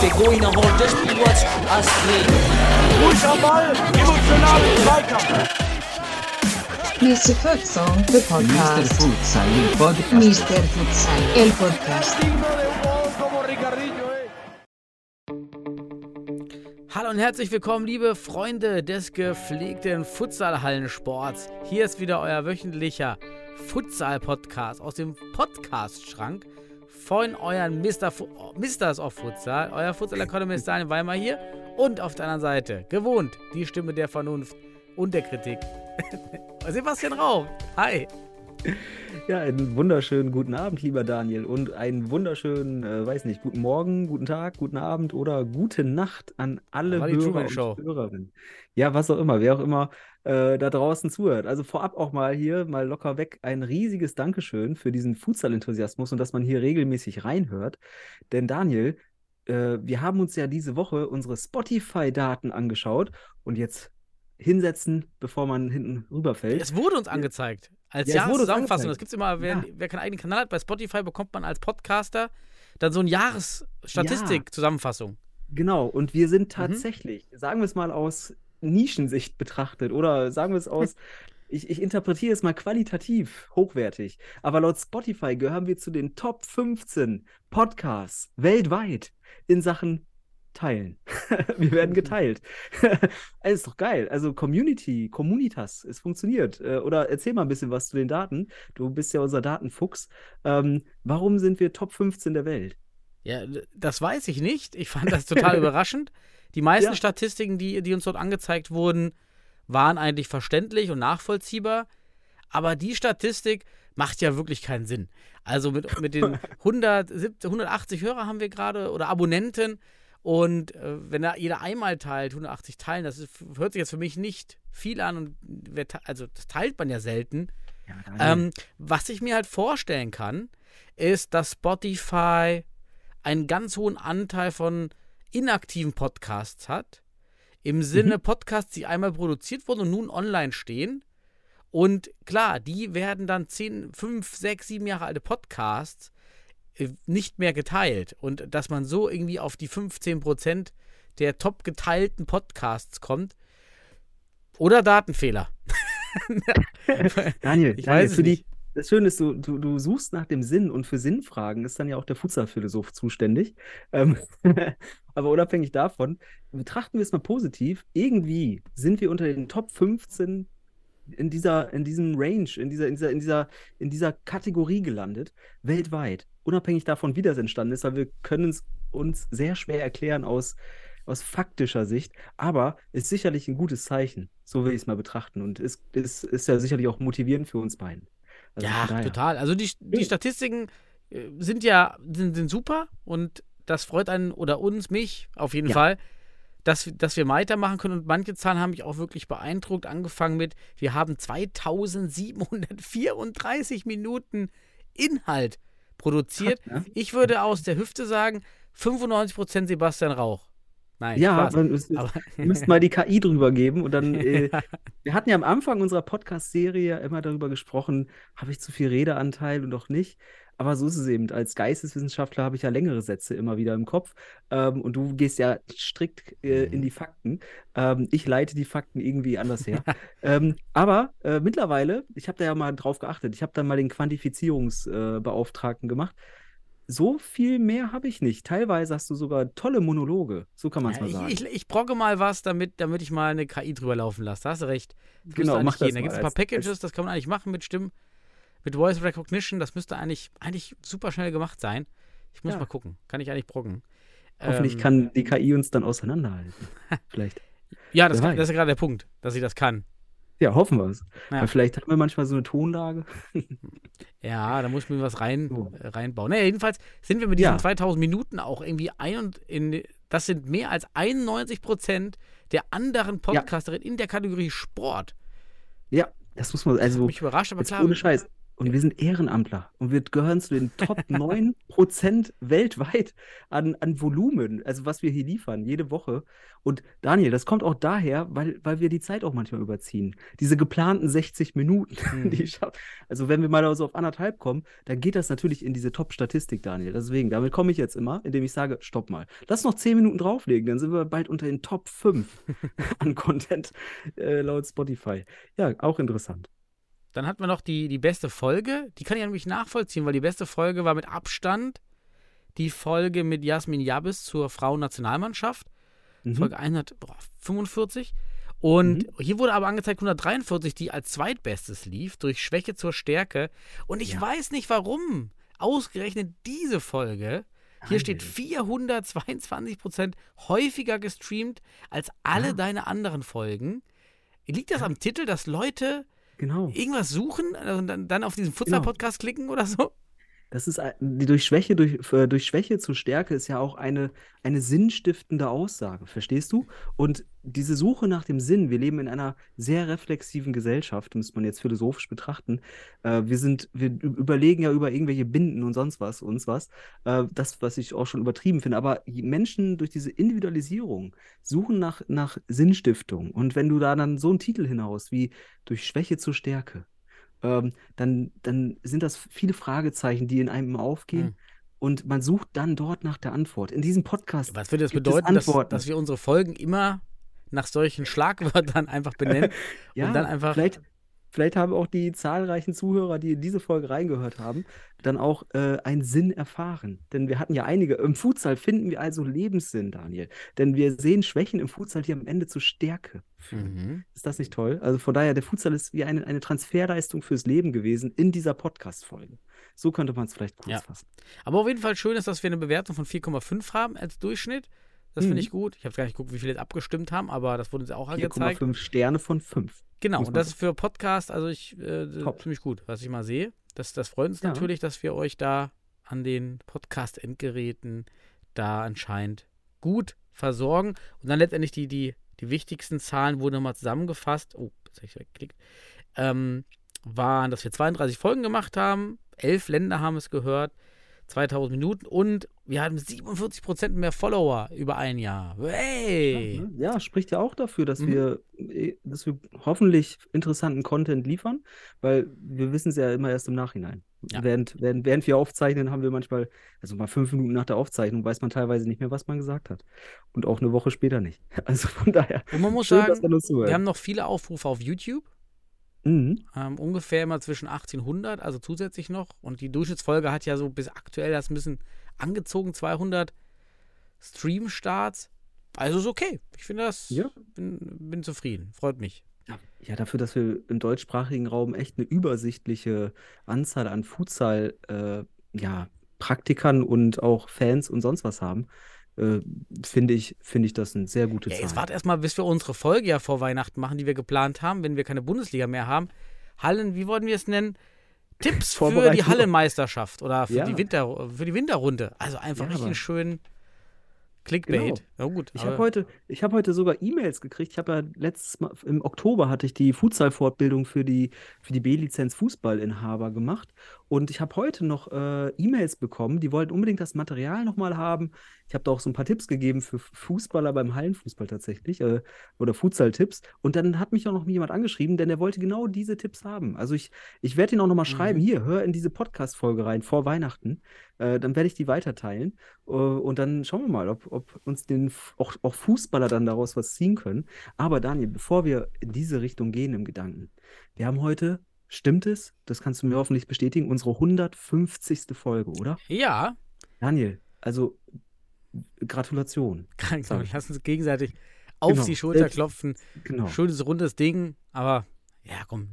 Der Goiner holt das Spiel als Ruhig am Ball, emotional im Zweikampf. Mr. Futsal, the Mr. podcast. Futsal, el podcast. Mr. Futsal, el podcast. Und herzlich willkommen, liebe Freunde des gepflegten Futsalhallensports. Hier ist wieder euer wöchentlicher Futsal-Podcast aus dem Podcast-Schrank von euren Mr. Fu Misters of Futsal. Euer Futsal-Economist Daniel Weimar hier und auf der anderen Seite, gewohnt, die Stimme der Vernunft und der Kritik. Sebastian Rauch. Hi. Ja, einen wunderschönen guten Abend, lieber Daniel, und einen wunderschönen, äh, weiß nicht, guten Morgen, guten Tag, guten Abend oder gute Nacht an alle War Hörer und Show. Hörerinnen. Ja, was auch immer, wer auch immer äh, da draußen zuhört. Also vorab auch mal hier, mal locker weg, ein riesiges Dankeschön für diesen Futsal-Enthusiasmus und dass man hier regelmäßig reinhört. Denn Daniel, äh, wir haben uns ja diese Woche unsere Spotify-Daten angeschaut und jetzt hinsetzen, bevor man hinten rüberfällt. Es wurde uns angezeigt. Als Ja, Jahreszusammenfassung. Das gibt es immer, wer, Ja. wer keinen eigenen Kanal hat, bei Spotify bekommt man als Podcaster dann so eine Jahresstatistik-Zusammenfassung. Genau, und wir sind Mhm. tatsächlich, sagen wir es mal aus Nischensicht betrachtet oder sagen wir es aus, ich, ich interpretiere es mal qualitativ hochwertig, aber laut Spotify gehören wir zu den Top 15 Podcasts weltweit in Sachen Teilen. wir werden geteilt. Also ist doch geil. Also Community, Communitas, es funktioniert. Äh, Oder erzähl mal ein bisschen was zu den Daten. Du bist ja unser Datenfuchs. Ähm, warum sind wir Top 15 der Welt? Ja, das weiß ich nicht. Ich fand das total überraschend. Die meisten Ja. Statistiken, die, die uns dort angezeigt wurden, waren eigentlich verständlich und nachvollziehbar. Aber die Statistik macht ja wirklich keinen Sinn. Also mit, mit den 170, 180 Hörer haben wir gerade oder Abonnenten. Und äh, wenn da jeder einmal teilt, 180 teilen, das ist, hört sich jetzt für mich nicht viel an. Und wer, also das teilt man ja selten. Ja. Ähm, was ich mir halt vorstellen kann, ist, dass Spotify einen ganz hohen Anteil von inaktiven Podcasts hat. Im Sinne Podcasts, die einmal produziert wurden und nun online stehen. Und klar, die werden dann 10, 5, 6, 7 Jahre alte Podcasts nicht mehr geteilt. Und dass man so irgendwie auf die 15% der top geteilten Podcasts kommt. Oder Datenfehler. Daniel, Ich Daniel, weiß für die, nicht. das Schöne ist, du, du, du suchst nach dem Sinn und für Sinnfragen ist dann ja auch der Futsal-Philosoph zuständig. Ähm, aber unabhängig davon, betrachten wir es mal positiv. Irgendwie sind wir unter den Top 15 in dieser, in diesem Range, in dieser, in dieser, in dieser, in dieser Kategorie gelandet, weltweit. Unabhängig davon, wie das entstanden ist, weil wir können es uns sehr schwer erklären aus, aus faktischer Sicht, aber ist sicherlich ein gutes Zeichen. So will ich es mal betrachten. Und ist, ist, ist ja sicherlich auch motivierend für uns beiden. Also Ja, total. Also die, die. Statistiken äh, sind ja sind, sind super und das freut einen oder uns, mich auf jeden Ja. Fall, dass, dass wir weitermachen können. Und manche Zahlen haben mich auch wirklich beeindruckt. Angefangen mit, wir haben 2734 Minuten Inhalt produziert. Krass, ne? Ich würde aus der Hüfte sagen, 95% Sebastian Rauch. Nein, Ja, wir müssen, mal die KI drüber geben und dann. Äh, wir hatten ja am Anfang unserer Podcast-Serie immer darüber gesprochen, habe ich zu viel Redeanteil und doch nicht. Aber so ist es eben. Als Geisteswissenschaftler habe ich ja längere Sätze immer wieder im Kopf. Ähm, und du gehst ja strikt äh, Mhm. in die Fakten. Ähm, ich leite die Fakten irgendwie anders her. ähm, aber äh, mittlerweile, ich habe da ja mal drauf geachtet, ich habe dann mal den Quantifizierungsbeauftragten äh, gemacht. So viel mehr habe ich nicht. Teilweise hast du sogar tolle Monologe. So kann man es Ja, mal sagen. ich, ich, ich brogge mal was, damit, damit ich mal eine KI drüber laufen lasse. Da hast du recht. Das Genau, mach das gehen. Da gibt es ein paar Packages, das kann man eigentlich machen mit Stimmen, mit Voice Recognition. Das müsste eigentlich, eigentlich super schnell gemacht sein. Ich muss Ja. mal gucken. Kann ich eigentlich broggen. Hoffentlich Ähm, kann die KI uns dann auseinanderhalten. Vielleicht. Ja, das, kann, das ist gerade der Punkt, dass sie das kann. Ja, hoffen wir es. Ja. Weil Vielleicht haben wir manchmal so eine Tonlage. Ja, da muss ich mir was rein, So. äh, reinbauen. Naja, jedenfalls sind wir mit diesen Ja. 2000 Minuten auch irgendwie ein und in, das sind mehr als 91 Prozent der anderen Podcasterinnen in der Kategorie Sport. Ja, das muss man, also mich überrascht, aber klar. ohne Scheiß. Und wir sind Ehrenamtler und wir gehören zu den Top 9% weltweit an, an Volumen, also was wir hier liefern, jede Woche. Und Daniel, das kommt auch daher, weil, weil wir die Zeit auch manchmal überziehen. Diese geplanten 60 Minuten, Mhm. die scha- also wenn wir mal so auf anderthalb kommen, dann geht das natürlich in diese Top-Statistik, Daniel. Deswegen, damit komme ich jetzt immer, indem ich sage, stopp mal. Lass noch 10 Minuten drauflegen, dann sind wir bald unter den Top 5 an Content äh, laut Spotify. Ja, auch interessant. Dann hatten wir noch die, die beste Folge. Die kann ich nämlich nachvollziehen, weil die beste Folge war mit Abstand die Folge mit Jasmin Jabis zur Frauennationalmannschaft. Mhm. Folge 145. Und hier wurde aber angezeigt 143, die als zweitbestes lief, durch Schwäche zur Stärke. Und ich Ja. weiß nicht warum. Ausgerechnet diese Folge. Hier steht Daniel. 422 Prozent häufiger gestreamt als alle Ja. deine anderen Folgen. Liegt das am Titel, dass Leute Genau. irgendwas suchen und dann, dann auf diesen Futsal-Podcast klicken oder so? Das ist die durch Schwäche, durch, äh, durch Schwäche zu Stärke ist ja auch eine, eine sinnstiftende Aussage, verstehst du? Und diese Suche nach dem Sinn, wir leben in einer sehr reflexiven Gesellschaft, muss man jetzt philosophisch betrachten. Äh, wir sind, wir überlegen ja über irgendwelche Binden und sonst was, uns was. Äh, das, was ich auch schon übertrieben finde. Aber die Menschen durch diese Individualisierung suchen nach, nach Sinnstiftung. Und wenn du da dann so einen Titel hinaus wie durch Schwäche zu Stärke, ähm, dann, dann sind das viele Fragezeichen, die in einem aufgehen. Hm. Und man sucht dann dort nach der Antwort. In diesem Podcast. Was würde das bedeuten, dass, dass wir unsere Folgen immer nach solchen Schlagwörtern einfach benennen ja, und dann einfach. vielleicht, vielleicht haben auch die zahlreichen Zuhörer, die in diese Folge reingehört haben, dann auch äh, einen Sinn erfahren. Denn wir hatten ja einige. Im Futsal finden wir also Lebenssinn, Daniel. Denn wir sehen Schwächen im Futsal, die am Ende zur Stärke führen. Mhm. Ist das nicht toll? Also von daher, der Futsal ist wie eine, eine Transferleistung fürs Leben gewesen in dieser Podcast-Folge. So könnte man es vielleicht kurz Ja. fassen. Aber auf jeden Fall schön ist, dass wir eine Bewertung von 4,5 haben als Durchschnitt. Das finde Mhm. ich gut. Ich habe gar nicht geguckt, wie viele jetzt abgestimmt haben, aber das wurde uns auch angezeigt. 4,5 Sterne von 5. Genau, und das ist für Podcast, also ich äh, ziemlich gut, was ich mal sehe. Das, das freut uns Ja. natürlich, dass wir euch da an den Podcast-Endgeräten da anscheinend gut versorgen. Und dann letztendlich die, die, die wichtigsten Zahlen wurden nochmal zusammengefasst. Oh, jetzt habe ich weggeklickt. Ähm, waren, dass wir 32 Folgen gemacht haben, elf Länder haben es gehört, 2000 Minuten und wir hatten 47 Prozent mehr Follower über ein Jahr. Hey! Ja, ne? spricht ja auch dafür, dass Mhm. wir, äh, dass wir hoffentlich interessanten Content liefern, weil wir wissen es ja immer erst im Nachhinein. Ja. Während, während, während wir aufzeichnen, haben wir manchmal, also mal fünf Minuten nach der Aufzeichnung, weiß man teilweise nicht mehr, was man gesagt hat. Und auch eine Woche später nicht. Also von daher, Und man muss schön, sagen, wir haben noch viele Aufrufe auf YouTube. Mhm. Ähm, ungefähr immer zwischen 1800, also zusätzlich noch. Und die Durchschnittsfolge hat ja so bis aktuell das ein bisschen angezogen, 200 Stream-Starts. Also ist okay. Ich finde das, Ja. bin, bin zufrieden. Freut mich. Ja, dafür, dass wir im deutschsprachigen Raum echt eine übersichtliche Anzahl an Futsal, äh, ja, Praktikern und auch Fans und sonst was haben, äh, finde ich, finde ich das eine sehr gute Ja, Zahl. jetzt wart erstmal, bis wir unsere Folge ja vor Weihnachten machen, die wir geplant haben, wenn wir keine Bundesliga mehr haben. Hallen, wie wollen wir es nennen? Tipps für die. Hallenmeisterschaft oder für, Ja. die Winter, für die Winterrunde. Also einfach Ja, richtig aber- schön Clickbait. Ja, gut. Ich habe heute, ich habe heute sogar E-Mails gekriegt. Ich habe ja letztes Mal, im Oktober hatte ich die Futsal-Fortbildung für die, für die B-Lizenz Fußballinhaber gemacht. Und ich habe heute noch äh, E-Mails bekommen, die wollten unbedingt das Material nochmal haben. Ich habe da auch so ein paar Tipps gegeben für Fußballer beim Hallenfußball tatsächlich äh, oder Futsal-Tipps. Und dann hat mich auch noch jemand angeschrieben, denn er wollte genau diese Tipps haben. Also ich, ich werde ihn auch nochmal schreiben, Mhm. hier, hör in diese Podcast-Folge rein vor Weihnachten. Äh, dann werde ich die weiterteilen. Äh, und dann schauen wir mal, ob, ob uns den auch, auch Fußballer dann daraus was ziehen können. Aber Daniel, bevor wir in diese Richtung gehen im Gedanken, wir haben heute, stimmt es, das kannst du mir hoffentlich bestätigen, unsere 150. Folge, oder? ja, Daniel, also Gratulation. ich. lass uns gegenseitig auf Genau, die Schulter klopfen. Genau. Schönes rundes Ding, aber ja, komm,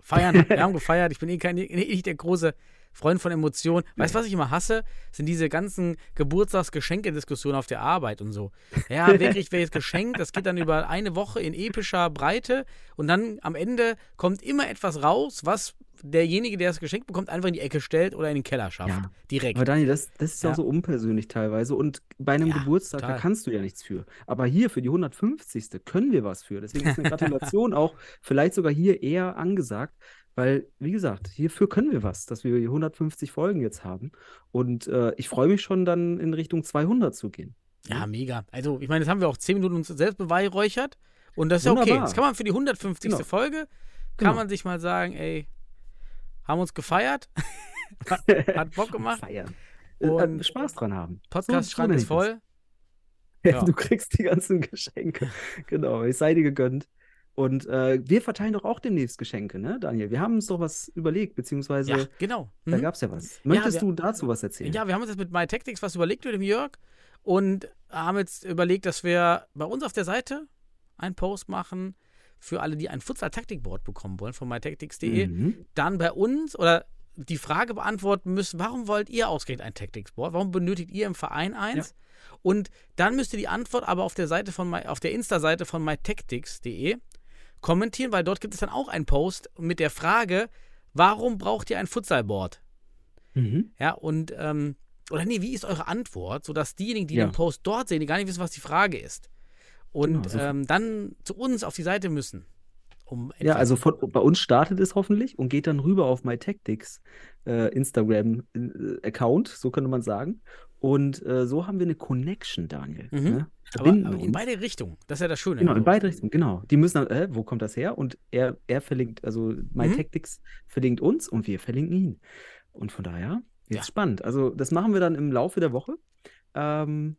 feiern. Wir haben gefeiert. Ich bin eh, kein, eh nicht der große Freund von Emotionen. Weißt du, was ich immer hasse? Sind diese ganzen Geburtstagsgeschenke-Diskussionen auf der Arbeit und so. Ja, wer kriegt welches Geschenk? Das geht dann über eine Woche in epischer Breite und dann am Ende kommt immer etwas raus, was derjenige, der das Geschenk bekommt, einfach in die Ecke stellt oder in den Keller schafft. Ja. Direkt. Aber Daniel, das, das ist ja auch so unpersönlich teilweise. Und bei einem Ja, Geburtstag, da total. kannst du ja nichts für. Aber hier für die 150. können wir was für. Deswegen ist eine Gratulation auch vielleicht sogar hier eher angesagt. Weil, wie gesagt, hierfür können wir was, dass wir hier 150 Folgen jetzt haben. Und äh, ich freue mich schon dann in Richtung 200 zu gehen. Ja, mega. Also, ich meine, das haben wir auch 10 Minuten uns selbst beweihräuchert. Und das ist ja okay. Das kann man für die 150. Genau. Folge, kann Genau. man sich mal sagen, ey, haben uns gefeiert, hat, hat Bock gemacht, Feiern. Und äh, Spaß dran haben. Podcast-Schrank nenne ist ich voll. Ja, Ja. Du kriegst die ganzen Geschenke. Genau, es sei dir gegönnt. Und äh, wir verteilen doch auch demnächst Geschenke, ne, Daniel? Wir haben uns doch was überlegt, beziehungsweise Ja, genau. da Mhm. gab es ja was. Möchtest wir- du dazu was erzählen? Ja, wir haben uns jetzt mit MyTactics was überlegt mit dem Jörg und haben jetzt überlegt, dass wir bei uns auf der Seite einen Post machen für alle, die ein Futsal-Taktikboard bekommen wollen von mytactics.de. Mhm. Dann bei uns oder die Frage beantworten müssen, warum wollt ihr ausgerechnet ein Tactics-Board? Warum benötigt ihr im Verein eins? Und dann müsst ihr die Antwort aber auf der Seite von my, auf der Insta-Seite von mytactics.de kommentieren, weil dort gibt es dann auch einen Post mit der Frage, warum braucht ihr ein Futsal-Board? Mhm. Ja, und, ähm, oder nee, wie ist eure Antwort, sodass diejenigen, die Ja. den Post dort sehen, die gar nicht wissen, was die Frage ist, und Genau, so- ähm, dann zu uns auf die Seite müssen. Um Ja, also von, bei uns startet es hoffentlich und geht dann rüber auf MyTactics äh, Instagram-Account, so könnte man sagen. Und äh, so haben wir eine Connection, Daniel. Mhm. Ne? aber, aber in beide Richtungen. Das ist ja das Schöne. Genau, in Also, beide Richtungen, genau. Die müssen dann, äh, wo kommt das her? Und er, er verlinkt, also Mhm. MyTactics verlinkt uns und wir verlinken ihn. Und von daher, jetzt Ja. spannend. Also, das machen wir dann im Laufe der Woche. Ähm,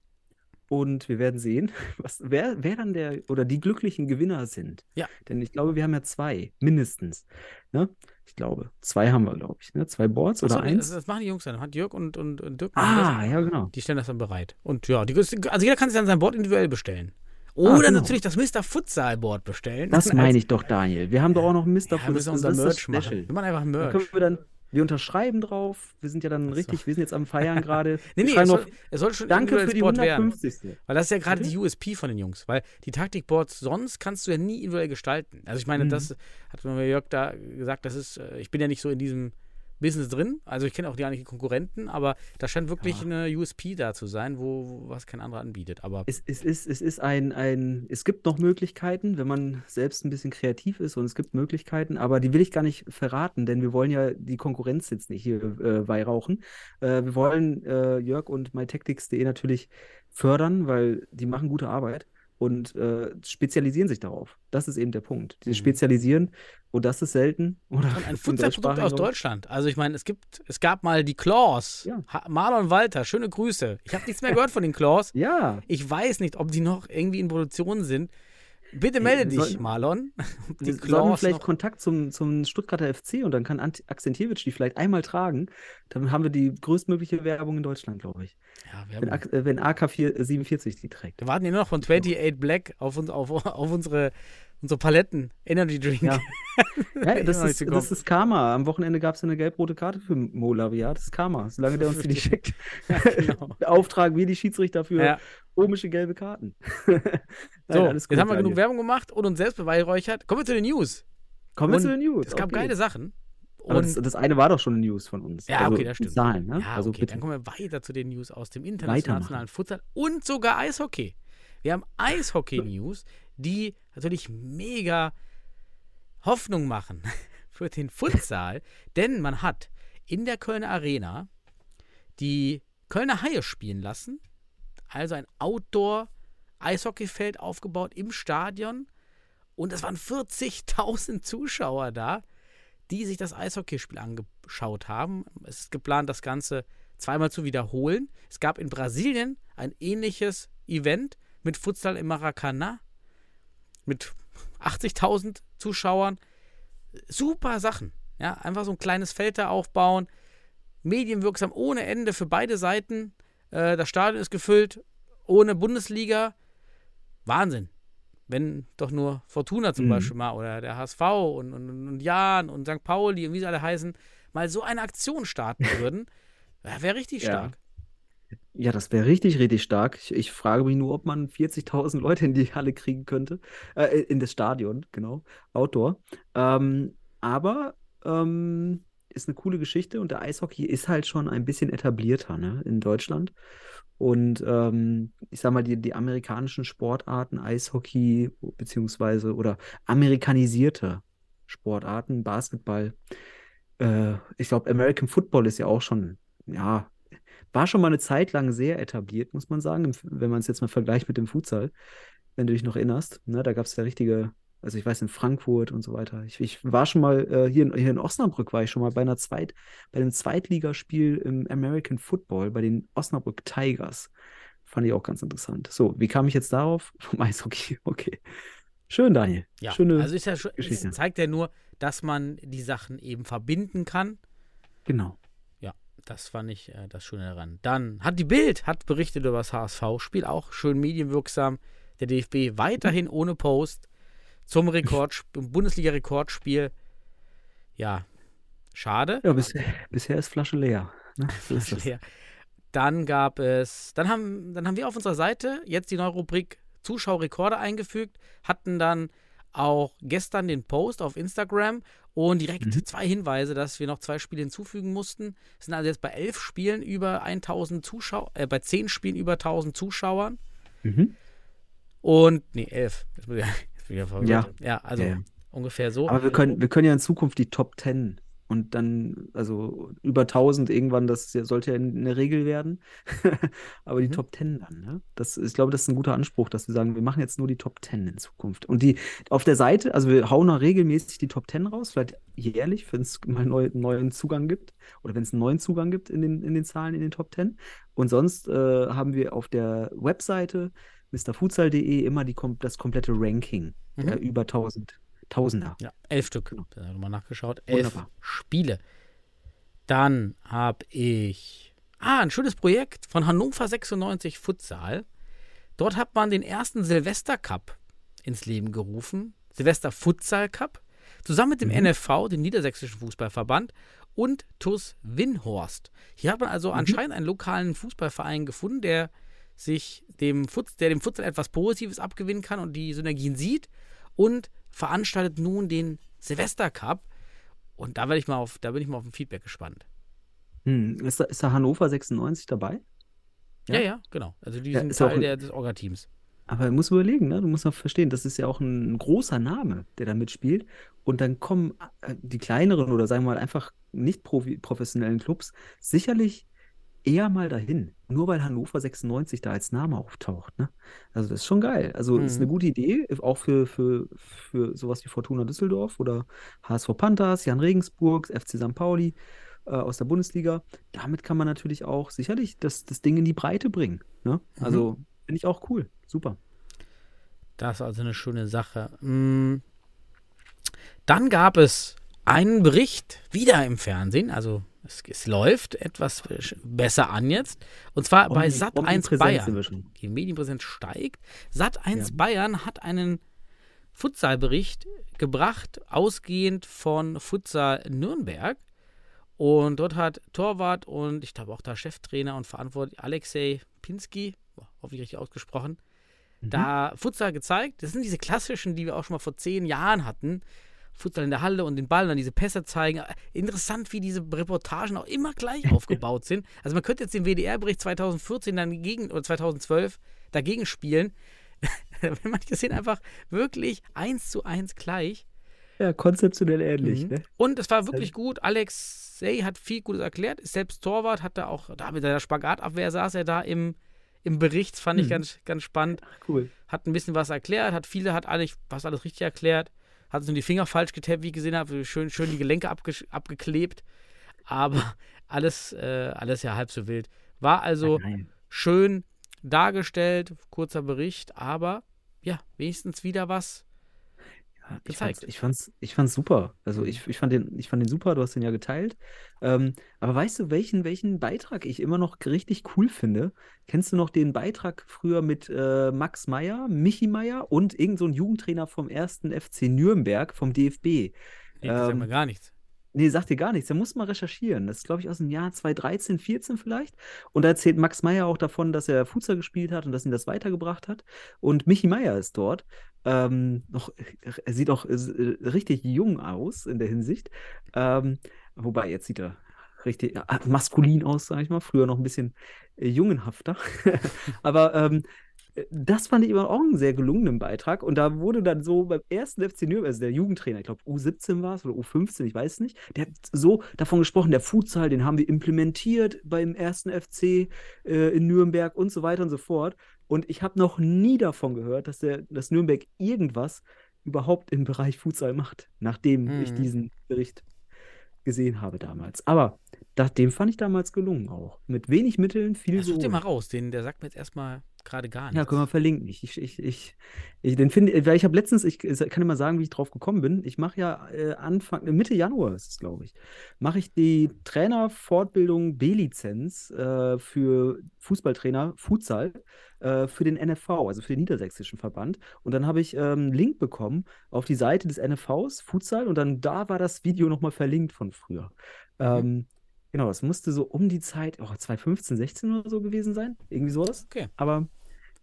und wir werden sehen, was, wer, wer dann der oder die glücklichen Gewinner sind. Ja. Denn ich glaube, wir haben ja zwei, mindestens. Ne? Ich glaube, zwei haben wir, glaube ich. Ne? Zwei Boards Achso, oder nee, das, eins? das machen die Jungs dann. Hat Jörg und, und, und Dirk. machen das. Ah, ja, genau. Die stellen das dann bereit. Und ja, die, also jeder kann sich dann sein Board individuell bestellen. Oder Ah, genau. natürlich das Mr. Futsal Board bestellen. Das meine ich doch, Daniel. Wir haben doch auch noch Mr. Ja, wir Full- müssen unser Merch machen. Wir machen einfach Merch. können wir dann, wir unterschreiben drauf. Wir sind ja dann so. richtig, wir sind jetzt am Feiern gerade. Nee, nee, es soll, es soll schon danke für die Board werden. 150. Weil das ist ja gerade die USP von den Jungs. Weil die Taktikboards sonst kannst du ja nie individuell gestalten. Also ich meine, Mhm. das hat mir Jörg da gesagt, das ist, äh, ich bin ja nicht so in diesem Business drin. Also ich kenne auch die Konkurrenten, aber da scheint wirklich Ja. eine USP da zu sein, wo, wo was kein anderer anbietet. Aber Es, es, ist, es ist ein, ein, es gibt noch Möglichkeiten, wenn man selbst ein bisschen kreativ ist und es gibt Möglichkeiten, aber die will ich gar nicht verraten, denn wir wollen ja die Konkurrenz jetzt nicht hier äh, weihrauchen. Äh, wir wollen äh, Jörg und mytactics.de natürlich fördern, weil die machen gute Arbeit und äh, spezialisieren sich darauf. Das ist eben der Punkt. Die Mhm. spezialisieren und das ist selten. Oder Und ein im Futsalprodukt aus. Deutschland. Also ich meine, es gibt, es gab mal die Claws. Ja. Marlon Walter, schöne Grüße. Ich habe nichts mehr gehört von den Claws. Ja, Ich weiß nicht, ob die noch irgendwie in Produktion sind. Bitte Ey, melde dich, sollten- Marlon. Die Wir vielleicht noch, Kontakt zum, zum Stuttgarter FC und dann kann Ant Akzentjewitsch die vielleicht einmal tragen. Dann haben wir die größtmögliche Werbung in Deutschland, glaube ich. ja, Wenn, haben, äh, wenn AK47 die trägt. wir warten nur noch von 28 Black auf, uns, auf, auf unsere, unsere Paletten Energy Drink. Ja. Ja, das, ist, das ist Karma. Am Wochenende gab es eine gelb-rote Karte für Molavia. Das ist Karma. Solange der uns die nicht schickt, genau. beauftragen wir die Schiedsrichter für Ja. komische gelbe Karten. Nein, So, jetzt haben wir genug. Werbung gemacht und uns selbst beweihräuchert. Kommen wir zu den News. Kommen wir Und zu den News. Es gab okay. geile Sachen. Aber Und das, das eine war doch schon eine News von uns. Ja, also okay, das stimmt. Zahlen, ne? Ja, also okay, bitte. dann kommen wir weiter zu den News aus dem internationalen Futsal und sogar Eishockey. Wir haben Eishockey-News, die natürlich mega Hoffnung machen für den Futsal, denn man hat in der Kölner Arena die Kölner Haie spielen lassen, also ein Outdoor-Eishockeyfeld aufgebaut im Stadion und es waren 40.000 Zuschauer da, die sich das Eishockeyspiel angeschaut haben. Es ist geplant, das Ganze zweimal zu wiederholen. Es gab in Brasilien ein ähnliches Event mit Futsal im Maracanã mit 80.000 Zuschauern. Super Sachen. Ja, einfach so ein kleines Feld da aufbauen. Medienwirksam ohne Ende für beide Seiten. Äh, das Stadion ist gefüllt ohne Bundesliga. Wahnsinn. Wenn doch nur Fortuna zum Mhm. Beispiel mal oder der HSV und, und, und Jan und St. Pauli und wie sie alle heißen, mal so eine Aktion starten würden, wäre richtig stark. Ja, das wäre richtig, richtig stark. Ich, ich frage mich nur, ob man 40.000 Leute in die Halle kriegen könnte. Äh, in das Stadion, genau. Outdoor. Ähm, aber ähm, ist eine coole Geschichte und der Eishockey ist halt schon ein bisschen etablierter, ne, in Deutschland. Und ähm, ich sag mal, die, die amerikanischen Sportarten, Eishockey, beziehungsweise oder amerikanisierte Sportarten, Basketball, äh, ich glaube, American Football ist ja auch schon, ja, war schon mal eine Zeit lang sehr etabliert, muss man sagen, wenn man es jetzt mal vergleicht mit dem Futsal, wenn du dich noch erinnerst. Ne, da gab es ja richtige, also ich weiß in Frankfurt und so weiter. Ich, ich war schon mal äh, hier, in, hier in Osnabrück, war ich schon mal bei einer Zweit, bei einem Zweitligaspiel im American Football bei den Osnabrück Tigers. Fand ich auch ganz interessant. So, wie kam ich jetzt darauf? Vom Eishockey. Okay. Schön, Daniel. Ja, Schöne also ist ja schon, zeigt ja nur, dass man die Sachen eben verbinden kann. Genau. Das fand ich äh, das Schöne daran. Dann hat die Bild hat berichtet über das HSV-Spiel, auch schön medienwirksam. Der DFB weiterhin ohne Post zum Rekord, Bundesliga-Rekordspiel. Ja, schade. Ja, bisher, bisher ist Flasche leer. Ne? Das. leer. Dann gab es, dann haben, dann haben wir auf unserer Seite jetzt die neue Rubrik Zuschauerrekorde eingefügt, hatten dann auch gestern den Post auf Instagram und direkt Mhm. zwei Hinweise, dass wir noch zwei Spiele hinzufügen mussten. Wir sind also jetzt bei elf Spielen über 1000 Zuschauer, äh, bei zehn Spielen über 1000 Zuschauern Mhm. und, nee, elf. Ja. Ja. ja, also ja. ungefähr so. Aber wir können, wir können ja in Zukunft die Top 10 und dann, also über 1000 irgendwann, das sollte ja eine Regel werden. Aber die Mhm. Top 10 dann, ne? Das, ich glaube, das ist ein guter Anspruch, dass wir sagen, wir machen jetzt nur die Top 10 in Zukunft. Und die auf der Seite, also wir hauen da regelmäßig die Top 10 raus, vielleicht jährlich, wenn es mal neu, neuen Zugang gibt oder wenn es einen neuen Zugang gibt in den, in den Zahlen in den Top 10. Und sonst äh, haben wir auf der Webseite mrfutsal.de immer die, das komplette Ranking der Mhm. über 1000 Tausender. Ja, elf Stück. Genau. Da nochmal nachgeschaut. Elf Wunderbar. Spiele. Dann habe ich. Ah, ein schönes Projekt von Hannover 96 Futsal. Dort hat man den ersten Silvester Cup ins Leben gerufen. Silvester Futsal Cup. Zusammen mit dem Mhm. NFV, dem Niedersächsischen Fußballverband, und TuS Winhorst. Hier hat man also Mhm. anscheinend einen lokalen Fußballverein gefunden, der sich dem Futs, der dem Futsal etwas Positives abgewinnen kann und die Synergien sieht und veranstaltet nun den Silvester Cup. Und da werde ich mal auf, da bin ich mal auf ein Feedback gespannt. Hm, ist, da, ist da Hannover 96 dabei? Ja, Ja. ja, genau. Also die Ja, sind Teil ein- der, des Orga-Teams. Aber du musst überlegen, ne? Du musst auch verstehen, das ist ja auch ein großer Name, der da mitspielt. Und dann kommen äh, die kleineren oder sagen wir mal einfach nicht professionellen Clubs sicherlich eher mal dahin. Nur weil Hannover 96 da als Name auftaucht. Ne? Also das ist schon geil. Also ist eine Mhm. gute Idee, auch für, für, für sowas wie Fortuna Düsseldorf oder HSV Panthers, Jan Regensburg, FC St. Pauli äh, aus der Bundesliga. Damit kann man natürlich auch sicherlich das, das Ding in die Breite bringen. Ne? Also finde ich auch cool. Super. Das ist also eine schöne Sache. Mm. Dann gab es einen Bericht wieder im Fernsehen, also es, es läuft etwas besser an jetzt. Und zwar bei Omni- Sat 1 Omnipräsenz sind Bayern. Die Medienpräsenz steigt. Sat 1 Ja. Bayern hat einen Futsalbericht gebracht, ausgehend von Futsal Nürnberg. Und dort hat Torwart und ich glaube auch da Cheftrainer und verantwortlich Alexei Pinsky, hoffentlich richtig ausgesprochen, Mhm. da Futsal gezeigt. Das sind diese klassischen, die wir auch schon mal vor zehn Jahren hatten. Futsal in der Halle und den Ball, dann diese Pässe zeigen. Interessant, wie diese Reportagen auch immer gleich aufgebaut sind. Also man könnte jetzt den WDR-Bericht 2014 dann gegen, oder 2012 dagegen spielen. Wenn man die sind einfach wirklich eins zu eins gleich. Ja, konzeptionell ähnlich, Mhm. ne? Und es war wirklich gut. Alexei hat viel Gutes erklärt. Ist selbst Torwart, hat er auch, da mit der Spagatabwehr saß er da im, im Bericht. Fand ich Mhm. ganz, ganz spannend. Cool. Hat ein bisschen was erklärt, hat viele, hat eigentlich fast alles richtig erklärt. Hat nur die Finger falsch getappt, wie ich gesehen habe. Schön, schön die Gelenke abge abgeklebt. Aber alles, äh, alles ja halb so wild. War also Nein. schön dargestellt, kurzer Bericht, aber ja, wenigstens wieder was. Ja, ich gezeigt. fand's, ich fand's, ich fand's super. Also ich, ich fand den, ich fand den super, du hast den ja geteilt. Ähm, aber weißt du, welchen, welchen Beitrag ich immer noch richtig cool finde? Kennst du noch den Beitrag früher mit äh, Max Meyer, Michi Meyer und irgend so ein Jugendtrainer vom ersten FC Nürnberg vom DFB? Nee, das sagt Ähm, mir gar nichts. Nee, sagt dir gar nichts. Da muss man recherchieren. Das ist, glaube ich, aus dem Jahr 2013, 14 vielleicht. Und da erzählt Max Meyer auch davon, dass er Futsal gespielt hat und dass ihn das weitergebracht hat. Und Michi Meyer ist dort. Ähm, noch, er sieht auch äh, richtig jung aus in der Hinsicht. Ähm, wobei, jetzt sieht er richtig äh, maskulin aus, sage ich mal. Früher noch ein bisschen äh, jungenhafter. Aber ähm, das fand ich immer auch einen sehr gelungenen Beitrag. Und da wurde dann so beim ersten FC Nürnberg, also der Jugendtrainer, ich glaube U17 war es oder U15, ich weiß nicht, der hat so davon gesprochen, der Futsal, den haben wir implementiert beim ersten FC äh, in Nürnberg und so weiter und so fort. Und ich habe noch nie davon gehört, dass, der, dass Nürnberg irgendwas überhaupt im Bereich Futsal macht, nachdem mhm. ich diesen Bericht gesehen habe damals. Aber das, dem fand ich damals gelungen auch. Mit wenig Mitteln, viel so. Such dir mal raus, den, der sagt mir jetzt erstmal gerade gar nichts. Ja, können wir verlinken. Ich, ich, ich, ich, ich den finde, weil ich habe letztens, ich kann mal sagen, wie ich drauf gekommen bin. Ich mache ja äh, Anfang, Mitte Januar ist es, glaube ich, mache ich die Trainerfortbildung B-Lizenz äh, für Fußballtrainer Futsal äh, für den NFV, also für den Niedersächsischen Verband. Und dann habe ich einen ähm, Link bekommen auf die Seite des NFVs, Futsal, und dann da war das Video nochmal verlinkt von früher. Mhm. Ähm, Genau, es musste so um die Zeit, oh, 2015, 16 oder so gewesen sein. Irgendwie sowas. Okay. Aber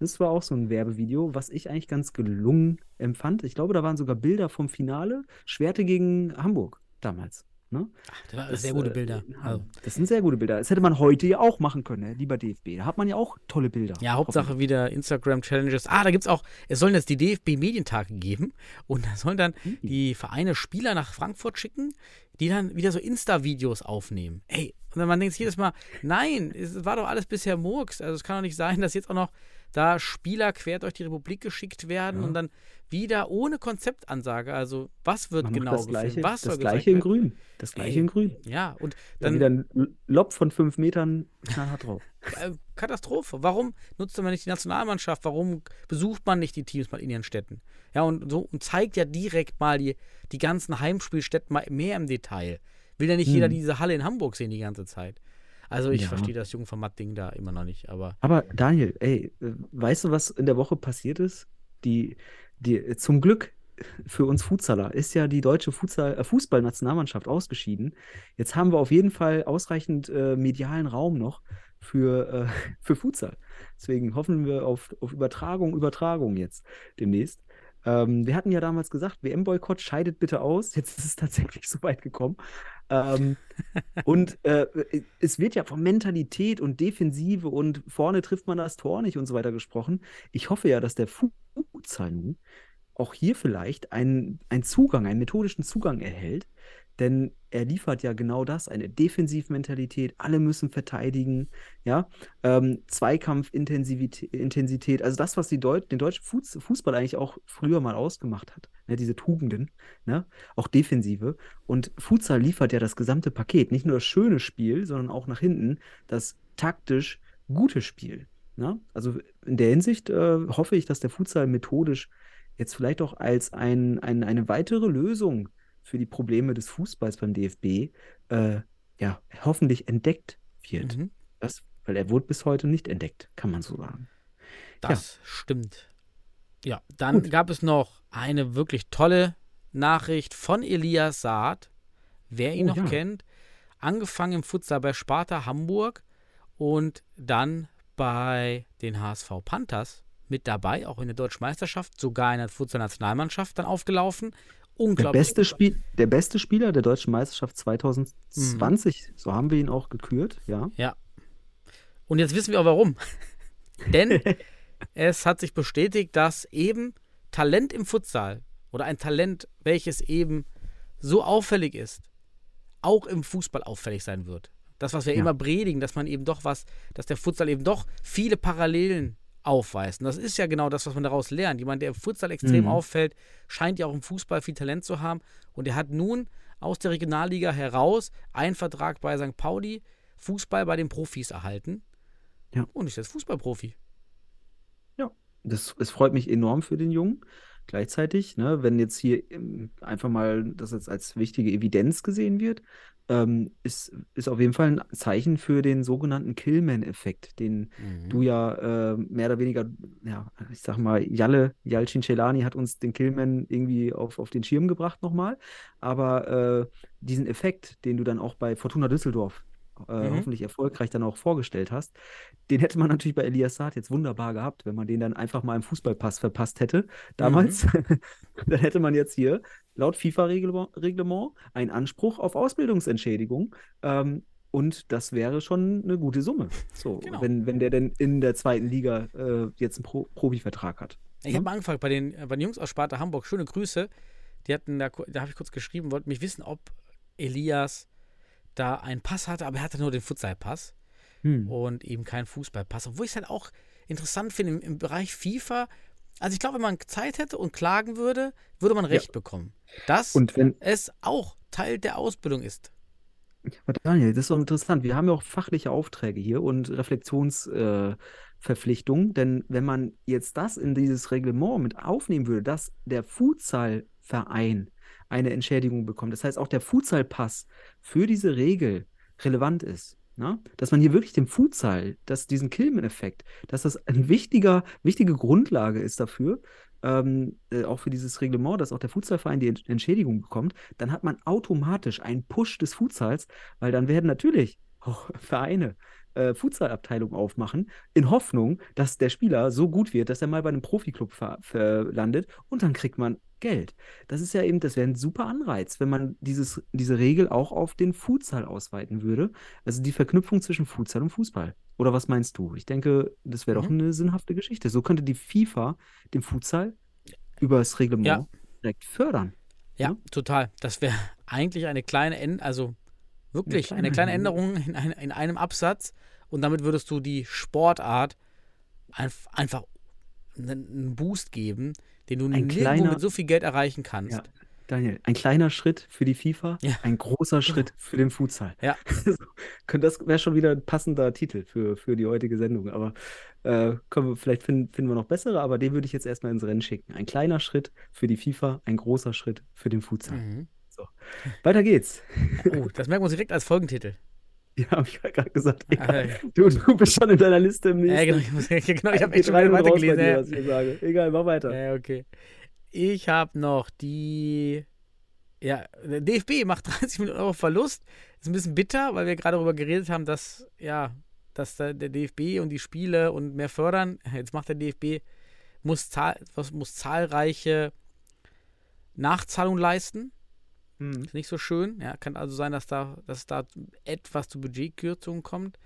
das war auch so ein Werbevideo, was ich eigentlich ganz gelungen empfand. Ich glaube, da waren sogar Bilder vom Finale. Schwerte gegen Hamburg damals. Ne? Ach, das waren sehr gute äh, Bilder. Also. Das sind sehr gute Bilder. Das hätte man heute ja auch machen können, ne? lieber DFB. Da hat man ja auch tolle Bilder. Ja, Hauptsache wieder Instagram-Challenges. Ah, da gibt es auch, es sollen jetzt die DFB-Medientage geben und da sollen dann mhm. die Vereine Spieler nach Frankfurt schicken, die dann wieder so Insta-Videos aufnehmen. Ey, und dann man denkt sich jedes Mal, nein, es war doch alles bisher Murks. Also es kann doch nicht sein, dass jetzt auch noch da Spieler quer durch die Republik geschickt werden ja. und dann wieder ohne Konzeptansage. Also was wird Man genau das gleiche, Was das gleiche in grün. Das gleiche Ey, in grün. Ja, und dann, dann wieder ein Lob von fünf Metern knallhart drauf. Äh, Katastrophe. Warum nutzt man nicht die Nationalmannschaft? Warum besucht man nicht die Teams mal in ihren Städten? Ja, und so und zeigt ja direkt mal die, die ganzen Heimspielstätten mal mehr im Detail. Will ja nicht hm. jeder diese Halle in Hamburg sehen die ganze Zeit. Also ich ja. verstehe das Jungformat-Ding da immer noch nicht, aber. Aber Daniel, ey, weißt du, was in der Woche passiert ist? Die, die, zum Glück für uns Futsaler ist ja die deutsche äh, Fußballnationalmannschaft ausgeschieden. Jetzt haben wir auf jeden Fall ausreichend äh, medialen Raum noch für, äh, für Futsal. Deswegen hoffen wir auf, auf Übertragung, Übertragung jetzt demnächst. Ähm, wir hatten ja damals gesagt, WM-Boykott scheidet bitte aus. Jetzt ist es tatsächlich so weit gekommen. Ähm, und äh, es wird ja von Mentalität und Defensive und vorne trifft man das Tor nicht und so weiter gesprochen. Ich hoffe ja, dass der Futsal nun auch hier vielleicht einen, einen Zugang, einen methodischen Zugang erhält, denn er liefert ja genau das, eine Defensivmentalität, alle müssen verteidigen, ja, ähm, Zweikampfintensität, also das, was die Deut den deutschen Fußball eigentlich auch früher mal ausgemacht hat, ne, diese Tugenden, ne, auch Defensive. Und Futsal liefert ja das gesamte Paket, nicht nur das schöne Spiel, sondern auch nach hinten das taktisch gute Spiel. Ne? Also in der Hinsicht äh, hoffe ich, dass der Futsal methodisch jetzt vielleicht auch als ein, ein, eine weitere Lösung für die Probleme des Fußballs beim DFB äh, ja, hoffentlich entdeckt wird. Mhm. Das, weil er wurde bis heute nicht entdeckt, kann man so sagen. Das ja. stimmt. Ja, dann Gut. gab es noch eine wirklich tolle Nachricht von Elias Saad. Wer ihn oh, noch ja. kennt, angefangen im Futsal bei Sparta Hamburg und dann bei den HSV Panthers mit dabei, auch in der Deutschen Meisterschaft, sogar in der Futsal-Nationalmannschaft dann aufgelaufen. Unglaublich. Der beste, Spiel, der beste Spieler der Deutschen Meisterschaft 2020, mhm. so haben wir ihn auch gekürt, ja. Ja. Und jetzt wissen wir auch warum. Denn es hat sich bestätigt, dass eben Talent im Futsal oder ein Talent, welches eben so auffällig ist, auch im Fußball auffällig sein wird. Das, was wir ja. immer predigen, dass man eben doch was, dass der Futsal eben doch viele Parallelen aufweist. Und das ist ja genau das, was man daraus lernt. Jemand, der im Futsal extrem mhm. auffällt, scheint ja auch im Fußball viel Talent zu haben. Und er hat nun aus der Regionalliga heraus einen Vertrag bei St. Pauli, Fußball bei den Profis erhalten. Ja. Und ist jetzt Fußballprofi. Ja, das, es freut mich enorm für den Jungen. Gleichzeitig, ne, wenn jetzt hier ähm, einfach mal das jetzt als wichtige Evidenz gesehen wird, ähm, ist, ist auf jeden Fall ein Zeichen für den sogenannten Killman-Effekt, den Mhm. du ja äh, mehr oder weniger, ja, ich sag mal, Jalle, Jalcin Celani hat uns den Killman irgendwie auf, auf den Schirm gebracht nochmal. Aber äh, diesen Effekt, den du dann auch bei Fortuna Düsseldorf äh, Mhm. hoffentlich erfolgreich dann auch vorgestellt hast, den hätte man natürlich bei Elias Saad jetzt wunderbar gehabt, wenn man den dann einfach mal im Fußballpass verpasst hätte. Damals, dann hätte man jetzt hier laut FIFA-Reglement einen Anspruch auf Ausbildungsentschädigung. Ähm, und das wäre schon eine gute Summe. So, Genau. wenn, wenn der denn in der zweiten Liga äh, jetzt einen Pro Profivertrag hat. Ich habe mal angefragt bei den, bei den Jungs aus Sparta Hamburg. Schöne Grüße. Die hatten da, da habe ich kurz geschrieben, wollten mich wissen, ob Elias da einen Pass hatte, aber er hatte nur den Futsal-Pass Hm. und eben keinen Fußballpass. Obwohl ich es halt auch interessant finde im, im Bereich FIFA. Also ich glaube, wenn man Zeit hätte und klagen würde, würde man Recht bekommen. Dass Und wenn, es auch Teil der Ausbildung ist. Aber Daniel, das ist doch interessant. Wir haben ja auch fachliche Aufträge hier und Reflexionsverpflichtungen, äh, denn wenn man jetzt das in dieses Reglement mit aufnehmen würde, dass der Futsalverein eine Entschädigung bekommt, das heißt auch der Futsalpass für diese Regel relevant ist, ne? dass man hier wirklich dem Futsal, dass diesen Killman-Effekt, dass das eine wichtiger, wichtige Grundlage ist dafür, ähm, äh, auch für dieses Reglement, dass auch der Futsalverein die Ent- Entschädigung bekommt, dann hat man automatisch einen Push des Futsals, weil dann werden natürlich auch Vereine äh, Futsalabteilungen aufmachen, in Hoffnung, dass der Spieler so gut wird, dass er mal bei einem Profiklub landet und dann kriegt man Geld. Das ist ja eben, das wäre ein super Anreiz, wenn man dieses, diese Regel auch auf den Futsal ausweiten würde. Also die Verknüpfung zwischen Futsal und Fußball. Oder was meinst du? Ich denke, das wäre doch Mhm. eine sinnhafte Geschichte. So könnte die FIFA den Futsal über das Reglement Ja. direkt fördern. Ja, Ja. total. Das wäre eigentlich eine kleine Änderung, also wirklich kleine eine kleine Änderung. In, ein, in einem Absatz und damit würdest du die Sportart einf einfach einen Boost geben, den du Ein kleiner- mit so viel Geld erreichen kannst. Ja. Daniel, ein kleiner Schritt für die FIFA, Ja. ein großer Schritt für den Futsal. Ja. So, das wäre schon wieder ein passender Titel für, für die heutige Sendung. Aber äh, wir, vielleicht finden, finden wir noch bessere, aber den würde ich jetzt erstmal ins Rennen schicken. Ein kleiner Schritt für die FIFA, ein großer Schritt für den Futsal. Mhm. Weiter geht's. Oh, das merken wir uns direkt als Folgentitel. Ja, habe ich gerade gesagt. Ah, ja. Du, du bist schon in deiner Liste im Ja, nächsten. genau, ich, muss, genau, ich habe echt schon weitergelesen. dir, Ja. was ich sage. Egal, mach weiter. Ja, okay. Ich habe noch die. Ja, der DFB macht 30 Millionen Euro Verlust. Ist ein bisschen bitter, weil wir gerade darüber geredet haben, dass, ja, dass da der DFB und die Spiele und mehr fördern. Jetzt macht der DFB, muss, zahl, muss zahlreiche Nachzahlungen leisten. Hm. Ist nicht so schön. Ja, kann also sein, dass da, dass da etwas zu Budgetkürzungen kommt.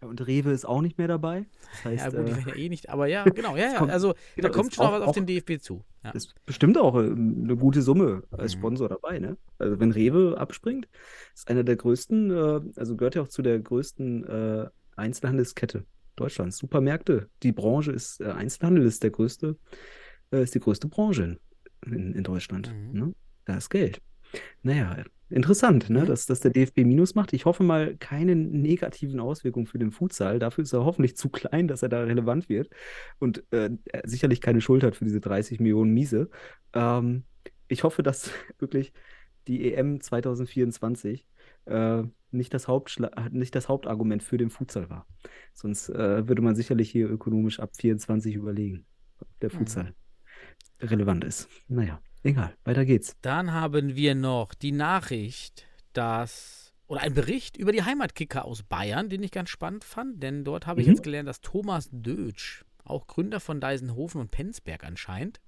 Ja, Und Rewe ist auch nicht mehr dabei. Das heißt, Ja, gut, die äh, werden ja eh nicht, aber ja, genau, ja, ja. kommt- Also da genau, kommt ist schon noch auch- was auf den DFB zu. Ja. ist bestimmt auch äh, eine gute Summe als Mhm. Sponsor dabei, ne? Also wenn Rewe abspringt, ist einer der größten, äh, also gehört ja auch zu der größten äh, Einzelhandelskette Deutschlands. Supermärkte. Die Branche ist, Einzelhandel ist der größte, ist die größte Branche in, in, in Deutschland. Mhm. Ne? Da ist Geld. Naja, interessant, ne? Mhm. dass, dass der DFB Minus macht. Ich hoffe mal keine negativen Auswirkungen für den Futsal. Dafür ist er hoffentlich zu klein, dass er da relevant wird und äh, er sicherlich keine Schuld hat für diese 30 Millionen Miese. Ähm, ich hoffe, dass wirklich die EM 2024 äh, nicht, das Hauptschla nicht das Hauptargument für den Futsal war. Sonst äh, würde man sicherlich hier ökonomisch ab 24 überlegen, ob der Mhm. Futsal relevant ist. Naja, egal, weiter geht's. Dann haben wir noch die Nachricht, dass, oder ein Bericht über die Heimatkicker aus Bayern, den ich ganz spannend fand, denn dort habe ich Mhm. jetzt gelernt, dass Thomas Dötsch, auch Gründer von Deisenhofen und Penzberg anscheinend,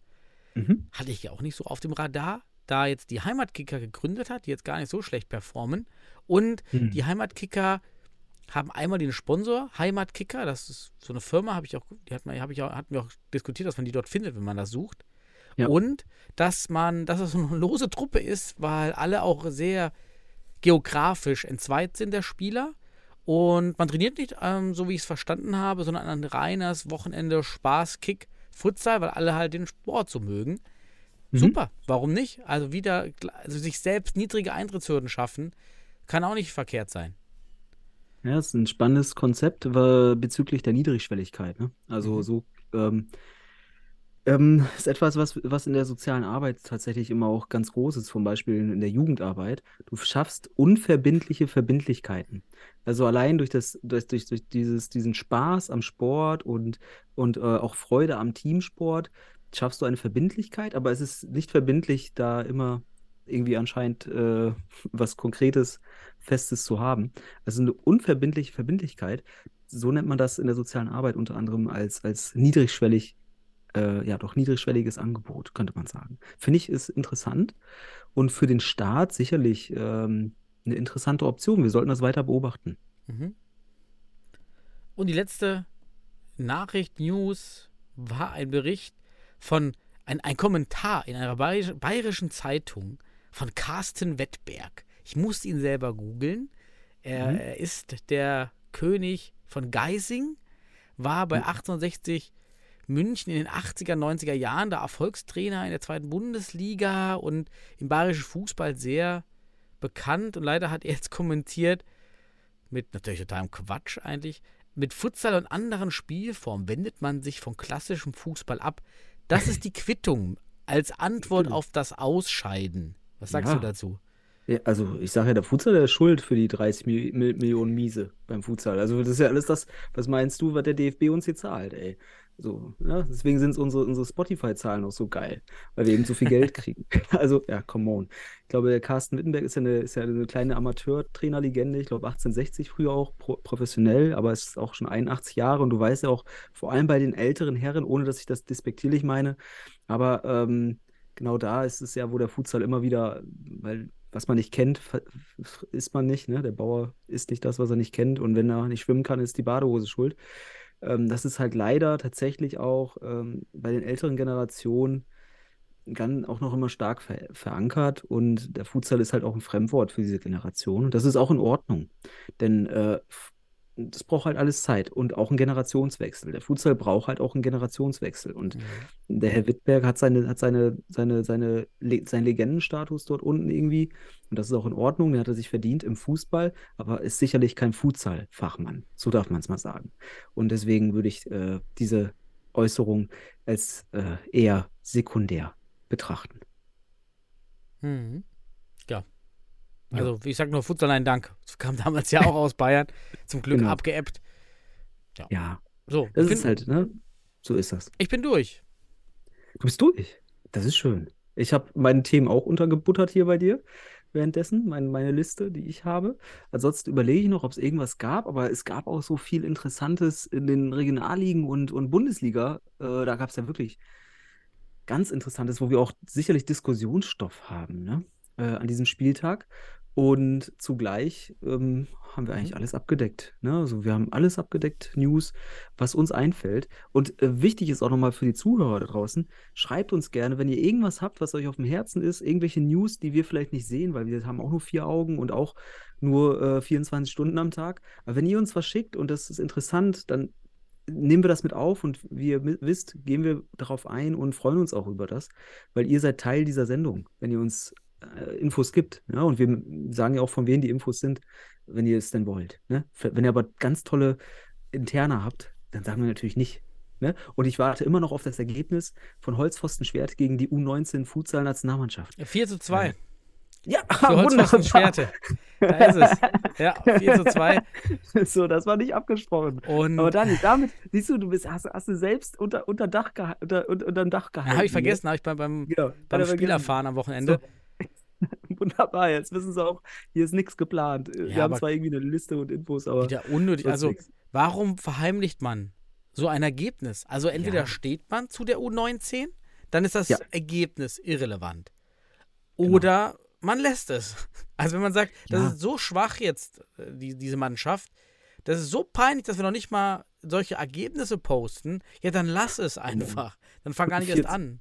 Mhm. hatte ich ja auch nicht so auf dem Radar, da jetzt die Heimatkicker gegründet hat, die jetzt gar nicht so schlecht performen. Und Mhm. die Heimatkicker haben einmal den Sponsor, Heimatkicker, das ist so eine Firma, habe ich auch, die hat man, habe ich auch, hatten wir auch diskutiert, dass man die dort findet, wenn man das sucht. Ja. Und dass man, dass es eine lose Truppe ist, weil alle auch sehr geografisch entzweit sind, der Spieler. Und man trainiert nicht, ähm, so wie ich es verstanden habe, sondern ein reines Wochenende Spaß, Kick, Futsal, weil alle halt den Sport so mögen. Mhm. Super, warum nicht? Also wieder, also sich selbst niedrige Eintrittshürden schaffen, kann auch nicht verkehrt sein. Ja, das ist ein spannendes Konzept äh, bezüglich der Niedrigschwelligkeit. Ne? Also Mhm. so, ähm, Ähm, ist etwas, was, was in der sozialen Arbeit tatsächlich immer auch ganz groß ist, zum Beispiel in, der Jugendarbeit. Du schaffst unverbindliche Verbindlichkeiten. Also allein durch das, durch, durch, durch dieses, diesen Spaß am Sport und, und äh, auch Freude am Teamsport schaffst du eine Verbindlichkeit, aber es ist nicht verbindlich, da immer irgendwie anscheinend äh, was Konkretes, Festes zu haben. Also eine unverbindliche Verbindlichkeit, so nennt man das in der sozialen Arbeit unter anderem als, als niedrigschwellig äh, ja doch niedrigschwelliges Angebot, könnte man sagen. Finde ich ist interessant und für den Staat sicherlich ähm, eine interessante Option. Wir sollten das weiter beobachten. Mhm. Und die letzte Nachricht, News, war ein Bericht von, ein, ein Kommentar in einer bayerisch, bayerischen Zeitung von Carsten Wettberg. Ich musste ihn selber googeln. Er, Mhm. ist der König von Geising, war bei Mhm. 1860 München in den 80er, 90er Jahren der Erfolgstrainer in der zweiten Bundesliga und im bayerischen Fußball sehr bekannt. Und leider hat er jetzt kommentiert, mit natürlich totalem Quatsch eigentlich, mit Futsal und anderen Spielformen wendet man sich vom klassischen Fußball ab. Das ist die Quittung als Antwort Natürlich. auf das Ausscheiden. Was sagst Ja. du dazu? Ja, also ich sage ja, der Futsal, der ist schuld für die 30 Mi Mi Millionen Miese beim Futsal. Also das ist ja alles das, was meinst du, was der DFB uns hier zahlt, ey. So, ja, deswegen sind unsere, unsere Spotify-Zahlen auch so geil, weil wir eben so viel Geld kriegen. Also, ja, come on. Ich glaube, der Carsten Wittenberg ist ja eine, ist ja eine kleine Amateur-Trainer-Legende. Ich glaube, 1860 früher auch pro professionell, aber es ist auch schon 81 Jahre und du weißt ja auch, vor allem bei den älteren Herren, ohne dass ich das despektierlich meine, aber ähm, genau da ist es ja, wo der Futsal immer wieder, weil was man nicht kennt, isst man nicht. Ne? Der Bauer isst nicht das, was er nicht kennt. Und wenn er nicht schwimmen kann, ist die Badehose schuld. Ähm, das ist halt leider tatsächlich auch ähm, bei den älteren Generationen ganz auch noch immer stark ver verankert. Und der Futsal ist halt auch ein Fremdwort für diese Generation. Und das ist auch in Ordnung. Denn äh, das braucht halt alles Zeit und auch einen Generationswechsel. Der Futsal braucht halt auch einen Generationswechsel. Und der Herr Wittberg hat seine, hat seine, seine, seine, Le seinen Legendenstatus dort unten irgendwie. Und das ist auch in Ordnung, den hat er sich verdient im Fußball, aber ist sicherlich kein Futsal-Fachmann. So darf man es mal sagen. Und deswegen würde ich äh, diese Äußerung als äh, eher sekundär betrachten. Mhm. Ja. Ja. Also, ich sag nur Futsal, nein, Dank. Das kam damals ja auch aus Bayern. Zum Glück Genau. abgeebbt. Ja, So, das ist halt, ne? So ist das. ich bin durch. Du bist durch. Das ist schön. Ich habe meine Themen auch untergebuttert hier bei dir währenddessen, mein, meine Liste, die ich habe. Ansonsten überlege ich noch, ob es irgendwas gab, aber es gab auch so viel Interessantes in den Regionalligen und, und Bundesliga. Äh, da gab es ja wirklich ganz Interessantes, wo wir auch sicherlich Diskussionsstoff haben, ne? Äh, an diesem Spieltag. Und zugleich ähm, haben wir eigentlich alles abgedeckt. Ne? Also wir haben alles abgedeckt, News, was uns einfällt. Und äh, wichtig ist auch nochmal für die Zuhörer da draußen, schreibt uns gerne, wenn ihr irgendwas habt, was euch auf dem Herzen ist, irgendwelche News, die wir vielleicht nicht sehen, weil wir haben auch nur vier Augen und auch nur äh, 24 Stunden am Tag. Aber wenn ihr uns was schickt und das ist interessant, dann nehmen wir das mit auf und wie ihr wisst, gehen wir darauf ein und freuen uns auch über das, weil ihr seid Teil dieser Sendung, wenn ihr uns äh, Infos gibt. Ja? Und wir sagen ja auch, von wem die Infos sind, wenn ihr es denn wollt. Ne? Wenn ihr aber ganz tolle Interne habt, dann sagen wir natürlich nicht. Ne? Und ich warte immer noch auf das Ergebnis von Holzpfosten Schwert gegen die U19 Futsal-Nationalmannschaft. 4 zu 2. Ja, Für Holzpfosten Schwerte. Da ist es. Ja, 4 zu 2. So, das war nicht abgesprochen. Und Aber Dani, damit, siehst du, du bist, hast, hast du selbst unter, unter Dach unter, unter, unter dem Dach gehalten. habe ich vergessen, habe ich beim, beim, hat beim Spiel erfahren am Wochenende. Wunderbar, jetzt wissen sie auch, hier ist nichts geplant. Wir Ja, haben aber- zwar irgendwie eine Liste und Infos, aber Wieder unnötig. Also, nix. warum verheimlicht man so ein Ergebnis? Also, entweder Ja. steht man zu der U19, dann ist das Ja. Genau. Ergebnis irrelevant. Oder man lässt es. Also, wenn man sagt, das ist so schwach jetzt, äh, die, diese Mannschaft, das ist so peinlich, dass wir noch nicht mal solche Ergebnisse posten, ja, dann lass es einfach. Dann fang gar nicht erst an.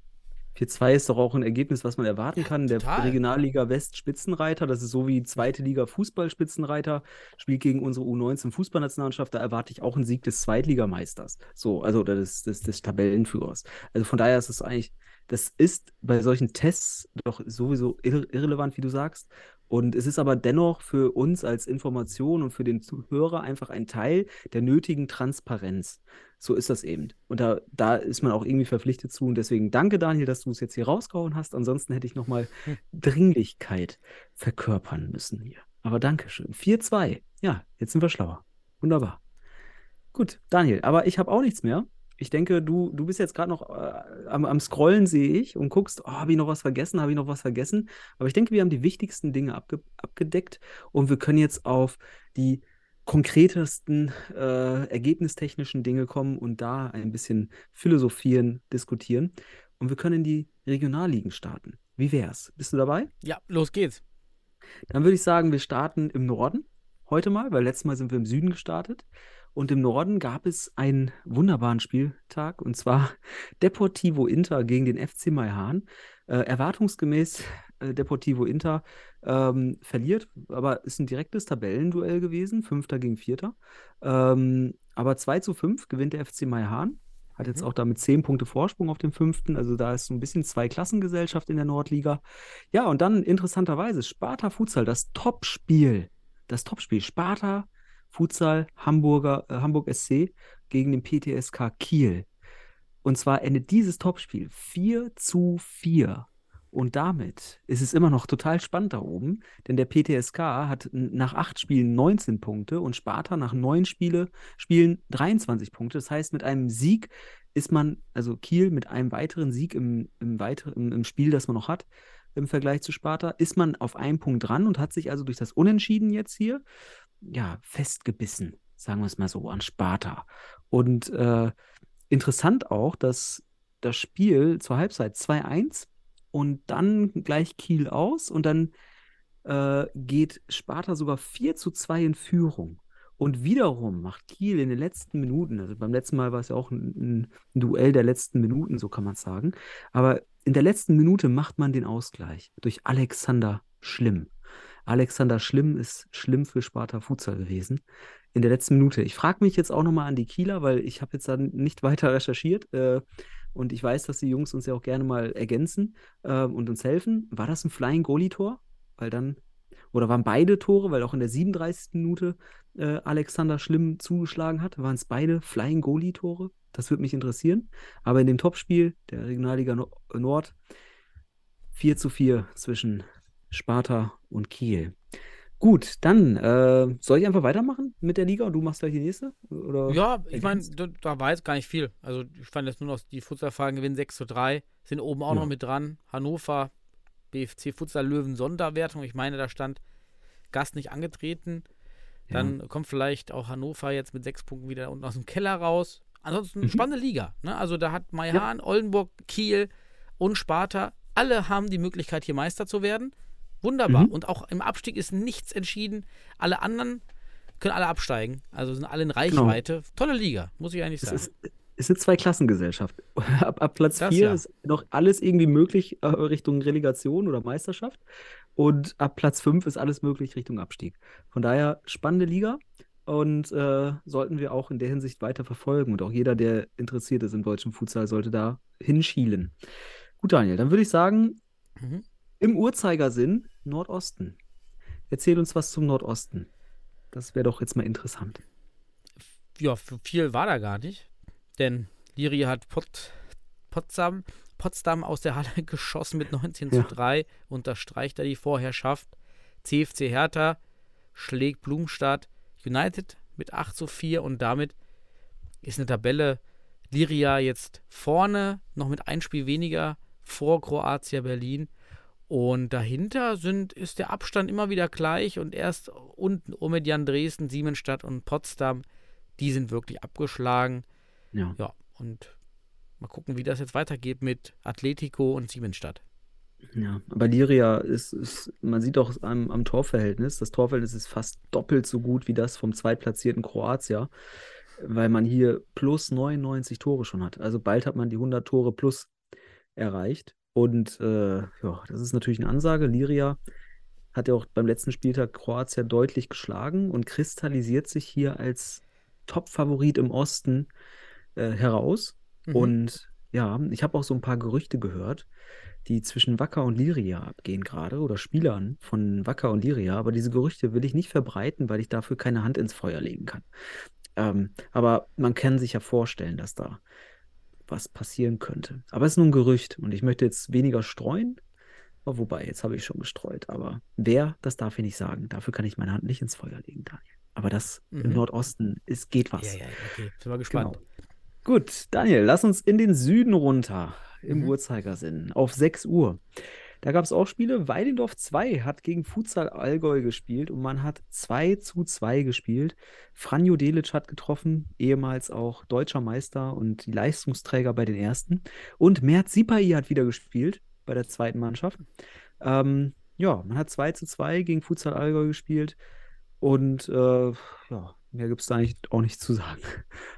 4-2 ist doch auch ein Ergebnis, was man erwarten kann. Der total. Regionalliga West Spitzenreiter, das ist so wie zweite Liga Fußball Spitzenreiter, spielt gegen unsere U19 Fußballnationalmannschaft. Da erwarte ich auch einen Sieg des Zweitligameisters. So, also oder des, des, des Tabellenführers. Also von daher ist es eigentlich, das ist bei solchen Tests doch sowieso irre irrelevant, wie du sagst. Und es ist aber dennoch für uns als Information und für den Zuhörer einfach ein Teil der nötigen Transparenz. So ist das eben. Und da, da ist man auch irgendwie verpflichtet zu. Und deswegen danke, Daniel, dass du es jetzt hier rausgehauen hast. Ansonsten hätte ich nochmal Hm. Dringlichkeit verkörpern müssen hier. Aber danke schön. 4-2. Ja, jetzt sind wir schlauer. Wunderbar. Gut, Daniel, aber ich habe auch nichts mehr. Ich denke, du, du bist jetzt gerade noch äh, am, am Scrollen, sehe ich, und guckst, oh, habe ich noch was vergessen, habe ich noch was vergessen. Aber ich denke, wir haben die wichtigsten Dinge abge abgedeckt und wir können jetzt auf die konkretesten äh, ergebnistechnischen Dinge kommen und da ein bisschen philosophieren, diskutieren. Und wir können in die Regionalligen starten. Wie wär's? Bist du dabei? Ja, los geht's. Dann würde ich sagen, wir starten im Norden heute mal, weil letztes Mal sind wir im Süden gestartet. Und im Norden gab es einen wunderbaren Spieltag und zwar Deportivo Inter gegen den FC Maihahn. Äh, erwartungsgemäß äh, Deportivo Inter ähm, verliert, aber ist ein direktes Tabellenduell gewesen, Fünfter gegen Vierter. Ähm, aber 2 zu 5 gewinnt der FC Maihahn. Hat jetzt Mhm. auch damit 10 Punkte Vorsprung auf dem fünften. Also da ist so ein bisschen Zweiklassengesellschaft in der Nordliga. Ja, und dann interessanterweise Sparta Futsal, das Topspiel. Das Topspiel. Sparta Futsal Hamburger, äh, Hamburg SC gegen den PTSK Kiel. Und zwar endet dieses Topspiel 4 zu 4. Und damit ist es immer noch total spannend da oben, denn der PTSK hat nach acht Spielen 19 Punkte und Sparta nach neun Spiele, Spielen 23 Punkte. Das heißt, mit einem Sieg ist man, also Kiel mit einem weiteren Sieg im, im, weiter, im, im Spiel, das man noch hat, im Vergleich zu Sparta, ist man auf einen Punkt dran und hat sich also durch das Unentschieden jetzt hier, ja, festgebissen, sagen wir es mal so, an Sparta. Und äh, interessant auch, dass das Spiel zur Halbzeit 2-1 und dann gleich Kiel aus und dann äh, geht Sparta sogar 4 zu 2 in Führung. Und wiederum macht Kiel in den letzten Minuten, also beim letzten Mal war es ja auch ein, ein Duell der letzten Minuten, so kann man sagen, aber in der letzten Minute macht man den Ausgleich durch Alexander Schlimm. Alexander Schlimm ist schlimm für Sparta Futsal gewesen. In der letzten Minute. Ich frage mich jetzt auch nochmal an die Kieler, weil ich habe jetzt dann nicht weiter recherchiert. Äh, und ich weiß, dass die Jungs uns ja auch gerne mal ergänzen äh, und uns helfen. War das ein Flying Goalie-Tor? Weil dann, oder waren beide Tore, weil auch in der 37. Minute äh, Alexander Schlimm zugeschlagen hat, waren es beide Flying Goalie-Tore? Das würde mich interessieren. Aber in dem Topspiel der Regionalliga no Nord 4 zu 4 zwischen Sparta und Kiel. Gut, dann äh, soll ich einfach weitermachen mit der Liga und du machst gleich die nächste? Oder Ja, ich meine, da, da war jetzt gar nicht viel. Also ich fand jetzt nur noch, die Futsalfragen gewinnen 6 zu 3, sind oben auch Ja. noch mit dran. Hannover, BFC Futsal Löwen Sonderwertung. Ich meine, da stand Gast nicht angetreten. Dann kommt vielleicht auch Hannover jetzt mit sechs Punkten wieder unten aus dem Keller raus. Ansonsten Mhm. spannende Liga. Ne? Also da hat Maihahn, Oldenburg, Kiel und Sparta, alle haben die Möglichkeit, hier Meister zu werden. Wunderbar. Mhm. Und auch im Abstieg ist nichts entschieden. Alle anderen können alle absteigen. Also sind alle in Reichweite. Tolle Liga, muss ich eigentlich Es sagen. ist, es ist eine Zweiklassengesellschaft. Ab, ab Platz Das 4 ja. ist noch alles irgendwie möglich äh, Richtung Relegation oder Meisterschaft. Und ab Platz 5 ist alles möglich Richtung Abstieg. Von daher spannende Liga und äh, sollten wir auch in der Hinsicht weiter verfolgen. Und auch jeder, der interessiert ist im deutschen Futsal, sollte da hinschielen. Gut, Daniel, dann würde ich sagen, Mhm. im Uhrzeigersinn Nordosten. Erzähl uns was zum Nordosten. Das wäre doch jetzt mal interessant. ja, viel war da gar nicht. Denn Liri hat Pot, Potsdam, Potsdam aus der Halle geschossen mit 19 Ja. zu 3. Unterstreicht er die Vorherrschaft. CFC Hertha schlägt Blumstadt United mit 8 zu 4 und damit ist eine Tabelle Liria jetzt vorne, noch mit ein Spiel weniger vor Kroatia Berlin. Und dahinter sind, ist der Abstand immer wieder gleich und erst unten Omedian Dresden, Siemensstadt und Potsdam, die sind wirklich abgeschlagen. Ja. Ja, und mal gucken, wie das jetzt weitergeht mit Atletico und Siemensstadt. Ja, aber Liria ist, ist, man sieht auch am, am Torverhältnis, das Torverhältnis ist fast doppelt so gut wie das vom zweitplatzierten Kroatia, weil man hier plus 99 Tore schon hat. Also bald hat man die 100 Tore plus erreicht. Und äh, ja, das ist natürlich eine Ansage. Liria hat ja auch beim letzten Spieltag Kroatien deutlich geschlagen und kristallisiert sich hier als Top-Favorit im Osten äh, heraus. Mhm. Und ja, ich habe auch so ein paar Gerüchte gehört, die zwischen Wacker und Liria abgehen gerade oder Spielern von Wacker und Liria. Aber diese Gerüchte will ich nicht verbreiten, weil ich dafür keine Hand ins Feuer legen kann. Ähm, aber man kann sich ja vorstellen, dass da was passieren könnte. Aber es ist nur ein Gerücht und ich möchte jetzt weniger streuen. Oh, wobei, jetzt habe ich schon gestreut. Aber wer, das darf ich nicht sagen. Dafür kann ich meine Hand nicht ins Feuer legen, Daniel. Aber das im Mhm. Nordosten, es geht was. Ja, ja, okay. Bin mal gespannt. Genau. Gut, Daniel, lass uns in den Süden runter im Mhm. Uhrzeigersinn auf 6 Uhr. Da gab es auch Spiele. Weidendorf 2 hat gegen Futsal Allgäu gespielt und man hat 2 zu 2 gespielt. Franjo Delic hat getroffen, ehemals auch deutscher Meister und Leistungsträger bei den ersten. Und Mert Sipai hat wieder gespielt bei der zweiten Mannschaft. Ähm, ja, man hat 2 zu 2 gegen Futsal Allgäu gespielt. Und äh, ja, mehr gibt es da eigentlich auch nicht zu sagen.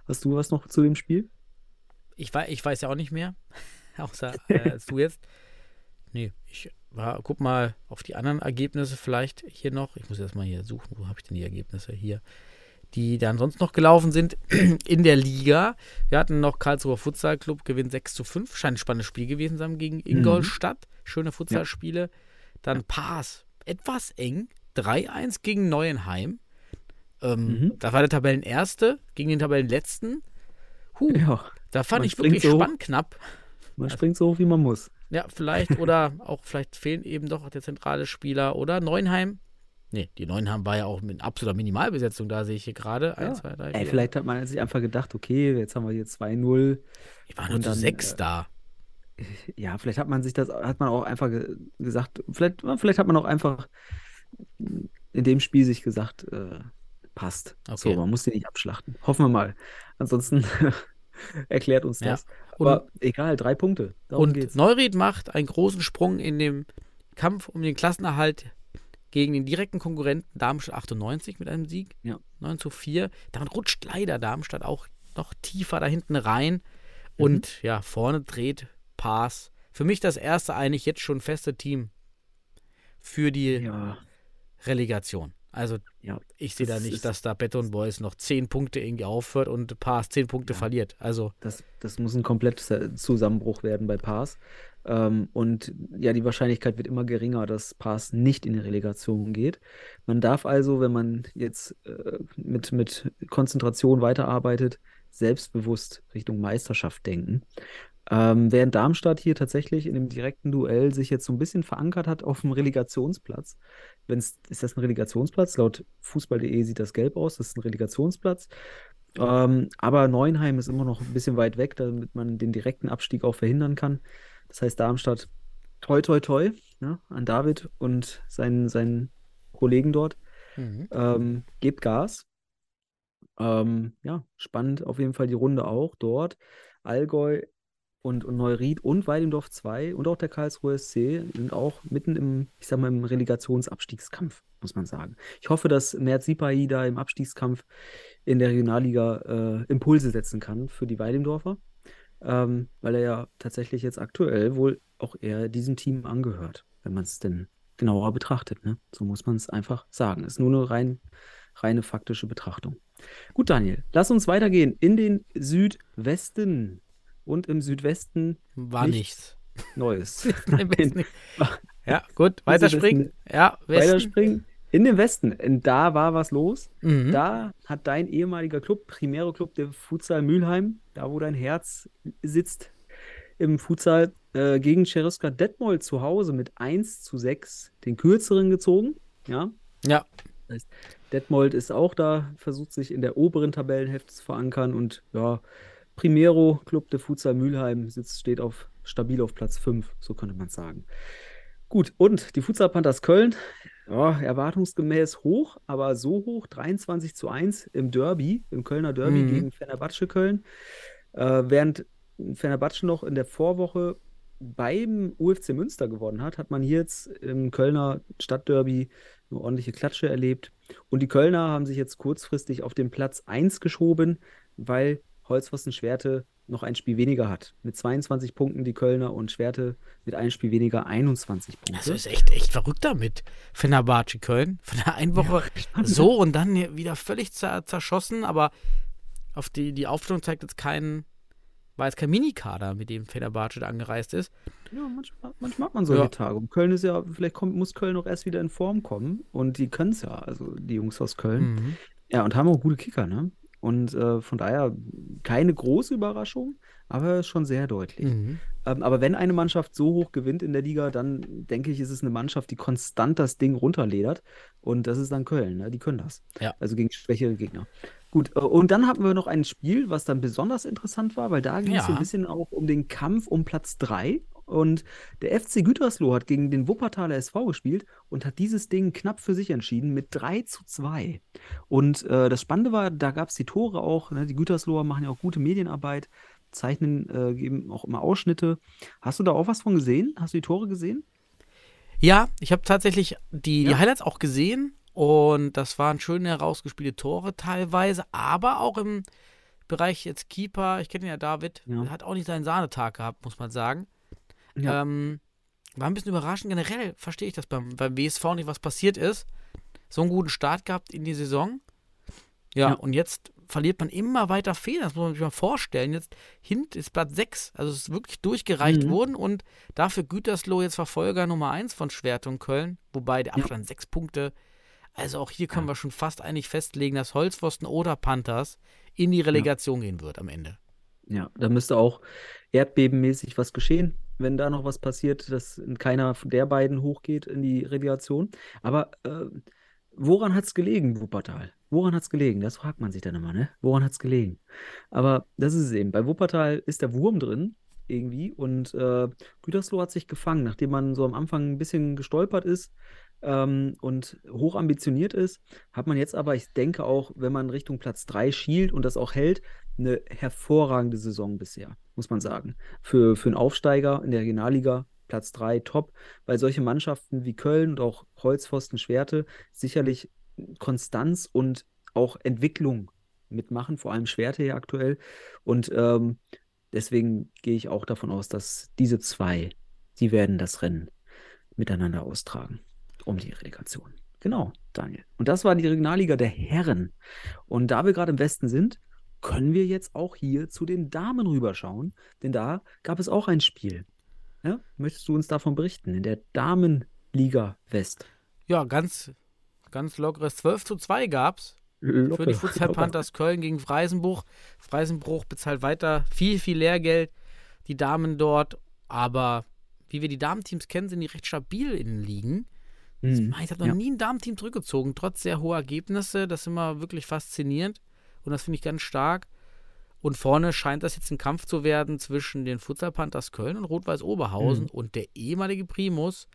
Hast du was noch zu dem Spiel? Ich, wei ich weiß ja auch nicht mehr, außer äh, als du jetzt. Nee, ich war, guck mal auf die anderen Ergebnisse vielleicht hier noch. Ich muss erst mal hier suchen, wo habe ich denn die Ergebnisse hier, die dann sonst noch gelaufen sind in der Liga. Wir hatten noch Karlsruher Futsal Club, gewinnt 6 zu 5. Scheint ein spannendes Spiel gewesen sein gegen Ingolstadt. Schöne Futsalspiele. Dann Paas, etwas eng. 3-1 gegen Neuenheim. Ähm, Mhm. Da war der Tabellenerste gegen den Tabellenletzten. Huh, Ja, da fand ich wirklich so. spannend knapp. Man springt so hoch, wie man muss. Ja, vielleicht oder auch vielleicht fehlen eben doch der zentrale Spieler oder Neuenheim. Nee, die Neuenheim war ja auch mit absoluter Minimalbesetzung, da sehe ich hier gerade. Ja. 1, 2, 3, 4. Ey, vielleicht hat man sich einfach gedacht, okay, jetzt haben wir hier 2-0. Die waren nur zu dann, sechs äh, da. Ja, vielleicht hat man sich das, hat man auch einfach ge gesagt, vielleicht, vielleicht hat man auch einfach in dem Spiel sich gesagt, äh, passt. So, Okay. man muss den nicht abschlachten. Hoffen wir mal. Ansonsten erklärt uns Ja. Und, Aber egal, drei Punkte. Darum und geht's. Neuried macht einen großen Sprung in dem Kampf um den Klassenerhalt gegen den direkten Konkurrenten Darmstadt 98 mit einem Sieg. Ja. 9 zu 4. Dann rutscht leider Darmstadt auch noch tiefer da hinten rein. Mhm. Und ja, vorne dreht Paas. Für mich das erste eigentlich jetzt schon feste Team für die Ja, Relegation. Also ja. ich sehe da nicht, dass da Beton Boys noch 10 Punkte irgendwie aufhört und Paas 10 Punkte Ja. verliert. Also Das, das muss ein kompletter Zusammenbruch werden bei Paas. Ähm, und ja, die Wahrscheinlichkeit wird immer geringer, dass Paas nicht in die Relegation geht. Man darf also, wenn man jetzt äh, mit, mit Konzentration weiterarbeitet, selbstbewusst Richtung Meisterschaft denken. Ähm, während Darmstadt hier tatsächlich in dem direkten Duell sich jetzt so ein bisschen verankert hat auf dem Relegationsplatz. Wenn's, ist das ein Relegationsplatz? Laut Fußball.de sieht das gelb aus. Das ist ein Relegationsplatz. Ähm, aber Neuenheim ist immer noch ein bisschen weit weg, damit man den direkten Abstieg auch verhindern kann. Das heißt, Darmstadt, toi, toi, toi, ja, an David und seinen, seinen Kollegen dort. mhm. Ähm, gebt Gas. Ähm, ja, spannend auf jeden Fall die Runde auch dort. Allgäu und, und Neuried und Weidendorf 2 und auch der Karlsruhe SC sind auch mitten im, ich sag mal, im Relegationsabstiegskampf, muss man sagen. Ich hoffe, dass Mert Sipai da im Abstiegskampf in der Regionalliga äh, Impulse setzen kann für die Weidendorfer, ähm, weil er ja tatsächlich jetzt aktuell wohl auch eher diesem Team angehört, wenn man es denn genauer betrachtet. Ne? So muss man es einfach sagen. Ist nur eine rein, reine faktische Betrachtung. Gut, Daniel, lass uns weitergehen in den Südwesten. Und im Südwesten War nichts. nichts. Neues. Im Westen nicht. ja, gut, weiterspringen. Ja, Westen. Weiterspringen. In den Westen. Und da war was los. Mhm. Da hat dein ehemaliger Club, Primero Club, der Futsal Mülheim, da wo dein Herz sitzt, im Futsal äh, gegen Cheruska Detmold zu Hause mit 1 zu 6 den kürzeren gezogen. Ja, Ja, Detmold ist auch da, versucht sich in der oberen Tabellenhälfte zu verankern und ja, Primero Club de Futsal Mülheim sitzt, steht auf stabil auf Platz 5, so könnte man sagen. Gut, und die Futsal Panthers Köln, ja, erwartungsgemäß hoch, aber so hoch, 23 zu 1 im Derby, im Kölner Derby Mhm. gegen Fenerbahce Köln. Äh, während Fenerbahce noch in der Vorwoche beim UFC Münster gewonnen hat, hat man hier jetzt im Kölner Stadtderby eine ordentliche Klatsche erlebt. Und die Kölner haben sich jetzt kurzfristig auf den Platz 1 geschoben, weil Holzpfosten Schwerte noch ein Spiel weniger hat. Mit 22 Punkten die Kölner und Schwerte mit einem Spiel weniger 21 Punkte. das ist echt, echt verrückt damit. Fenerbahce Köln. Von der einen Woche so und dann wieder völlig zer zerschossen, aber auf die, die Aufstellung zeigt jetzt keinen war jetzt kein Minikader, mit dem Fenerbahce da angereist ist. Ja, manchmal, manchmal hat man solche Ja. Tage. Und Köln ist ja, vielleicht kommt, muss Köln auch erst wieder in Form kommen. Und die können es ja, also die Jungs aus Köln. Mhm. Ja, und haben auch gute Kicker, ne? Und äh, von daher keine große Überraschung, aber schon sehr deutlich. Mhm. Ähm, aber wenn eine Mannschaft so hoch gewinnt in der Liga, dann denke ich, ist es eine Mannschaft, die konstant das Ding runterledert. Und das ist dann Köln, ne? Die können das. Ja. Also gegen schwächere Gegner. Gut, äh, und dann hatten wir noch ein Spiel, was dann besonders interessant war, weil da ging es Ja. ein bisschen auch um den Kampf um Platz 3. Und der FC Gütersloh hat gegen den Wuppertaler SV gespielt und hat dieses Ding knapp für sich entschieden mit 3 zu 2. Und äh, das Spannende war, da gab es die Tore auch. Ne? Die Gütersloher machen ja auch gute Medienarbeit, zeichnen, äh, geben auch immer Ausschnitte. Hast du da auch was von gesehen? Hast du die Tore gesehen? Ja, ich habe tatsächlich die, die Ja. Highlights auch gesehen und das waren schöne herausgespielte Tore teilweise, aber auch im Bereich jetzt Keeper, ich kenne ja David, Ja. hat auch nicht seinen Sahnetag gehabt, muss man sagen. Ja. Ähm, war ein bisschen überraschend. Generell verstehe ich das beim, beim WSV nicht, was passiert ist. So einen guten Start gehabt in die Saison. Ja, Ja. und jetzt verliert man immer weiter Fehler. Das muss man sich mal vorstellen. Jetzt hint ist Platz 6. Also es ist wirklich durchgereicht Mhm. worden und dafür Gütersloh jetzt Verfolger Nummer 1 von Schwert und Köln. Wobei der Ja. Abstand sechs Punkte. Also auch hier können wir schon fast eigentlich festlegen, dass Holzpfosten oder Panthers in die Relegation gehen wird am Ende. Ja, da müsste auch erdbebenmäßig was geschehen, wenn da noch was passiert, dass keiner der beiden hochgeht in die Relegation. Aber äh, woran hat es gelegen, Wuppertal? Woran hat es gelegen? Das fragt man sich dann immer, ne? Woran hat es gelegen? Aber das ist es eben. Bei Wuppertal ist der Wurm drin, irgendwie. Und äh, Gütersloh hat sich gefangen, nachdem man so am Anfang ein bisschen gestolpert ist ähm, und hoch ambitioniert ist, hat man jetzt aber, ich denke auch, wenn man Richtung Platz 3 schielt und das auch hält, eine hervorragende Saison bisher, muss man sagen. Für, für einen Aufsteiger in der Regionalliga Platz 3 top, weil solche Mannschaften wie Köln und auch Holzpfosten Schwerte sicherlich Konstanz und auch Entwicklung mitmachen, vor allem Schwerte hier aktuell. Und ähm, deswegen gehe ich auch davon aus, dass diese zwei, die werden das Rennen miteinander austragen um die Relegation. Genau, Daniel. Und das war die Regionalliga der Herren. Und da wir gerade im Westen sind, können wir jetzt auch hier zu den Damen rüberschauen, denn da gab es auch ein Spiel. Ja? Möchtest du uns davon berichten? In der Damenliga West. Ja, ganz, ganz lockeres 12 zu 2 gab's für die Futsal Panthers Köln gegen Freisenbruch. Freisenbruch bezahlt weiter viel, viel Lehrgeld. Die Damen dort, aber wie wir die Damenteams kennen, sind die recht stabil in den Ligen. Mhm. Mainz hat noch Ja. nie ein Damenteam zurückgezogen, trotz sehr hoher Ergebnisse. Das ist immer wirklich faszinierend und das finde ich ganz stark. Und vorne scheint das jetzt ein Kampf zu werden zwischen den Futsal Panthers Köln und Rot-Weiß Oberhausen Mhm. und der ehemalige Primus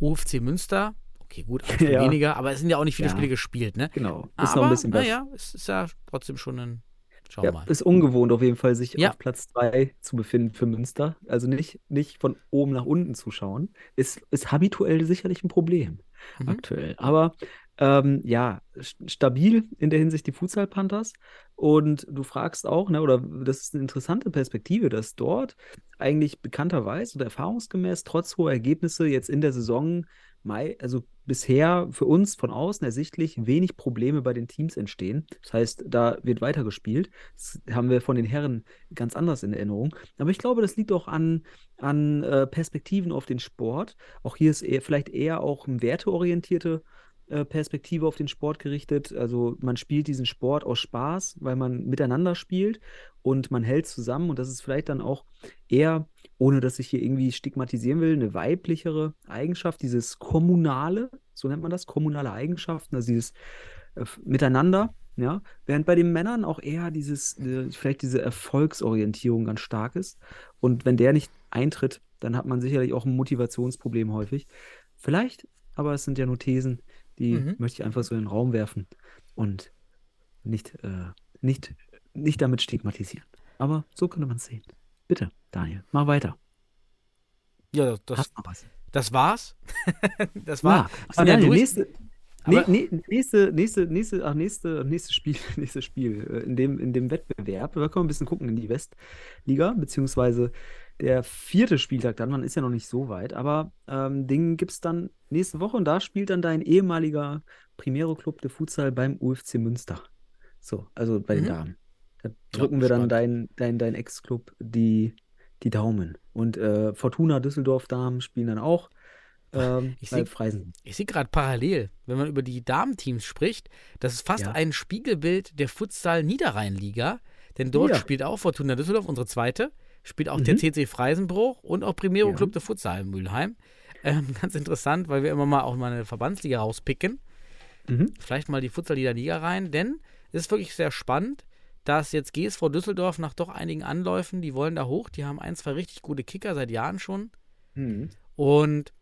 UFC Münster. Okay, gut, Ja. weniger, aber es sind ja auch nicht viele Ja. Spiele gespielt, ne? Genau. Ist aber, noch ein bisschen besser. naja, es ist ja trotzdem schon ein. Schauen Ja, mal. ist ungewohnt auf jeden Fall, sich Ja. auf Platz 2 zu befinden für Münster. Also nicht, nicht von oben nach unten zu schauen. Ist, ist habituell sicherlich ein Problem Mhm. aktuell. Aber ähm, ja, st- stabil in der Hinsicht die Futsal Panthers. Und du fragst auch, ne, oder das ist eine interessante Perspektive, dass dort eigentlich bekannterweise oder erfahrungsgemäß trotz hoher Ergebnisse jetzt in der Saison Mai, also bisher für uns von außen ersichtlich wenig Probleme bei den Teams entstehen. Das heißt, da wird weitergespielt. Das haben wir von den Herren ganz anders in Erinnerung. Aber ich glaube, das liegt auch an, an äh, Perspektiven auf den Sport. Auch hier ist eher, vielleicht eher auch eine werteorientierte Perspektive auf den Sport gerichtet. Also man spielt diesen Sport aus Spaß, weil man miteinander spielt und man hält zusammen. Und das ist vielleicht dann auch eher, ohne dass ich hier irgendwie stigmatisieren will, eine weiblichere Eigenschaft, dieses Kommunale, so nennt man das, kommunale Eigenschaften, also dieses äh, Miteinander. Ja, während bei den Männern auch eher dieses, äh, vielleicht diese Erfolgsorientierung ganz stark ist. Und wenn der nicht eintritt, dann hat man sicherlich auch ein Motivationsproblem häufig. Vielleicht, aber es sind ja nur Thesen, die Mhm. möchte ich einfach so in den Raum werfen und nicht, äh, nicht, nicht damit stigmatisieren. Aber so könnte man es sehen. Bitte, Daniel, mach weiter. Ja, das, Hast noch was? das war's. das war. Ja, aber ja Daniel, nächste, nee, Aber- nee, nächste, nächste, nächste, ach, nächste, nächstes Spiel, nächstes Spiel äh, in dem, in dem Wettbewerb. Da können wir ein bisschen gucken in die Westliga, beziehungsweise der vierte Spieltag dann, man ist ja noch nicht so weit, aber ähm, den gibt es dann nächste Woche und da spielt dann dein ehemaliger Primero Club de Futsal beim UFC Münster. So, also bei den Mhm. Damen. Da drücken wir dann dein, dein, dein Ex-Club die, die Daumen. Und äh, Fortuna Düsseldorf-Damen spielen dann auch ähm, Ich bei seh- sehe gerade parallel, wenn man über die Damenteams spricht, das ist fast Ja. ein Spiegelbild der Futsal Niederrhein-Liga. Denn dort Ja. spielt auch Fortuna Düsseldorf, unsere zweite, spielt auch Mhm. der CC Freisenbruch und auch Primero Ja. Club de Futsal in Mülheim. Ähm, ganz interessant, weil wir immer mal auch mal eine Verbandsliga rauspicken. Mhm. Vielleicht mal die Futsal Liga rein, denn es ist wirklich sehr spannend, dass jetzt GSV Düsseldorf nach doch einigen Anläufen, die wollen da hoch, die haben ein, zwei richtig gute Kicker seit Jahren schon Mhm. und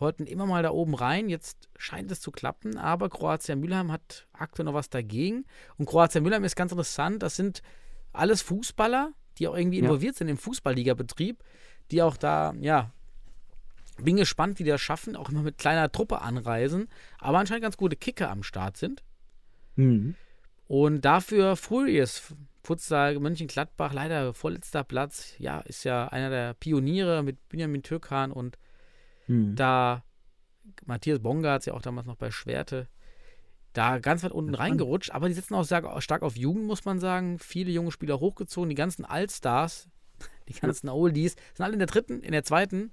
wollten immer mal da oben rein. Jetzt scheint es zu klappen, aber Kroatia Mülheim hat aktuell noch was dagegen. Und Kroatia Mülheim ist ganz interessant. Das sind alles Fußballer, die auch irgendwie Ja. involviert sind im Fußballliga-Betrieb, die auch da, ja, bin gespannt, wie die das schaffen, auch immer mit kleiner Truppe anreisen, aber anscheinend ganz gute Kicker am Start sind. Mhm. Und dafür Furious, Futsal Mönchengladbach, leider vorletzter Platz. Ja, ist ja einer der Pioniere mit Benjamin Türkan und Mhm. da Matthias Bongartz ja auch damals noch bei Schwerte, da ganz weit unten reingerutscht, aber die setzen auch stark, stark auf Jugend, muss man sagen. Viele junge Spieler hochgezogen, die ganzen Allstars, die ganzen Oldies, sind alle in der dritten, in der zweiten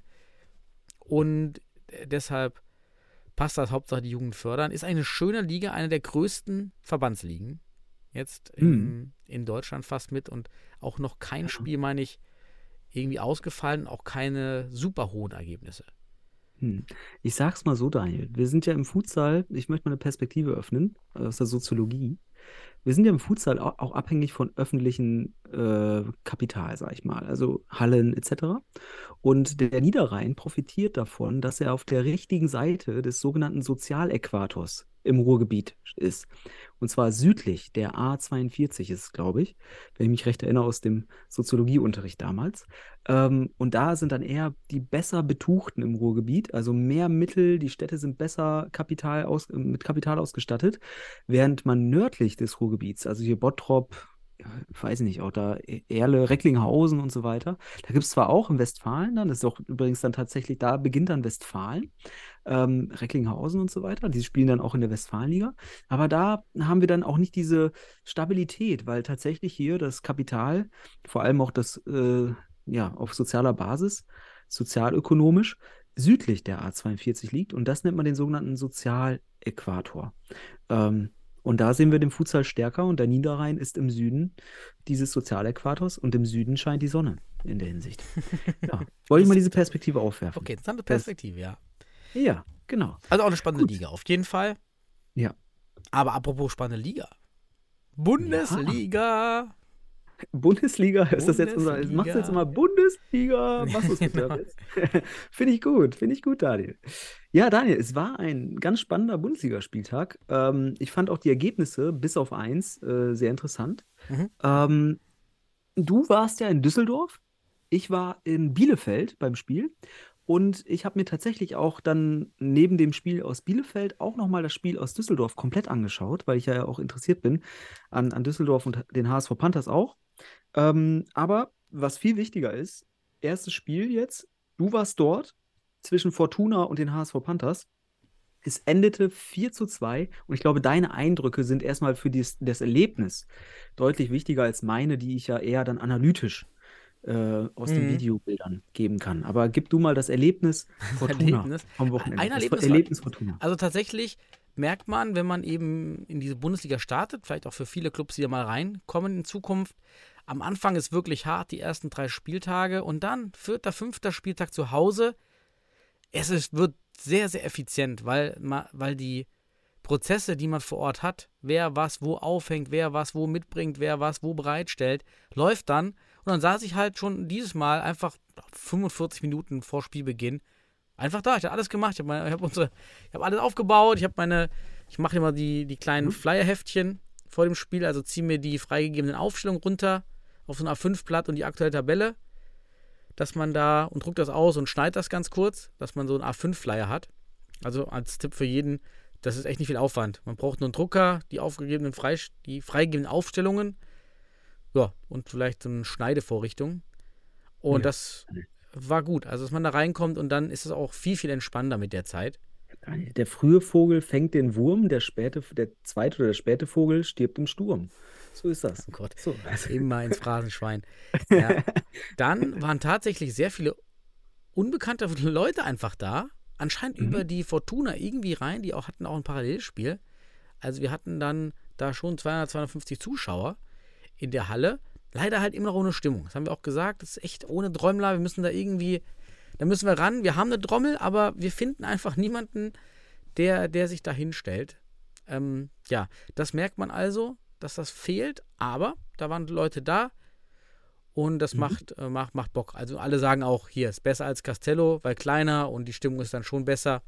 und deshalb passt das Hauptsache die Jugend fördern. Ist eine schöne Liga, eine der größten Verbandsligen jetzt in, Mhm. in Deutschland fast mit und auch noch kein Spiel, meine ich, irgendwie ausgefallen, auch keine super hohen Ergebnisse. Hm. Ich sag's mal so, Daniel. Wir sind ja im Futsal, ich möchte mal eine Perspektive öffnen aus der Soziologie. Wir sind ja im Futsal au- auch abhängig von öffentlichem äh, Kapital, sag ich mal, also Hallen etc. Und der Niederrhein profitiert davon, dass er auf der richtigen Seite des sogenannten Sozialäquators im Ruhrgebiet ist. Und zwar südlich der A42 ist es, glaube ich, wenn ich mich recht erinnere aus dem Soziologieunterricht damals. Ähm, und da sind dann eher die besser Betuchten im Ruhrgebiet, also mehr Mittel, die Städte sind besser Kapital aus, mit Kapital ausgestattet, während man nördlich des Ruhrgebiets, also hier Bottrop, weiß nicht, auch da E- Erle, Recklinghausen und so weiter, da gibt es zwar auch im Westfalen dann, das ist auch übrigens dann tatsächlich, da beginnt dann Westfalen, ähm, Recklinghausen und so weiter, die spielen dann auch in der Westfalenliga, aber da haben wir dann auch nicht diese Stabilität, weil tatsächlich hier das Kapital, vor allem auch das äh, ja, auf sozialer Basis, sozialökonomisch, südlich der A42 liegt. Und das nennt man den sogenannten Sozialäquator. Ähm, und da sehen wir den Futsal stärker und der Niederrhein ist im Süden dieses Sozialäquators und im Süden scheint die Sonne in der Hinsicht. Ja, wollte ich mal diese Perspektive aufwerfen. Okay, interessante Perspektive, ja. Ja, genau. Also auch eine spannende Gut. Liga, auf jeden Fall. Ja. Aber apropos spannende Liga. Bundesliga. Bundesliga, ist das jetzt unser, Bundesliga. machst du jetzt immer Bundesliga? Machst du es jetzt? Finde ich gut, finde ich gut, Daniel. Ja, Daniel, es war ein ganz spannender Bundesligaspieltag. Ähm, ich fand auch die Ergebnisse bis auf eins äh, sehr interessant. Mhm. Ähm, du warst ja in Düsseldorf, ich war in Bielefeld beim Spiel und ich habe mir tatsächlich auch dann neben dem Spiel aus Bielefeld auch nochmal das Spiel aus Düsseldorf komplett angeschaut, weil ich ja auch interessiert bin an, an Düsseldorf und den HSV Panthers auch. Ähm, aber was viel wichtiger ist, erstes Spiel jetzt, du warst dort zwischen Fortuna und den HSV Panthers. Es endete 4 zu 2 und ich glaube, deine Eindrücke sind erstmal für dies, das Erlebnis deutlich wichtiger als meine, die ich ja eher dann analytisch äh, aus den Mhm. Videobildern geben kann. Aber gib du mal das Erlebnis Fortuna Erlebnis? vom Wochenende. Ein Erlebnis Erlebnis Fortuna. Also tatsächlich merkt man, wenn man eben in diese Bundesliga startet, vielleicht auch für viele Clubs, die da mal reinkommen in Zukunft, am Anfang ist wirklich hart, die ersten drei Spieltage und dann vierter, fünfter Spieltag zu Hause. Es ist, wird sehr, sehr effizient, weil, weil die Prozesse, die man vor Ort hat, wer was wo aufhängt, wer was wo mitbringt, wer was wo bereitstellt, läuft dann. Und dann saß ich halt schon dieses Mal einfach 45 Minuten vor Spielbeginn einfach da. Ich habe alles gemacht. Ich habe ich habe alles aufgebaut. Ich habe meine, ich mache immer die, die kleinen Flyerheftchen vor dem Spiel, also ziehe mir die freigegebenen Aufstellungen runter auf so ein A5-Blatt und die aktuelle Tabelle, dass man da und druckt das aus und schneidet das ganz kurz, dass man so einen A5-Flyer hat. Also als Tipp für jeden, das ist echt nicht viel Aufwand. Man braucht nur einen Drucker, die aufgegebenen frei, die freigegebenen Aufstellungen, ja, und vielleicht so eine Schneidevorrichtung. Und Ja. das war gut. Also, dass man da reinkommt und dann ist es auch viel, viel entspannender mit der Zeit. Der frühe Vogel fängt den Wurm, der späte, der zweite oder der späte Vogel stirbt im Sturm. So ist das. Oh Gott. So, also, Immer ins Phrasenschwein. Ja. Dann waren tatsächlich sehr viele unbekannte Leute einfach da. Anscheinend Mhm. über die Fortuna irgendwie rein. Die auch hatten auch ein Parallelspiel. Also wir hatten dann da schon 200, 250 Zuschauer in der Halle. Leider halt immer noch ohne Stimmung. Das haben wir auch gesagt. Das ist echt ohne Träumler. Wir müssen da irgendwie, da müssen wir ran. Wir haben eine Trommel, aber wir finden einfach niemanden, der, der sich da hinstellt. Ähm, ja, das merkt man also, dass das fehlt. Aber da waren Leute da. Und das Mhm. macht, äh, macht, macht Bock. Also alle sagen auch, hier ist besser als Castello, weil kleiner und die Stimmung ist dann schon besser.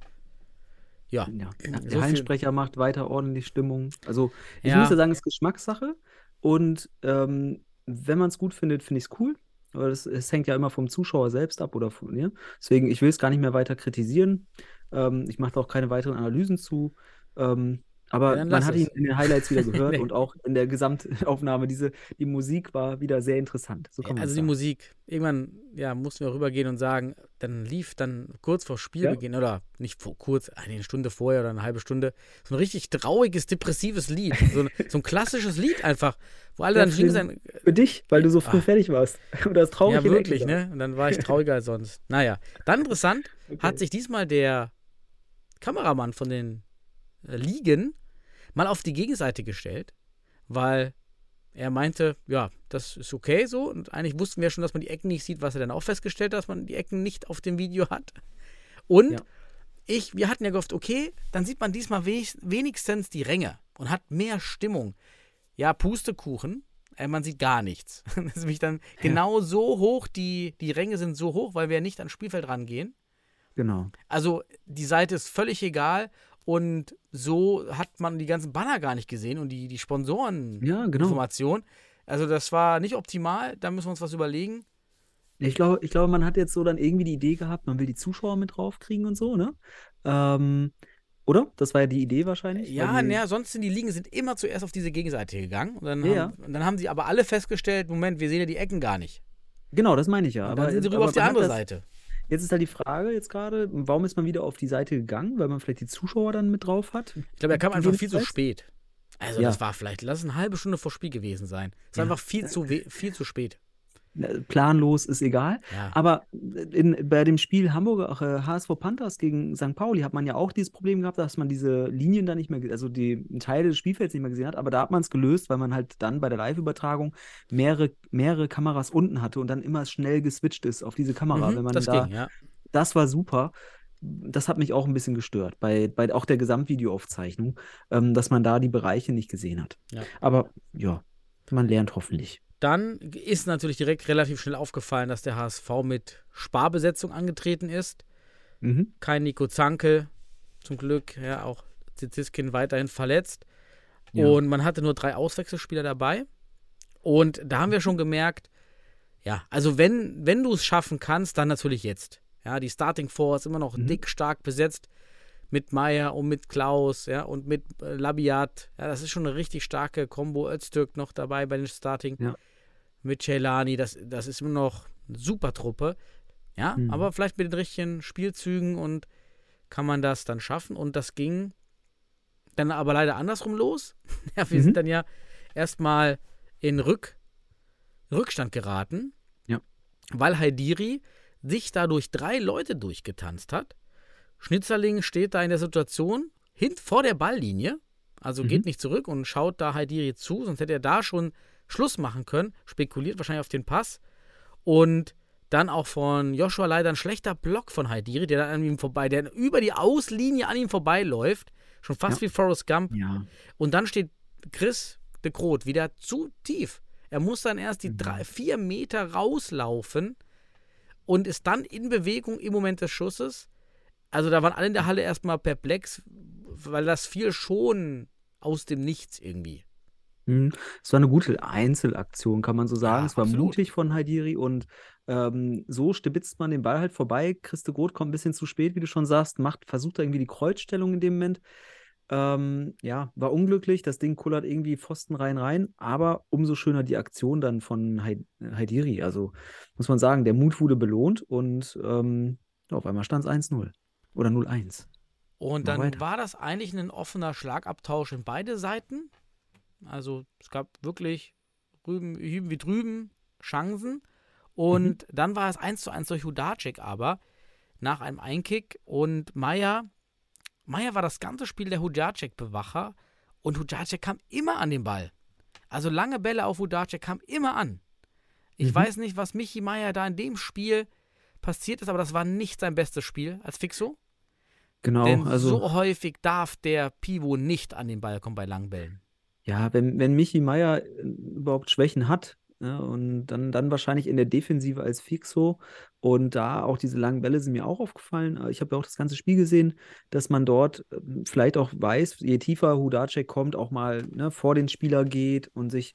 Ja, ja. So Der viel- Hallensprecher macht weiter ordentlich Stimmung. Also, ich Ja. muss ja sagen, es ist Geschmackssache. Und ähm, wenn man es gut findet, finde ich es cool. Aber es hängt ja immer vom Zuschauer selbst ab oder von mir. Deswegen, ich will es gar nicht mehr weiter kritisieren. Ähm, ich mache da auch keine weiteren Analysen zu. Ähm, aber Ja, man hat es. ihn in den Highlights wieder gehört Nee. und auch in der Gesamtaufnahme. Diese, die Musik war wieder sehr interessant. So also es die sagen. Musik, irgendwann ja, mussten wir rübergehen und sagen, dann lief dann kurz vor Spielbeginn oder nicht vor, kurz, eine Stunde vorher oder eine halbe Stunde, so ein richtig trauriges, depressives Lied. So ein, so ein klassisches Lied einfach, wo alle Ja, dann den- sein, Für dich, weil du so früh Ah. fertig warst. Und das traurig ja wirklich, ne? Und dann war ich trauriger als sonst. Naja, dann interessant, hat sich diesmal der Kameramann von den Ligen mal auf die Gegenseite gestellt, weil er meinte, ja, das ist okay so. Und eigentlich wussten wir schon, dass man die Ecken nicht sieht, was er dann auch festgestellt hat, dass man die Ecken nicht auf dem Video hat. Und Ja. ich, wir hatten ja gehofft, okay, dann sieht man diesmal wenig- wenigstens die Ränge und hat mehr Stimmung. Ja, Pustekuchen, äh, man sieht gar nichts. Das ist nämlich dann genau so hoch, die, die Ränge sind so hoch, weil wir nicht ans Spielfeld rangehen. Genau. Also die Seite ist völlig egal und so hat man die ganzen Banner gar nicht gesehen und die, die Sponsoreninformationen. Ja, genau. Also das war nicht optimal, da müssen wir uns was überlegen. Ich glaube, ich glaube, man hat jetzt so dann irgendwie die Idee gehabt, man will die Zuschauer mit draufkriegen und so, ne? Ähm, oder? Das war ja die Idee wahrscheinlich. Ja, naja, sonst sind die Ligen sind immer zuerst auf diese Gegenseite gegangen und dann, Ja, haben, und dann haben sie aber alle festgestellt, Moment, wir sehen ja die Ecken gar nicht. Genau, das meine ich ja. Und Aber, dann sind sie rüber auf die andere das, Seite. Jetzt ist halt die Frage jetzt gerade, warum ist man wieder auf die Seite gegangen? Weil man vielleicht die Zuschauer dann mit drauf hat? Ich glaube, er kam einfach viel zu spät. Also Ja. das war vielleicht, lass es eine halbe Stunde vor Spiel gewesen sein. Es war Ja. einfach viel zu, viel zu spät. Äh, Planlos ist egal. Ja. Aber in, bei dem Spiel Hamburger äh, HSV Panthers gegen St. Pauli hat man ja auch dieses Problem gehabt, dass man diese Linien da nicht mehr, also die Teile des Spielfelds nicht mehr gesehen hat. Aber da hat man es gelöst, weil man halt dann bei der Live-Übertragung mehrere, mehrere Kameras unten hatte und dann immer schnell geswitcht ist auf diese Kamera. Mhm, wenn man das da, ging, ja. das war super. Das hat mich auch ein bisschen gestört, bei, bei auch der Gesamtvideoaufzeichnung, ähm, dass man da die Bereiche nicht gesehen hat. Ja. Aber ja, man lernt hoffentlich. Dann ist natürlich direkt relativ schnell aufgefallen, dass der HSV mit Sparbesetzung angetreten ist. Mhm. Kein Nico Zankel, zum Glück, ja, auch Ziziskin weiterhin verletzt. Ja. Und man hatte nur drei Auswechselspieler dabei. Und da haben wir schon gemerkt, ja, also wenn, wenn du es schaffen kannst, dann natürlich jetzt. Ja, die Starting Four ist immer noch Mhm. dick stark besetzt mit Meier und mit Klaus, ja, und mit äh, Labiat. Ja, das ist schon eine richtig starke Combo. Öztürk noch dabei bei den Starting. Ja. Mit Celani, das, das ist immer noch eine super Truppe. Ja, Mhm. aber vielleicht mit den richtigen Spielzügen und kann man das dann schaffen. Und das ging dann aber leider andersrum los. ja, wir Mhm. sind dann ja erstmal in Rück, Rückstand geraten. Ja. Weil Haidiri sich dadurch drei Leute durchgetanzt hat. Schnitzerling steht da in der Situation hin vor der Balllinie, also Mhm. geht nicht zurück und schaut da Haidiri zu, sonst hätte er da schon Schluss machen können, spekuliert wahrscheinlich auf den Pass und dann auch von Joshua leider ein schlechter Block von Haidiri, der dann an ihm vorbei, der über die Auslinie an ihm vorbeiläuft, schon fast Ja. wie Forrest Gump Ja. und dann steht Chris de Groot wieder zu tief. Er muss dann erst die Mhm. drei, vier Meter rauslaufen und ist dann in Bewegung im Moment des Schusses. Also da waren alle in der Halle erstmal perplex, weil das fiel schon aus dem Nichts irgendwie. Mhm. Es war eine gute Einzelaktion, kann man so sagen. Ja, es war absolut. mutig von Haidiri und ähm, so stibitzt man den Ball halt vorbei. Christe Groth kommt ein bisschen zu spät, wie du schon sagst, macht, versucht da irgendwie die Kreuzstellung in dem Moment. Ähm, ja, war unglücklich. Das Ding kullert irgendwie Pfosten rein rein, aber umso schöner die Aktion dann von Hai- Haidiri. Also muss man sagen, der Mut wurde belohnt und ähm, auf einmal stand es 1-0 oder 0-1. Und dann weiter. war das eigentlich ein offener Schlagabtausch in beide Seiten. Also es gab wirklich rüben, hüben wie drüben Chancen. Und dann war es 1 zu 1 durch Hudacic aber nach einem Einkick. Und Meier, Meier war das ganze Spiel der Hudacic-Bewacher. Und Hudacic kam immer an den Ball. Also lange Bälle auf Hudacic kam immer an. Ich Mhm. weiß nicht, was Michi Meier da in dem Spiel passiert ist, aber das war nicht sein bestes Spiel als Fixo. Genau, Denn also so häufig darf der Pivo nicht an den Ball kommen bei langen Bällen. ja, wenn, wenn Michi Meier äh, überhaupt Schwächen hat, ja, und dann, dann wahrscheinlich in der Defensive als Fixo. Und da auch diese langen Bälle sind mir auch aufgefallen. Äh, Ich habe ja auch das ganze Spiel gesehen, dass man dort ähm, vielleicht auch weiß, je tiefer Hudacek kommt, auch mal ne, vor den Spieler geht und sich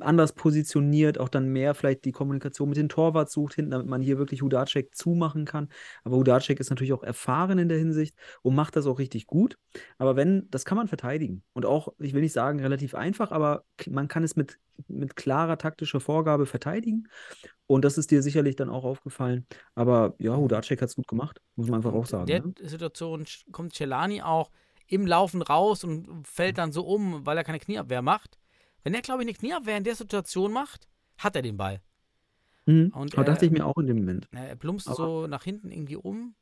anders positioniert, auch dann mehr vielleicht die Kommunikation mit dem Torwart sucht hinten, damit man hier wirklich Hudacek zumachen kann. Aber Hudacek ist natürlich auch erfahren in der Hinsicht und macht das auch richtig gut. Aber wenn, das kann man verteidigen. Und auch, ich will nicht sagen, relativ einfach, aber man kann es mit, mit klarer taktischer Vorgabe verteidigen. Und das ist dir sicherlich dann auch aufgefallen. Aber ja, Hudacek hat es gut gemacht, muss man einfach auch sagen. In Ne? der Situation sch- kommt Celani auch im Laufen raus und fällt dann so um, weil er keine Knieabwehr macht. Wenn er, glaube ich, eine Knieabwehr in der Situation macht, hat er den Ball. Mhm. Und aber dachte er- ich mir auch in dem Moment. Er plumpst Aber- so nach hinten irgendwie um.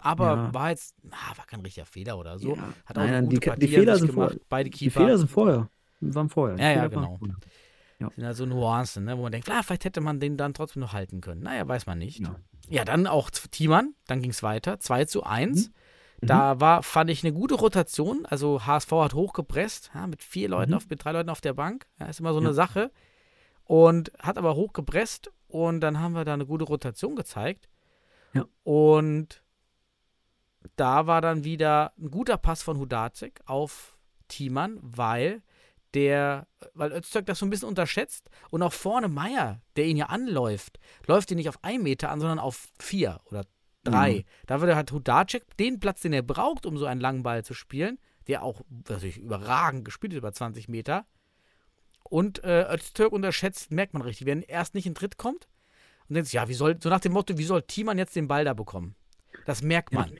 Aber Ja. war jetzt, na, war kein richtiger Fehler oder so. Ja. Hat auch Nein, nein, die, die Fehler sind gemacht. vorher. Beide Die Keeper. Fehler sind vorher. Waren vorher. Die Ja, ja, genau. vorher. sind also Nuancen, ne, wo man denkt, klar, vielleicht hätte man den dann trotzdem noch halten können. Naja, weiß man nicht. Ja. Ja, dann auch Thiemann, dann ging es weiter, 2 zu 1. Mhm. Da war, fand ich, eine gute Rotation. Also HSV hat hochgepresst, ja, mit vier Leuten, Mhm. auf, mit drei Leuten auf der Bank. Ja, ist immer so Ja. eine Sache. Und hat aber hochgepresst und dann haben wir da eine gute Rotation gezeigt. Ja. Und da war dann wieder ein guter Pass von Hudacic auf Thiemann, weil der, weil Öztürk das so ein bisschen unterschätzt und auch vorne Meier, der ihn ja anläuft, läuft ihn nicht auf einen Meter an, sondern auf vier oder drei. Mhm. Da würde hat Hudacek den Platz, den er braucht, um so einen langen Ball zu spielen, der auch natürlich überragend gespielt ist, über 20 Meter. Und äh, Öztürk unterschätzt, merkt man richtig, wenn er erst nicht in Tritt kommt und denkt sich, ja, wie soll, so nach dem Motto, wie soll Thiemann jetzt den Ball da bekommen? Das merkt Ja. man.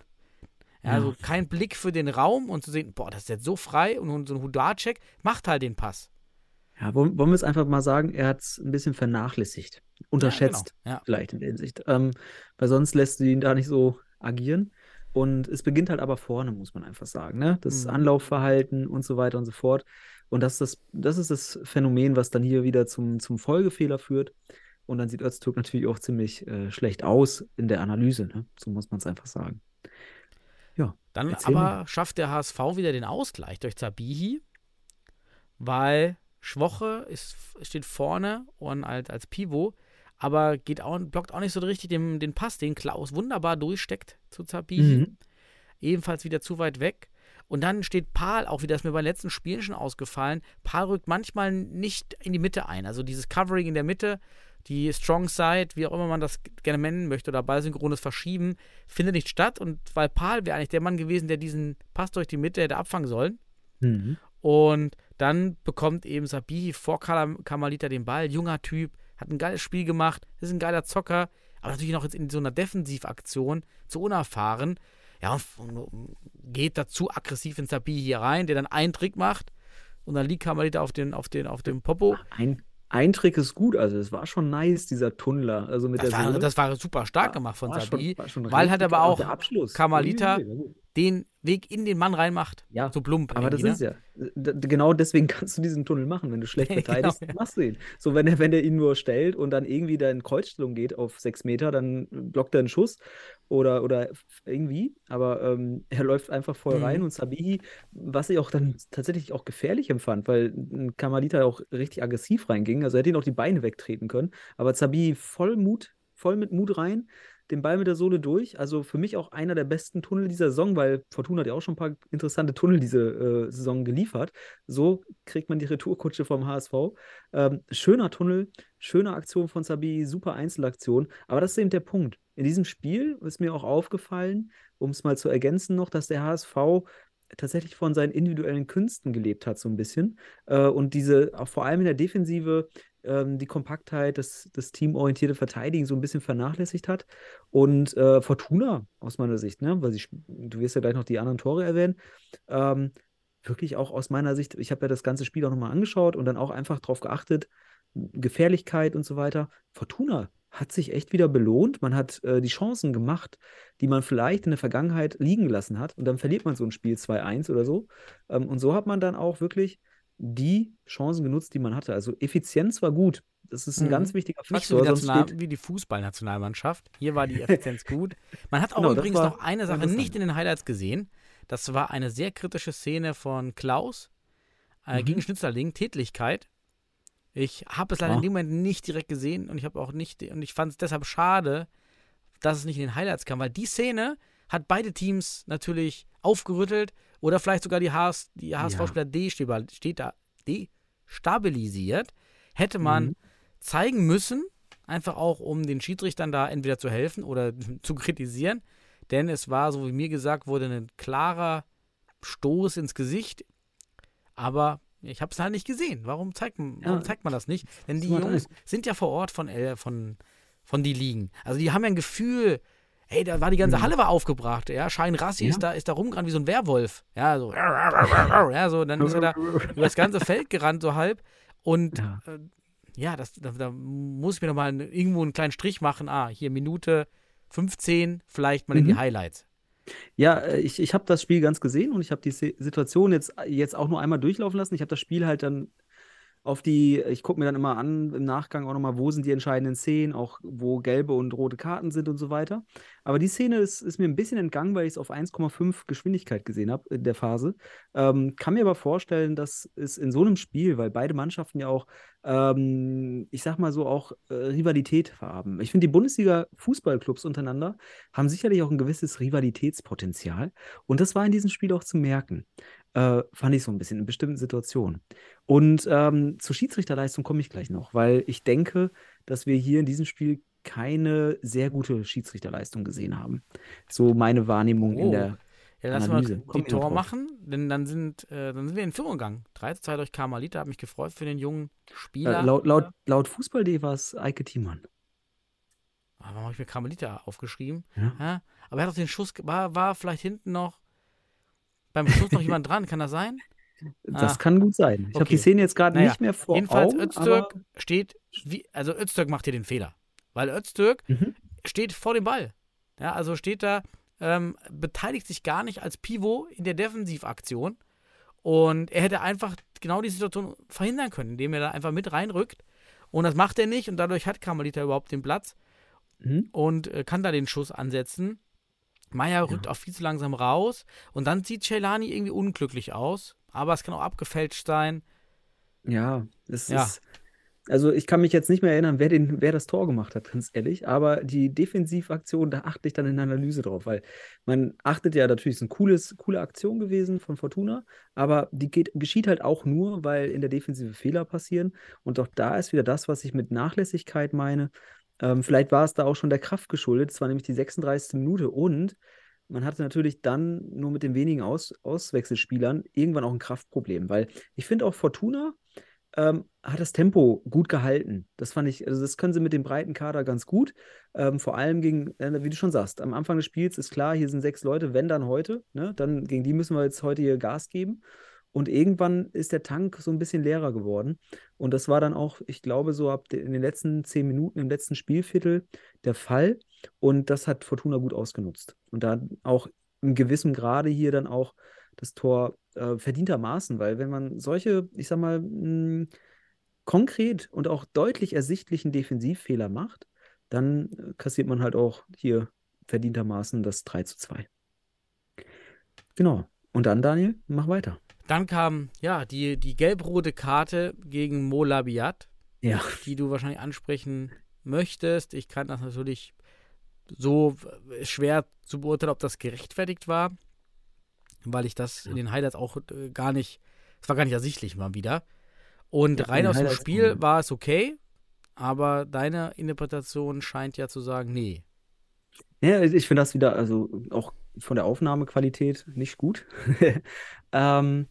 Ja, also kein Blick für den Raum und zu sehen, boah, das ist jetzt so frei und so ein Hudacek macht halt den Pass. Ja, wollen, wir es einfach mal sagen, er hat es ein bisschen vernachlässigt. Unterschätzt, Ja, genau. vielleicht in der Hinsicht. Ähm, weil sonst lässt du ihn da nicht so agieren. Und es beginnt halt aber vorne, muss man einfach sagen. Ne? Das Mhm. Anlaufverhalten und so weiter und so fort. Und das ist das, das, ist das Phänomen, was dann hier wieder zum, zum Folgefehler führt. Und dann sieht Öztürk natürlich auch ziemlich äh, schlecht aus in der Analyse. Ne? So muss man es einfach sagen. Ja, Dann aber schafft der HSV wieder den Ausgleich durch Zabihi, weil Schwoche ist, steht vorne und als, als Pivot, aber geht auch, blockt auch nicht so richtig den, den Pass, den Klaus wunderbar durchsteckt zu Zabihi. Mhm. Ebenfalls wieder zu weit weg. Und dann steht Paul, auch wieder ist mir bei den letzten Spielen schon ausgefallen, Paul rückt manchmal nicht in die Mitte ein. Also dieses Covering in der Mitte, die Strong Side, wie auch immer man das gerne nennen möchte, oder ballsynchrones Verschieben, findet nicht statt. Und weil Paul wäre eigentlich der Mann gewesen, der diesen Pass durch die Mitte hätte abfangen sollen. Mhm. Und dann bekommt eben Sabihi vor Kamalita den Ball. Junger Typ, hat ein geiles Spiel gemacht, ist ein geiler Zocker, aber natürlich noch jetzt in so einer Defensivaktion zu unerfahren. Ja, und, und geht dazu aggressiv in Sabihi hier rein, der dann einen Trick macht und dann liegt Kamalita auf, den, auf, den, auf dem Popo. Ein, ein Trick ist gut, also es war schon nice, dieser Tunnler. Also mit Das der war, Sohle. das war super stark gemacht von Sabihi, schon- schon weil richtig aber auch Abschluss. Kamalita Den Weg in den Mann reinmacht. Ja, So plump. Aber das irgendwie, ist ja, genau deswegen kannst du diesen Tunnel machen. Wenn du schlecht Genau, verteidigst, ja. machst du ihn. So, wenn er, wenn er ihn nur stellt und dann irgendwie da in Kreuzstellung geht auf sechs Meter, dann blockt er einen Schuss oder, oder irgendwie. Aber ähm, er läuft einfach voll Mhm. rein und Sabihi, was ich auch dann tatsächlich auch gefährlich empfand, weil ein Kamalita auch richtig aggressiv reinging. Also er hätte ihn auch die Beine wegtreten können. Aber Sabihi voll Mut, voll mit Mut rein den Ball mit der Sohle durch. Also für mich auch einer der besten Tunnel dieser Saison, weil Fortuna hat ja auch schon ein paar interessante Tunnel diese äh, Saison geliefert. So kriegt man die Retourkutsche vom HSV. Ähm, schöner Tunnel, schöne Aktion von Sabi, super Einzelaktion. Aber das ist eben der Punkt. In diesem Spiel ist mir auch aufgefallen, um es mal zu ergänzen noch, dass der HSV tatsächlich von seinen individuellen Künsten gelebt hat, so ein bisschen. Äh, und diese, auch vor allem in der Defensive, ähm, die Kompaktheit, das, das teamorientierte Verteidigen so ein bisschen vernachlässigt hat. Und äh, Fortuna, aus meiner Sicht, ne, weil sie, du wirst ja gleich noch die anderen Tore erwähnen, ähm, wirklich auch aus meiner Sicht, ich habe ja das ganze Spiel auch nochmal angeschaut und dann auch einfach darauf geachtet, Gefährlichkeit und so weiter. Fortuna hat sich echt wieder belohnt. Man hat äh, die Chancen gemacht, die man vielleicht in der Vergangenheit liegen gelassen hat. Und dann verliert man so ein Spiel 2-1 oder so. Ähm, und so hat man dann auch wirklich die Chancen genutzt, die man hatte. Also Effizienz war gut. Das ist ein Mhm. ganz wichtiger Nicht Faktor. so wie, National, wie die Fußballnationalmannschaft. Hier war die Effizienz gut. Man hat auch Genau, übrigens noch eine Sache nicht in den Highlights gesehen. Das war eine sehr kritische Szene von Klaus äh, Mhm. gegen Schnitzerling, Tätlichkeit. Ich habe es leider Ah. in dem Moment nicht direkt gesehen und ich habe auch nicht und ich fand es deshalb schade, dass es nicht in den Highlights kam, weil die Szene hat beide Teams natürlich aufgerüttelt oder vielleicht sogar die, HS, die HSV-Spieler destabil- steht da- destabilisiert. Hätte man Mhm. zeigen müssen, einfach auch um den Schiedsrichtern da entweder zu helfen oder zu kritisieren, denn es war, so wie mir gesagt wurde, ein klarer Stoß ins Gesicht, aber ich habe es halt nicht gesehen. Warum zeigt, man- warum Ja. zeigt man das nicht? Denn die Jungs sind ja vor Ort von, äh, von, von die Ligen. Also die haben ja ein Gefühl, hey, da war die ganze Mhm. Halle war aufgebracht, ja, Schein Rassi Ja. ist da, ist da rumgerannt wie so ein Werwolf, ja, so, ja, so, dann ist er da über das ganze Feld gerannt, so halb. Und Ja. äh, ja, das, da, da muss ich mir nochmal irgendwo einen kleinen Strich machen. Ah, hier Minute 15, vielleicht mal in die Mhm. Highlights. Ja, äh, ich, ich habe das Spiel ganz gesehen und ich habe die Si- Situation jetzt, jetzt auch nur einmal durchlaufen lassen. Ich habe das Spiel halt dann auf die, ich gucke mir dann immer an im Nachgang auch nochmal, wo sind die entscheidenden Szenen, auch wo gelbe und rote Karten sind und so weiter. Aber die Szene ist, ist mir ein bisschen entgangen, weil ich es auf 1,5 Geschwindigkeit gesehen habe in der Phase. Ähm, kann mir aber vorstellen, dass es in so einem Spiel, weil beide Mannschaften ja auch, ähm, ich sag mal so, auch äh, Rivalität haben. Ich finde, die Bundesliga-Fußballclubs untereinander haben sicherlich auch ein gewisses Rivalitätspotenzial. Und das war in diesem Spiel auch zu merken. Äh, fand ich so ein bisschen in bestimmten Situationen. Und ähm, zur Schiedsrichterleistung komme ich gleich noch, weil ich denke, dass wir hier in diesem Spiel keine sehr gute Schiedsrichterleistung gesehen haben. So meine Wahrnehmung in Oh. der. Ja, lass mal die Tor machen, denn dann sind, äh, dann sind wir in Führung gegangen. 3 zu 2 durch Karmalita, habe mich gefreut für den jungen Spieler. Äh, laut, laut, laut Fußball.de war es Eike Thiemann. Ah, warum habe ich mir Karmelita aufgeschrieben? Ja. Ja, aber er hat doch den Schuss, war, war vielleicht hinten noch beim Schuss noch jemand dran, kann das sein? Das Ah. kann gut sein. Ich habe Okay. die Szene jetzt gerade Naja, nicht mehr vor Jedenfalls, Augen, Öztürk aber steht, wie, also Öztürk macht hier den Fehler. Weil Öztürk Mhm. steht vor dem Ball. Ja, also steht da, ähm, beteiligt sich gar nicht als Pivot in der Defensivaktion. Und er hätte einfach genau die Situation verhindern können, indem er da einfach mit reinrückt. Und das macht er nicht und dadurch hat Kamalita überhaupt den Platz Mhm. und äh, kann da den Schuss ansetzen. Meier rückt auch viel zu langsam raus und dann sieht Celani irgendwie unglücklich aus. Aber es kann auch abgefälscht sein. Ja, es Ja. ist. Also ich kann mich jetzt nicht mehr erinnern, wer, den, wer das Tor gemacht hat, ganz ehrlich. Aber die Defensivaktion, da achte ich dann in der Analyse drauf, weil man achtet ja natürlich, es ist eine cooles, coole Aktion gewesen von Fortuna, aber die geht, geschieht halt auch nur, weil in der Defensive Fehler passieren. Und auch da ist wieder das, was ich mit Nachlässigkeit meine. Ähm, vielleicht war es da auch schon der Kraft geschuldet. Es war nämlich die 36. Minute und man hatte natürlich dann nur mit den wenigen Aus Auswechselspielern irgendwann auch ein Kraftproblem, weil ich finde auch Fortuna ähm, hat das Tempo gut gehalten. Das fand ich, also das können sie mit dem breiten Kader ganz gut. Ähm, vor allem gegen, äh, wie du schon sagst, am Anfang des Spiels ist klar, hier sind sechs Leute, wenn dann heute, ne, dann gegen die müssen wir jetzt heute hier Gas geben. Und irgendwann ist der Tank so ein bisschen leerer geworden. Und das war dann auch, ich glaube, so ab in den letzten zehn Minuten, im letzten Spielviertel der Fall. Und das hat Fortuna gut ausgenutzt. Und da auch in gewissem Grade hier dann auch das Tor äh, verdientermaßen, weil wenn man solche, ich sag mal, mh, konkret und auch deutlich ersichtlichen Defensivfehler macht, dann äh, kassiert man halt auch hier verdientermaßen das 3 zu 2. Genau. Und dann, Daniel, mach weiter. Dann kam, ja, die, die gelb-rote Karte gegen Mo Labiat, Ja. die du wahrscheinlich ansprechen möchtest. Ich kann das natürlich so äh, schwer zu beurteilen, ob das gerechtfertigt war, weil ich das in den Highlights auch äh, gar nicht, es war gar nicht ersichtlich mal wieder. Und Ja, in rein aus dem Spiel war es okay, aber deine Interpretation scheint ja zu sagen, nee. Ja, ich finde das wieder, also auch von der Aufnahmequalität nicht gut. ähm,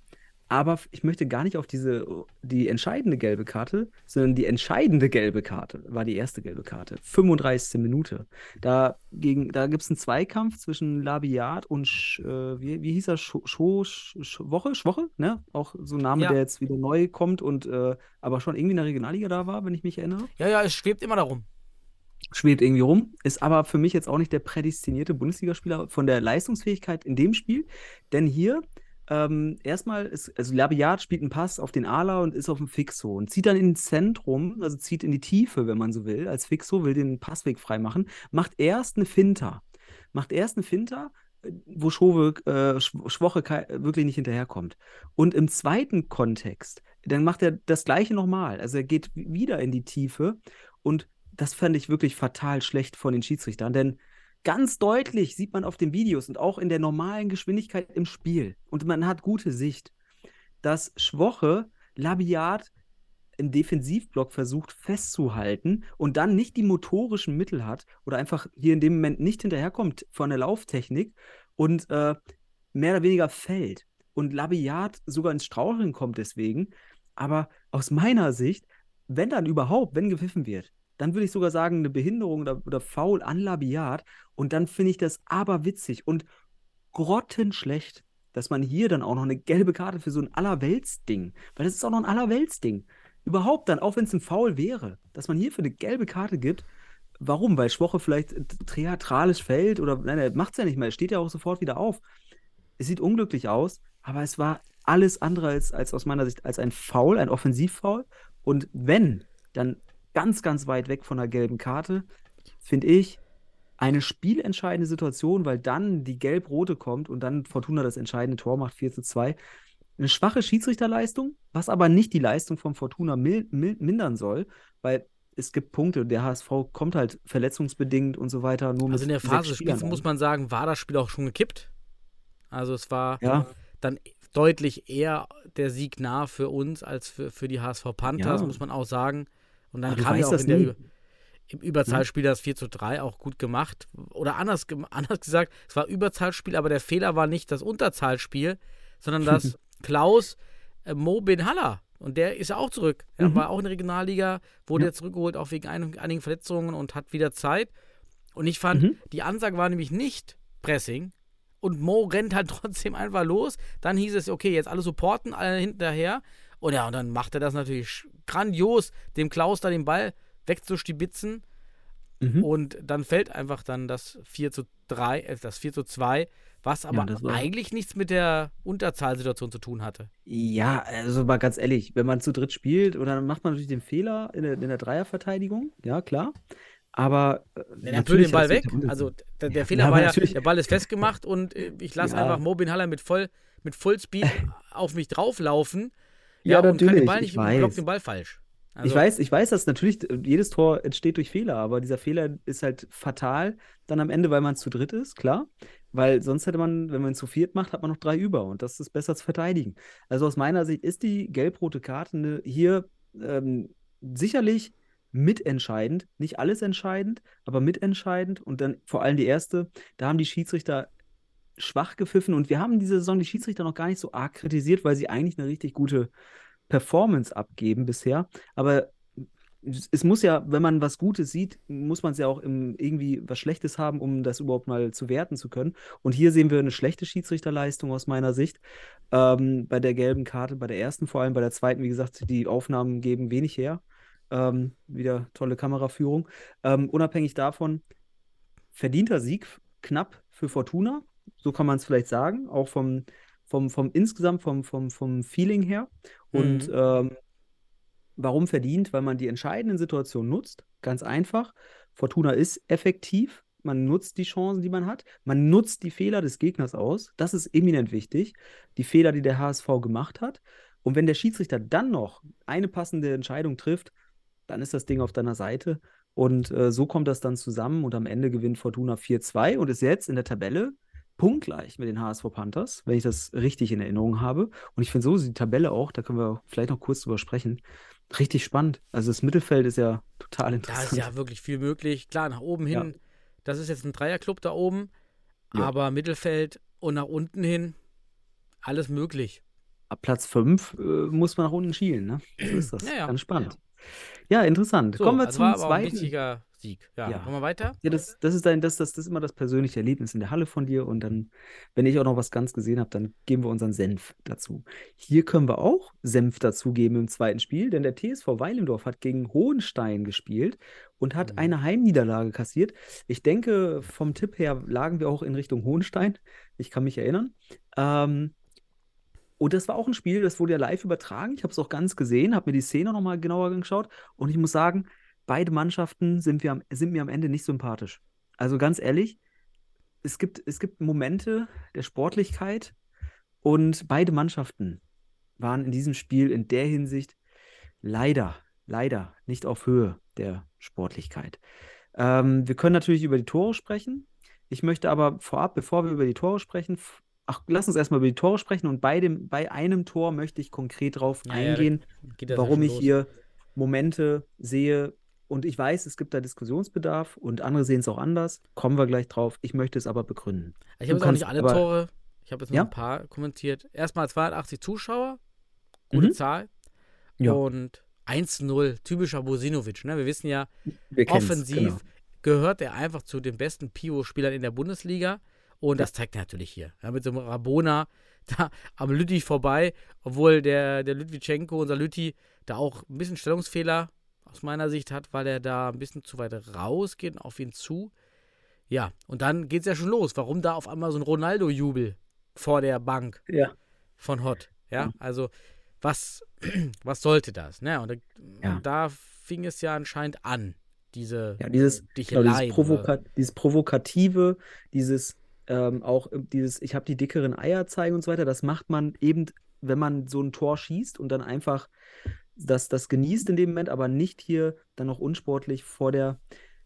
Aber ich möchte gar nicht auf diese, die entscheidende gelbe Karte, sondern die entscheidende gelbe Karte war die erste gelbe Karte. 35. Minute. Da, da gibt es einen Zweikampf zwischen Labiat und, Sch, äh, wie, wie hieß er, Scho, Scho, Sch, Woche? Schwoche? Ne? Auch so ein Name, Ja. der jetzt wieder neu kommt und äh, aber schon irgendwie in der Regionalliga da war, wenn ich mich erinnere. Ja, ja, es schwebt immer darum. Schwebt irgendwie rum. Ist aber für mich jetzt auch nicht der prädestinierte Bundesligaspieler von der Leistungsfähigkeit in dem Spiel. Denn hier ähm, erstmal ist, also Labiat spielt einen Pass auf den Ala und ist auf dem Fixo und zieht dann ins Zentrum, also zieht in die Tiefe, wenn man so will, als Fixo, will den Passweg freimachen, macht erst eine Finta. Macht erst eine Finta, äh, wo Schove, äh, Sch- Schwoche wirklich nicht hinterherkommt. Und im zweiten Kontext, dann macht er das Gleiche nochmal. Also er geht wieder in die Tiefe und das fand ich wirklich fatal schlecht von den Schiedsrichtern, denn ganz deutlich sieht man auf den Videos und auch in der normalen Geschwindigkeit im Spiel und man hat gute Sicht, dass Schwoche Labiat im Defensivblock versucht festzuhalten und dann nicht die motorischen Mittel hat oder einfach hier in dem Moment nicht hinterherkommt von der Lauftechnik und äh, mehr oder weniger fällt. Und Labiat sogar ins Straucheln kommt deswegen. Aber aus meiner Sicht, wenn dann überhaupt, wenn gepfiffen wird, dann würde ich sogar sagen, eine Behinderung oder, oder Foul an Labiat. Und dann finde ich das aber witzig und grottenschlecht, dass man hier dann auch noch eine gelbe Karte für so ein Allerweltsding, weil das ist auch noch ein Allerweltsding. Überhaupt dann, auch wenn es ein Foul wäre, dass man hier für eine gelbe Karte gibt. Warum? Weil Schwoche vielleicht theatralisch fällt oder nein, er macht es ja nicht mehr, er steht ja auch sofort wieder auf. Es sieht unglücklich aus, aber es war alles andere als, als aus meiner Sicht als ein Foul, ein Offensivfoul. Und wenn, dann ganz, ganz weit weg von der gelben Karte, finde ich, eine spielentscheidende Situation, weil dann die gelb-rote kommt und dann Fortuna das entscheidende Tor macht, 4 zu 2. Eine schwache Schiedsrichterleistung, was aber nicht die Leistung von Fortuna mil mil mindern soll, weil es gibt Punkte, der HSV kommt halt verletzungsbedingt und so weiter. Nur Also in der Phase des Spiels muss man sagen, war das Spiel auch schon gekippt. Also es war Ja, dann deutlich eher der Sieg nah für uns als für, für die HSV Panthers, Ja. muss man auch sagen. Und dann du kam ja auch das in der nie. Im Überzahlspiel das 4 zu 3 auch gut gemacht. Oder anders, anders gesagt, es war Überzahlspiel, aber der Fehler war nicht das Unterzahlspiel, sondern dass Klaus äh, Mo Ben Haller, und der ist ja auch zurück. Er Mhm. war auch in der Regionalliga, wurde Ja. jetzt zurückgeholt, auch wegen ein, einigen Verletzungen und hat wieder Zeit. Und ich fand, Mhm. die Ansage war nämlich nicht Pressing. Und Mo rennt halt trotzdem einfach los. Dann hieß es, okay, jetzt alle supporten, alle hinterher. Und ja, und dann macht er das natürlich grandios, dem Klaus da den Ball wegzustibitzen. Mhm. Und dann fällt einfach dann das 4 zu 3, äh, das 4 zu 2, was aber war- eigentlich nichts mit der Unterzahlsituation zu tun hatte. Ja, also mal ganz ehrlich, wenn man zu dritt spielt, und dann macht man natürlich den Fehler in der, in der Dreierverteidigung, ja klar. Aber äh, Er natürlich natürlich den Ball weg. Also der, der Ja, Fehler war ja, der Ball ist festgemacht und äh, ich lasse Ja. einfach Mobin Haller mit voll mit Fullspeed auf mich drauflaufen. Ja, und kann den natürlich, Ball ich nicht, blockt weiß. den Ball falsch. ich Also, weiß, ich weiß, dass natürlich jedes Tor entsteht durch Fehler, aber dieser Fehler ist halt fatal dann am Ende, weil man zu dritt ist, klar. Weil sonst hätte man, wenn man zu viert macht, hat man noch drei über und das ist besser zu verteidigen. Also aus meiner Sicht ist die gelb-rote Karte ne, hier ähm, sicherlich mitentscheidend, nicht alles entscheidend, aber mitentscheidend und dann vor allem die erste, da haben die Schiedsrichter schwach gepfiffen und wir haben diese Saison die Schiedsrichter noch gar nicht so arg kritisiert, weil sie eigentlich eine richtig gute Performance abgeben bisher. Aber es, muss ja, wenn man was Gutes sieht, muss man es ja auch im, irgendwie was Schlechtes haben, um das überhaupt mal zu werten zu können. Und hier sehen wir eine schlechte Schiedsrichterleistung aus meiner Sicht. Ähm, bei der gelben Karte, bei der ersten vor allem, bei der zweiten, wie gesagt, die Aufnahmen geben wenig her. Ähm, wieder tolle Kameraführung. Ähm, unabhängig davon, verdienter Sieg, knapp für Fortuna, so kann man es vielleicht sagen, auch vom, vom, vom insgesamt, vom, vom, vom Feeling her. Und Mhm. ähm, warum verdient? Weil man die entscheidenden Situationen nutzt. Ganz einfach. Fortuna ist effektiv. Man nutzt die Chancen, die man hat. Man nutzt die Fehler des Gegners aus. Das ist eminent wichtig. Die Fehler, die der HSV gemacht hat. Und wenn der Schiedsrichter dann noch eine passende Entscheidung trifft, dann ist das Ding auf deiner Seite. Und äh, so kommt das dann zusammen und am Ende gewinnt Fortuna 4-2 und ist jetzt in der Tabelle punktgleich mit den HSV Panthers, wenn ich das richtig in Erinnerung habe. Und ich finde so die Tabelle auch, da können wir vielleicht noch kurz drüber sprechen, richtig spannend. Also das Mittelfeld ist ja total da interessant. ist ja wirklich viel möglich. Klar, nach oben hin, Ja. das ist jetzt ein Dreierclub da oben, Ja. aber Mittelfeld und nach unten hin, alles möglich. ab Platz 5 äh, muss man nach unten schielen, ne? So ist das. Ja. Ganz spannend. Ja, interessant. So, Kommen wir also zum war aber auch ein zweiten. wichtiger Sieg. Ja, Ja. kommen wir weiter? Ja, das, das ist dein, das, das, das ist immer das persönliche Erlebnis in der Halle von dir. Und dann, wenn ich auch noch was ganz gesehen habe, dann geben wir unseren Senf dazu. Hier können wir auch Senf dazugeben im zweiten Spiel, denn der TSV Weilendorf hat gegen Hohenstein gespielt und hat Mhm. eine Heimniederlage kassiert. Ich denke, vom Tipp her lagen wir auch in Richtung Hohenstein. Ich kann mich erinnern. Ähm, und das war auch ein Spiel, das wurde ja live übertragen. Ich habe es auch ganz gesehen, habe mir die Szene nochmal genauer angeschaut. Und ich muss sagen, beide Mannschaften sind, wir am, sind mir am Ende nicht sympathisch. Also ganz ehrlich, es gibt, es gibt Momente der Sportlichkeit und beide Mannschaften waren in diesem Spiel in der Hinsicht leider, leider nicht auf Höhe der Sportlichkeit. Ähm, wir können natürlich über die Tore sprechen. Ich möchte aber vorab, bevor wir über die Tore sprechen, ach, lass uns erstmal über die Tore sprechen und bei, dem, bei einem Tor möchte ich konkret drauf Ja, eingehen, ja warum ich los. hier Momente sehe. Und ich weiß, es gibt da Diskussionsbedarf und andere sehen es auch anders. Kommen wir gleich drauf. Ich möchte es aber begründen. Ich habe jetzt auch nicht alle aber- Tore. Ich habe jetzt nur Ja? ein paar kommentiert. Erstmal 280 Zuschauer. Gute Mhm. Zahl. Ja. Und 1-0, typischer Bosinovic. Ne? Wir wissen ja, Wir offensiv genau. gehört er einfach zu den besten Pio-Spielern in der Bundesliga. Und Ja. das zeigt er natürlich hier. Ja, mit so einem Rabona da am Lütti vorbei, obwohl der, der Lütwitschenko, unser Lütti, da auch ein bisschen Stellungsfehler aus meiner Sicht hat, weil er da ein bisschen zu weit rausgeht und auf ihn zu. Ja, und dann geht es ja schon los. Warum da auf einmal so ein Ronaldo-Jubel vor der Bank Ja. von Hot? Ja, Ja. also was, was sollte das? Ne? Und da, Ja. und da fing es ja anscheinend an, diese Ja, dieses, genau, dieses, Provoka dieses Provokative, dieses ähm, auch äh, dieses, ich habe die dickeren Eier zeigen und so weiter, das macht man eben, wenn man so ein Tor schießt und dann einfach das, das genießt in dem Moment, aber nicht hier dann noch unsportlich vor der,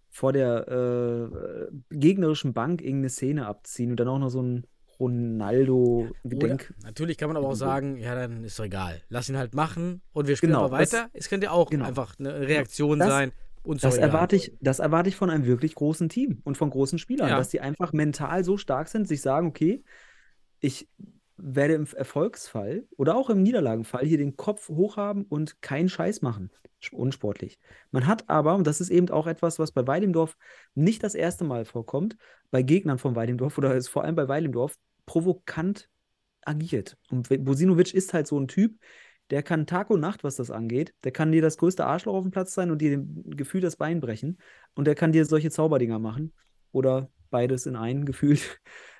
vor der äh, gegnerischen Bank irgendeine Szene abziehen und dann auch noch so ein Ronaldo-Gedenk. Oder, natürlich kann man aber auch sagen, ja, dann ist doch egal. Lass ihn halt machen und wir spielen Genau, aber das- weiter. es könnte ja auch genau. einfach eine Reaktion Das- sein. Uns Das erwarte, ich, das erwarte ich von einem wirklich großen Team und von großen Spielern, Ja. dass die einfach mental so stark sind, sich sagen, okay, ich werde im Erfolgsfall oder auch im Niederlagenfall hier den Kopf hochhaben und keinen Scheiß machen. Unsportlich. Man hat aber, und das ist eben auch etwas, was bei Weidendorf nicht das erste Mal vorkommt, bei Gegnern von Weidendorf oder ist vor allem bei Weidendorf, provokant agiert. Und Bosinovic ist halt so ein Typ, der kann Tag und Nacht, was das angeht. Der kann dir das größte Arschloch auf dem Platz sein und dir dem Gefühl das Bein brechen. Und der kann dir solche Zauberdinger machen. Oder beides in einen gefühlt.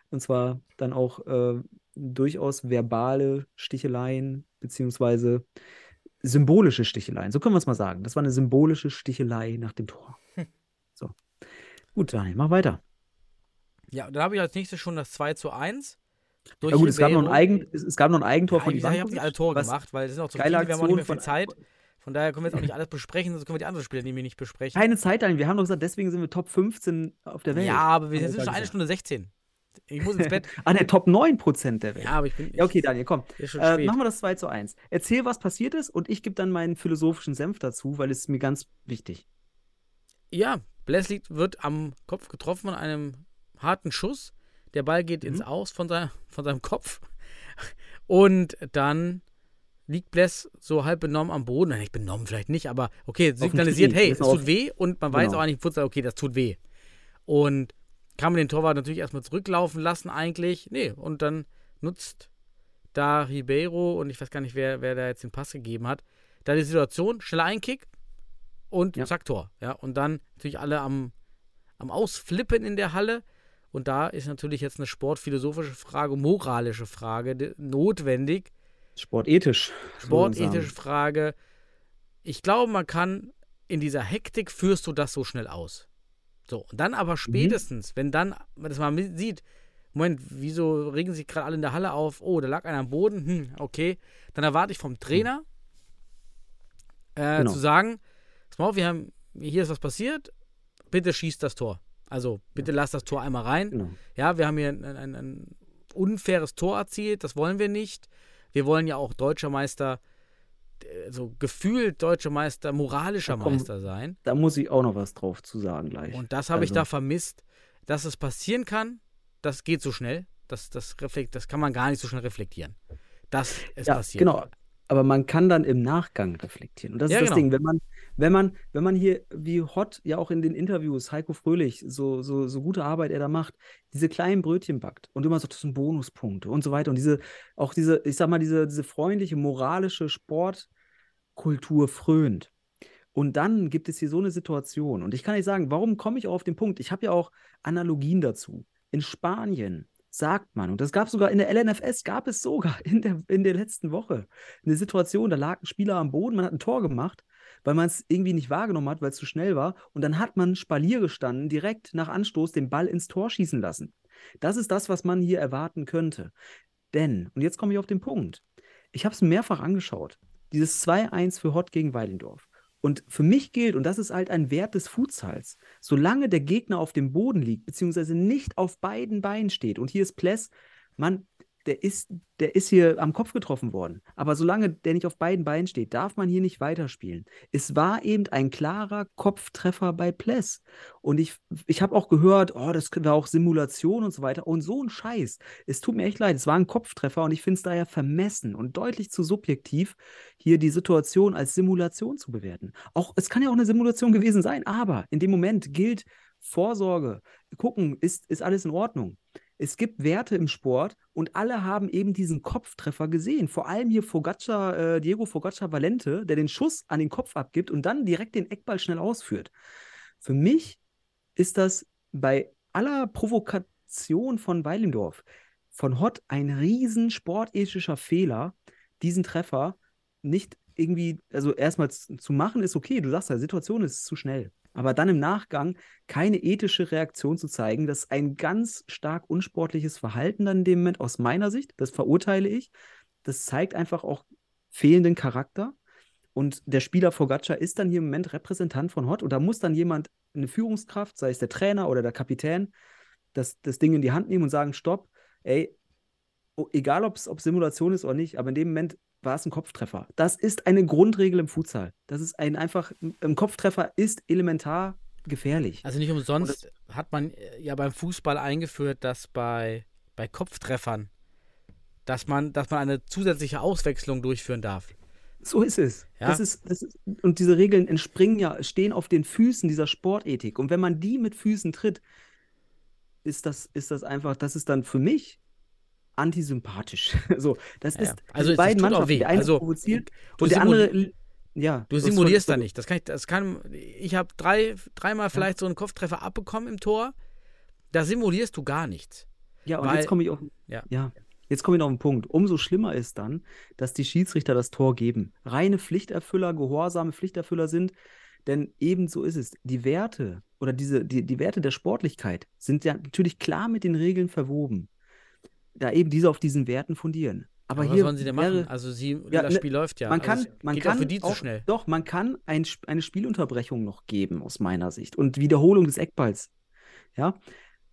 Und zwar dann auch äh, durchaus verbale Sticheleien, beziehungsweise symbolische Sticheleien. So können wir es mal sagen. Das war eine symbolische Stichelei nach dem Tor. So. Gut, Daniel, mach weiter. Ja, dann habe ich als nächstes schon das 2 zu 1. Durch Ja gut, es gab, noch ein. Eigen, es, gab noch ein Eigentor Ja, von gesagt, ich habe nicht alle Tore was- gemacht, weil es sind auch zu viele, wir haben auch nicht mehr Aktion viel Zeit. Von daher können wir jetzt auch nicht alles besprechen, sonst können wir die anderen Spiele nämlich nicht besprechen. Keine Zeit, Daniel. Wir haben doch gesagt, deswegen sind wir Top 15 auf der Welt. ja, aber wir sind schon eine. Stunde 16. Ich muss ins Bett. Ah, der Top 9% der Welt. ja, aber ich bin. Ja, okay, Daniel, komm. Äh, machen wir das 2 zu 1. Erzähl, was passiert ist und ich gebe dann meinen philosophischen Senf dazu, weil es ist mir ganz wichtig. Ja, Blesslied wird am Kopf getroffen von einem harten Schuss. Der Ball geht ins Mhm. Aus von, sein, von seinem Kopf. Und dann liegt Bless so halb benommen am Boden. Nicht benommen, vielleicht nicht, aber okay, signalisiert, hey, es tut weh und man weiß Genau. auch eigentlich okay, das tut weh. Und kann man den Torwart natürlich erstmal zurücklaufen lassen eigentlich. Nee, und dann nutzt da Ribeiro und ich weiß gar nicht, wer, wer da jetzt den Pass gegeben hat, da die Situation, schneller Einkick und Ja. zack, Tor. Ja, und dann natürlich alle am, am Ausflippen in der Halle. Und da ist natürlich jetzt eine sportphilosophische Frage, moralische Frage notwendig. Sportethisch. Sportethische Frage. Ich glaube, man kann in dieser Hektik führst du das so schnell aus. So, und dann Mhm. aber spätestens, wenn dann, wenn das mal mit- sieht, Moment, wieso regen sich gerade alle in der Halle auf? Oh, da lag einer am Boden, hm, okay. Dann erwarte ich vom Trainer äh, Genau. zu sagen, pass mal auf, wir haben, hier ist was passiert, bitte schießt das Tor. Also bitte lass das Tor einmal rein. Genau. Ja, wir haben hier ein, ein, ein unfaires Tor erzielt, das wollen wir nicht. Wir wollen ja auch deutscher Meister, äh, so gefühlt deutscher Meister, moralischer Da kommen- Meister sein. Da muss ich auch noch was drauf zu sagen gleich. Und das habe ich Also- da vermisst, dass es passieren kann. Das geht so schnell. Das, das, reflekt, das kann man gar nicht so schnell reflektieren. dass es Ja, passiert. genau. Aber man kann dann im Nachgang reflektieren. Und das Ja, ist das genau. Ding, wenn man, wenn man, wenn man hier, wie Hot ja auch in den Interviews, Heiko Fröhlich, so, so, so gute Arbeit er da macht, diese kleinen Brötchen backt und immer sagt, das sind Bonuspunkte und so weiter. Und diese, auch diese, ich sag mal, diese, diese freundliche, moralische Sportkultur frönt. Und dann gibt es hier so eine Situation. Und ich kann nicht sagen, warum komme ich auch auf den Punkt? Ich habe ja auch Analogien dazu. In Spanien sagt man, und das gab es sogar in der LNFS, gab es sogar in der, in der letzten Woche eine Situation, da lag ein Spieler am Boden, man hat ein Tor gemacht, weil man es irgendwie nicht wahrgenommen hat, weil es zu schnell war. Und dann hat man Spalier gestanden, direkt nach Anstoß den Ball ins Tor schießen lassen. Das ist das, was man hier erwarten könnte. Denn, und jetzt komme ich auf den Punkt, ich habe es mehrfach angeschaut, dieses 2-1 für Hott gegen Weilendorf. Und für mich gilt, und das ist halt ein Wert des Futsals, solange der Gegner auf dem Boden liegt, beziehungsweise nicht auf beiden Beinen steht, und hier ist Pless, man, der ist, der ist hier am Kopf getroffen worden. Aber solange der nicht auf beiden Beinen steht, darf man hier nicht weiterspielen. Es war eben ein klarer Kopftreffer bei Pless. Und ich, ich habe auch gehört, oh, das war auch Simulation und so weiter. Und so ein Scheiß. Es tut mir echt leid. Es war ein Kopftreffer und ich finde es daher vermessen und deutlich zu subjektiv, hier die Situation als Simulation zu bewerten. Auch, es kann ja auch eine Simulation gewesen sein, aber in dem Moment gilt Vorsorge. Gucken, ist, ist alles in Ordnung. Es gibt Werte im Sport und alle haben eben diesen Kopftreffer gesehen. Vor allem hier Fogaccia, äh, Diego Fogaccia Valente, der den Schuss an den Kopf abgibt und dann direkt den Eckball schnell ausführt. Für mich ist das bei aller Provokation von Weilendorf von Hott ein riesen sportethischer Fehler, diesen Treffer nicht irgendwie, also erstmal zu machen ist okay, du sagst ja, Situation ist zu schnell. Aber dann im Nachgang keine ethische Reaktion zu zeigen, das ist ein ganz stark unsportliches Verhalten dann in dem Moment aus meiner Sicht. Das verurteile ich. Das zeigt einfach auch fehlenden Charakter. Und der Spieler Fogaccia ist dann hier im Moment Repräsentant von Hott. Und da muss dann jemand, eine Führungskraft, sei es der Trainer oder der Kapitän, das, das Ding in die Hand nehmen und sagen: Stopp, ey, egal ob es Simulation ist oder nicht, aber in dem Moment war es ein Kopftreffer. Das ist eine Grundregel im Futsal. Das ist ein einfach, ein Kopftreffer ist elementar gefährlich. Also nicht umsonst hat man äh, ja beim Fußball eingeführt, dass bei, bei Kopftreffern, dass man, dass man eine zusätzliche Auswechslung durchführen darf. So ist es. Ja. Das ist, das ist. Und diese Regeln entspringen ja, stehen auf den Füßen dieser Sportethik. Und wenn man die mit Füßen tritt, ist das, ist das einfach, das ist dann für mich antisympathisch. so, das Ja, ist ja. Also die beiden Mannschaften. weh. Der eine Also, provoziert und der andere. Ja, Du simulierst da nicht. Das kann ich, das kann, ich habe drei, dreimal vielleicht so einen Kopftreffer abbekommen im Tor. Da simulierst du gar nichts. Ja, und Weil- jetzt komme ich auf. Ja. ja. Jetzt komme ich noch auf den Punkt. Umso schlimmer ist dann, dass die Schiedsrichter das Tor geben. Reine Pflichterfüller, gehorsame Pflichterfüller sind. Denn ebenso ist es. Die Werte oder diese, die, die Werte der Sportlichkeit sind ja natürlich klar mit den Regeln verwoben. Da eben diese auf diesen Werten fundieren. Aber, Aber was hier sollen sie denn wäre, machen? Also sie, Ja, das ne, Spiel läuft ja. man Also kann, es man kann für die zu auch, schnell. Doch, man kann ein, eine Spielunterbrechung noch geben, aus meiner Sicht. Und Wiederholung des Eckballs. Ja.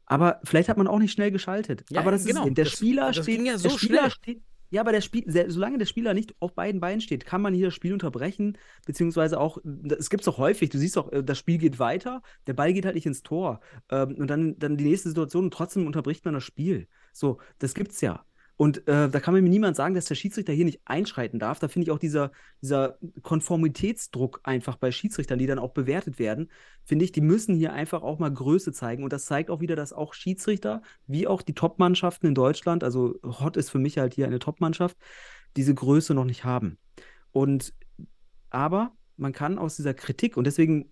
Aber vielleicht hat man auch nicht schnell geschaltet. Ja, aber das genau. ist der Das- Spieler das steht. ja der so Spieler schnell. steht. Ja, aber der Spiel, solange der Spieler nicht auf beiden Beinen steht, kann man hier das Spiel unterbrechen, beziehungsweise auch, es gibt es auch häufig, du siehst auch, äh, das Spiel geht weiter, der Ball geht halt nicht ins Tor. Ähm, und dann, dann die nächste Situation und trotzdem unterbricht man das Spiel. So, das gibt's ja. Und äh, da kann mir niemand sagen, dass der Schiedsrichter hier nicht einschreiten darf. Da finde ich auch dieser, dieser Konformitätsdruck einfach bei Schiedsrichtern, die dann auch bewertet werden, finde ich, die müssen hier einfach auch mal Größe zeigen. Und das zeigt auch wieder, dass auch Schiedsrichter, wie auch die Top-Mannschaften in Deutschland, also Hott ist für mich halt hier eine Top-Mannschaft, diese Größe noch nicht haben. Und aber man kann aus dieser Kritik und deswegen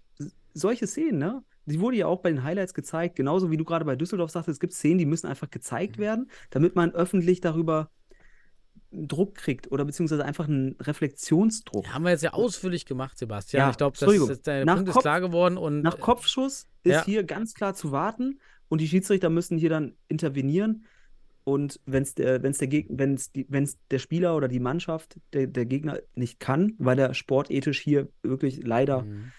solche Szenen, ne? Die wurde ja auch bei den Highlights gezeigt, genauso wie du gerade bei Düsseldorf sagtest, es gibt Szenen, die müssen einfach gezeigt werden, damit man öffentlich darüber Druck kriegt oder beziehungsweise einfach einen Reflexionsdruck. Ja, haben wir jetzt ja ausführlich gemacht, Sebastian. Ja, ich glaube, das ist, der Nach Punkt ist Kopf- klar geworden. Und Nach Kopfschuss ist ja. hier ganz klar zu warten und die Schiedsrichter müssen hier dann intervenieren. Und wenn es der, wenn's der, Geg- wenn's die, wenn's der Spieler oder die Mannschaft, der, der Gegner nicht kann, weil er sportethisch hier wirklich leider Mhm.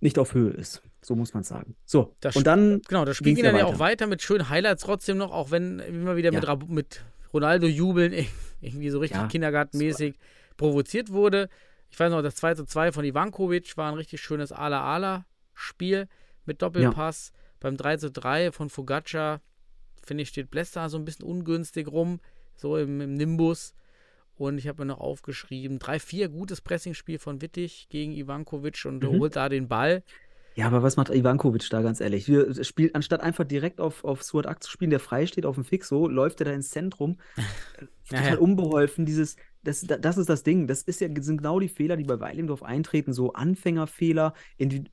Nicht auf Höhe ist. So muss man sagen. So, Das und dann Genau, das Spiel ging ja dann ja weiter. auch weiter mit schönen Highlights trotzdem noch, auch wenn immer wieder mit, Ja. Rab- mit Ronaldo jubeln irgendwie so richtig Ja, kindergartenmäßig provoziert wurde. Ich weiß noch, das 2 zu 2 von Ivankovic war ein richtig schönes Ala-Ala-Spiel mit Doppelpass. Beim 3 zu 3 von Fogaccia, finde ich, steht Blesta so ein bisschen ungünstig rum, so im, im Nimbus. Und ich habe mir noch aufgeschrieben, 3-4 gutes Pressingspiel von Wittig gegen Ivankovic und Mhm. holt da den Ball. Ja, aber was macht Ivankovic da ganz ehrlich? Wir spielt, anstatt einfach direkt auf, auf Suat Ak zu spielen, der frei steht auf dem Fixo, läuft er da ins Zentrum. Ja, Total ja. unbeholfen. Dieses, das, das ist das Ding. Das ist ja, sind genau die Fehler, die bei Weilendorf eintreten, so Anfängerfehler. In die,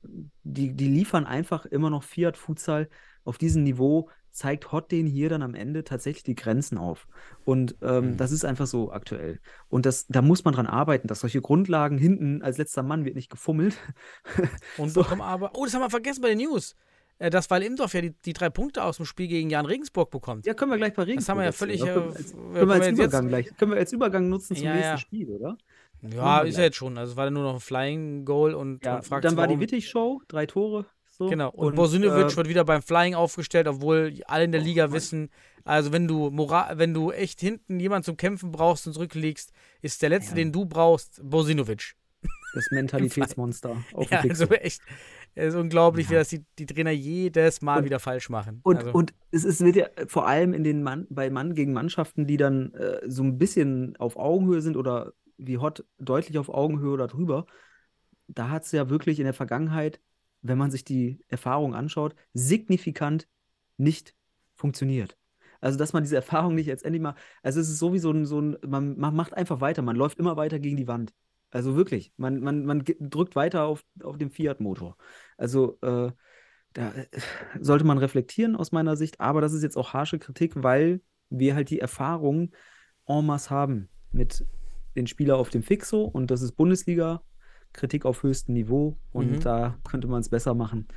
die, die liefern einfach immer noch Fiat Futsal auf diesem Niveau. Zeigt Hot den hier dann am Ende tatsächlich die Grenzen auf. Und ähm, Mhm. das ist einfach so aktuell. Und das, da muss man dran arbeiten, dass solche Grundlagen hinten als letzter Mann wird nicht gefummelt. Und So. bekommen aber, oh, das haben wir vergessen bei den News, äh, dass Weil Imdorf ja die, die drei Punkte aus dem Spiel gegen Jan Regensburg bekommt. Ja, können wir gleich bei Regensburg Das haben wir ja völlig, äh, Können wir als, können wir als wir jetzt- Übergang gleich, können wir als Übergang nutzen zum Ja, nächsten ja. Spiel, oder? Ja, ist ja jetzt schon. Also es war nur noch ein Flying Goal und, Ja, und fragt dann war die Wittig-Show, drei Tore. So. Genau. Und, Und, Bosinovic äh, wird wieder beim Flying aufgestellt, obwohl alle in der Oh, Liga Mann. wissen, also wenn du Moral, wenn du echt hinten jemanden zum Kämpfen brauchst und zurückliegst, ist der letzte, Ja. den du brauchst, Bosinovic. das Mentalitätsmonster Ja, also echt. Es ist unglaublich, wie Ja. das die, die Trainer jedes Mal Und- wieder falsch machen. Und, also, und es ist, wird ja vor allem in den Mann, bei Mann gegen Mannschaften, die dann äh, so ein bisschen auf Augenhöhe sind oder wie Hot deutlich auf Augenhöhe oder drüber, da hat es ja wirklich in der Vergangenheit, wenn man sich die Erfahrung anschaut, signifikant nicht funktioniert. Also, dass man diese Erfahrung nicht jetzt endlich mal, also es ist so wie so ein, so ein man, man macht einfach weiter, man läuft immer weiter gegen die Wand. Also wirklich, man, man, man drückt weiter auf, auf dem Fiat-Motor. Also, äh, da äh, sollte man reflektieren aus meiner Sicht, aber das ist jetzt auch harsche Kritik, weil wir halt die Erfahrung en masse haben mit den Spielern auf dem Fixo und das ist Bundesliga, Kritik auf höchstem Niveau und Mhm. da könnte man es besser machen.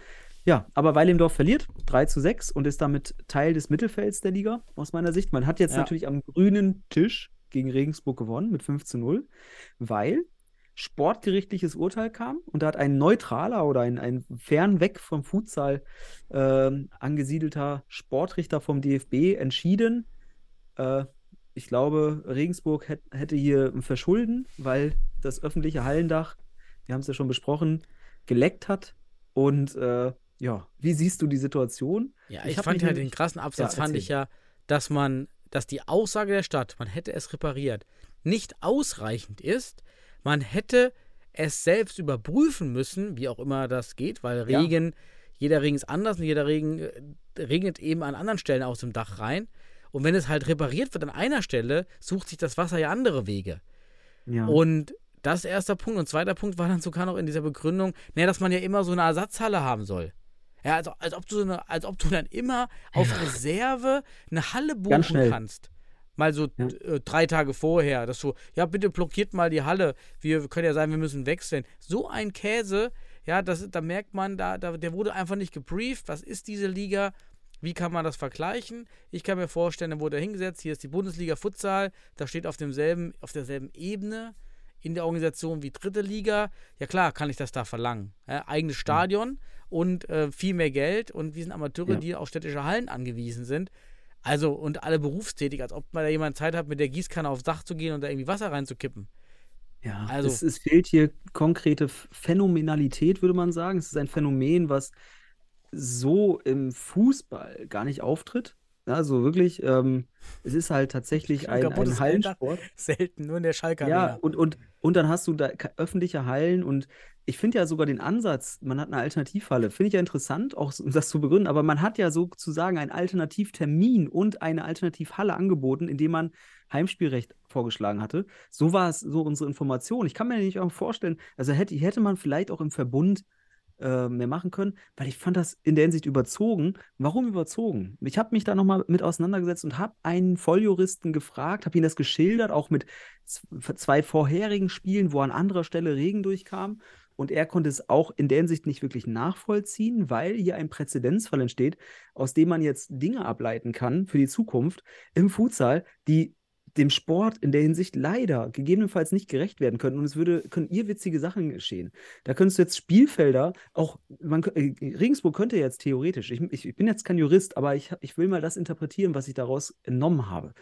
Ja, aber Weilimdorf verliert 3 zu 6 und ist damit Teil des Mittelfelds der Liga, aus meiner Sicht. Man hat jetzt Ja. natürlich am grünen Tisch gegen Regensburg gewonnen mit 5 zu 0, weil sportgerichtliches Urteil kam und da hat ein neutraler oder ein, ein fernweg vom Futsal ähm, angesiedelter Sportrichter vom DFB entschieden, äh, ich glaube, Regensburg hätt, hätte hier ein Verschulden, weil das öffentliche Hallendach, wir haben es ja schon besprochen, geleckt hat. Und äh, ja, wie siehst du die Situation? ja, ich ich, fand mich halt den krassen Absatz, Ja, fand ich ja, dass man, dass die Aussage der Stadt, man hätte es repariert, nicht ausreichend ist. Man hätte es selbst überprüfen müssen, wie auch immer das geht, weil Ja. Regen, jeder Regen ist anders und jeder Regen äh, regnet eben an anderen Stellen aus dem Dach rein. Und wenn es halt repariert wird an einer Stelle, sucht sich das Wasser ja andere Wege. Ja. Und das ist erster Punkt. Und zweiter Punkt war dann sogar noch in dieser Begründung, naja, dass man ja immer so eine Ersatzhalle haben soll. Ja, also als ob du, so eine, als ob du dann immer auf Reserve eine Halle buchen kannst. Mal so Ja. äh, drei Tage vorher, dass du, ja, bitte blockiert mal die Halle. Wir können ja sagen, wir müssen wechseln. So ein Käse, ja, das, da merkt man, da, da, der wurde einfach nicht gebrieft. Was ist diese Liga? Wie kann man das vergleichen? Ich kann mir vorstellen, da wurde er hingesetzt, hier ist die Bundesliga Futsal, da steht auf demselben, auf derselben Ebene in der Organisation wie dritte Liga. Ja klar, kann ich das da verlangen. Ja, eigenes Stadion und äh, viel mehr Geld und wir sind Amateure, Ja. die auf städtische Hallen angewiesen sind. Also und alle berufstätig, als ob mal da jemand Zeit hat, mit der Gießkanne aufs Dach zu gehen und da irgendwie Wasser reinzukippen. Ja, Also- es, es fehlt hier konkrete Phänomenalität, würde man sagen. Es ist ein Phänomen, was so im Fußball gar nicht auftritt. Also wirklich, ähm, es ist halt tatsächlich ein, ein Hallensport. Selten, nur in der Schalke Ja, und, und, und dann hast du da öffentliche Hallen und ich finde ja sogar den Ansatz, man hat eine Alternativhalle, finde ich ja interessant, auch um das zu begründen, aber man hat ja sozusagen einen Alternativtermin und eine Alternativhalle angeboten, indem man Heimspielrecht vorgeschlagen hatte. So war es so unsere Information. Ich kann mir nicht auch vorstellen, also hätte, hätte man vielleicht auch im Verbund äh, mehr machen können, weil ich fand das in der Hinsicht überzogen. Warum überzogen? Ich habe mich da nochmal mit auseinandergesetzt und habe einen Volljuristen gefragt, habe ihm das geschildert, auch mit zwei vorherigen Spielen, wo an anderer Stelle Regen durchkam. Und er konnte es auch in der Hinsicht nicht wirklich nachvollziehen, weil hier ein Präzedenzfall entsteht, aus dem man jetzt Dinge ableiten kann für die Zukunft im Futsal, die dem Sport in der Hinsicht leider gegebenenfalls nicht gerecht werden können. Und es würde, können irrwitzige Sachen geschehen. Da könntest du jetzt Spielfelder, auch, man, äh, Regensburg könnte jetzt theoretisch, ich, ich, ich bin jetzt kein Jurist, aber ich, ich will mal das interpretieren, was ich daraus entnommen habe.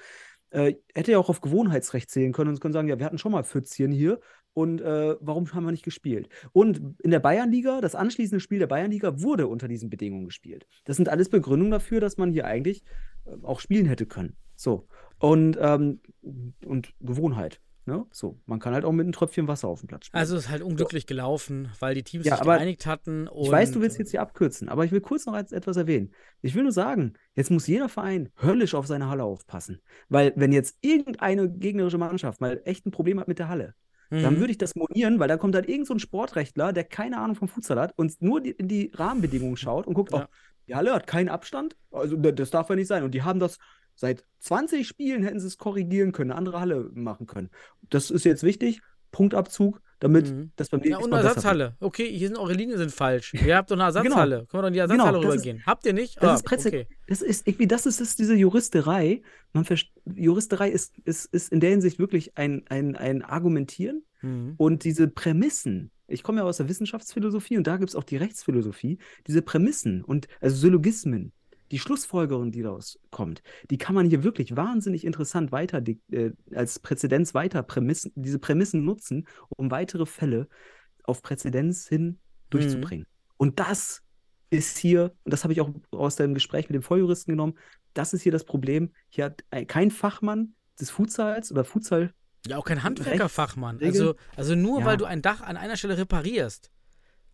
Äh, hätte ja auch auf Gewohnheitsrecht zählen können und können sagen, ja, wir hatten schon mal Pfützchen hier und äh, warum haben wir nicht gespielt? Und in der Bayernliga, das anschließende Spiel der Bayernliga wurde unter diesen Bedingungen gespielt. Das sind alles Begründungen dafür, dass man hier eigentlich äh, auch spielen hätte können. So. Und, ähm, und Gewohnheit. Ne? So, man kann halt auch mit einem Tröpfchen Wasser auf dem Platz spielen. Also es ist halt unglücklich gelaufen, weil die Teams Ja, sich geeinigt hatten. Und ich weiß, du willst jetzt hier abkürzen, aber ich will kurz noch etwas erwähnen. Ich will nur sagen, jetzt muss jeder Verein höllisch auf seine Halle aufpassen. Weil, wenn jetzt irgendeine gegnerische Mannschaft mal echt ein Problem hat mit der Halle, dann Mhm. würde ich das monieren, weil da kommt halt irgend so ein Sportrechtler, der keine Ahnung vom Futsal hat und nur die, in die Rahmenbedingungen schaut und guckt, Ja. oh, die Halle hat keinen Abstand, also da- das darf ja nicht sein. Und die haben das seit 20 Spielen hätten sie es korrigieren können, eine andere Halle machen können. Das ist jetzt wichtig, Punktabzug, damit Mhm. das beim Ja, nächsten und Mal wird. Ersatzhalle. Okay, hier sind eure Linien sind falsch. Ihr habt doch eine Ersatzhalle. Können wir doch in die Genau, Ersatzhalle ist- rübergehen. Habt ihr nicht? Das Ah, ist Presse- okay. Das ist irgendwie, das ist, ist diese Juristerei. Man Juristerei ist, ist, ist in der Hinsicht wirklich ein, ein, ein Argumentieren Mhm. und diese Prämissen. Ich komme ja aus der Wissenschaftsphilosophie und da gibt es auch die Rechtsphilosophie. Diese Prämissen und also Syllogismen, die Schlussfolgerung, die daraus kommt, die kann man hier wirklich wahnsinnig interessant weiter äh, als Präzedenz weiter Prämissen, diese Prämissen nutzen, um weitere Fälle auf Präzedenz hin durchzubringen. Und das ist hier, und das habe ich auch aus dem Gespräch mit dem Volljuristen genommen, das ist hier das Problem. Hier hat ein- kein Fachmann des Futsals oder Futsal Ja, auch kein Handwerkerfachmann. Also, also nur Ja. weil du ein Dach an einer Stelle reparierst,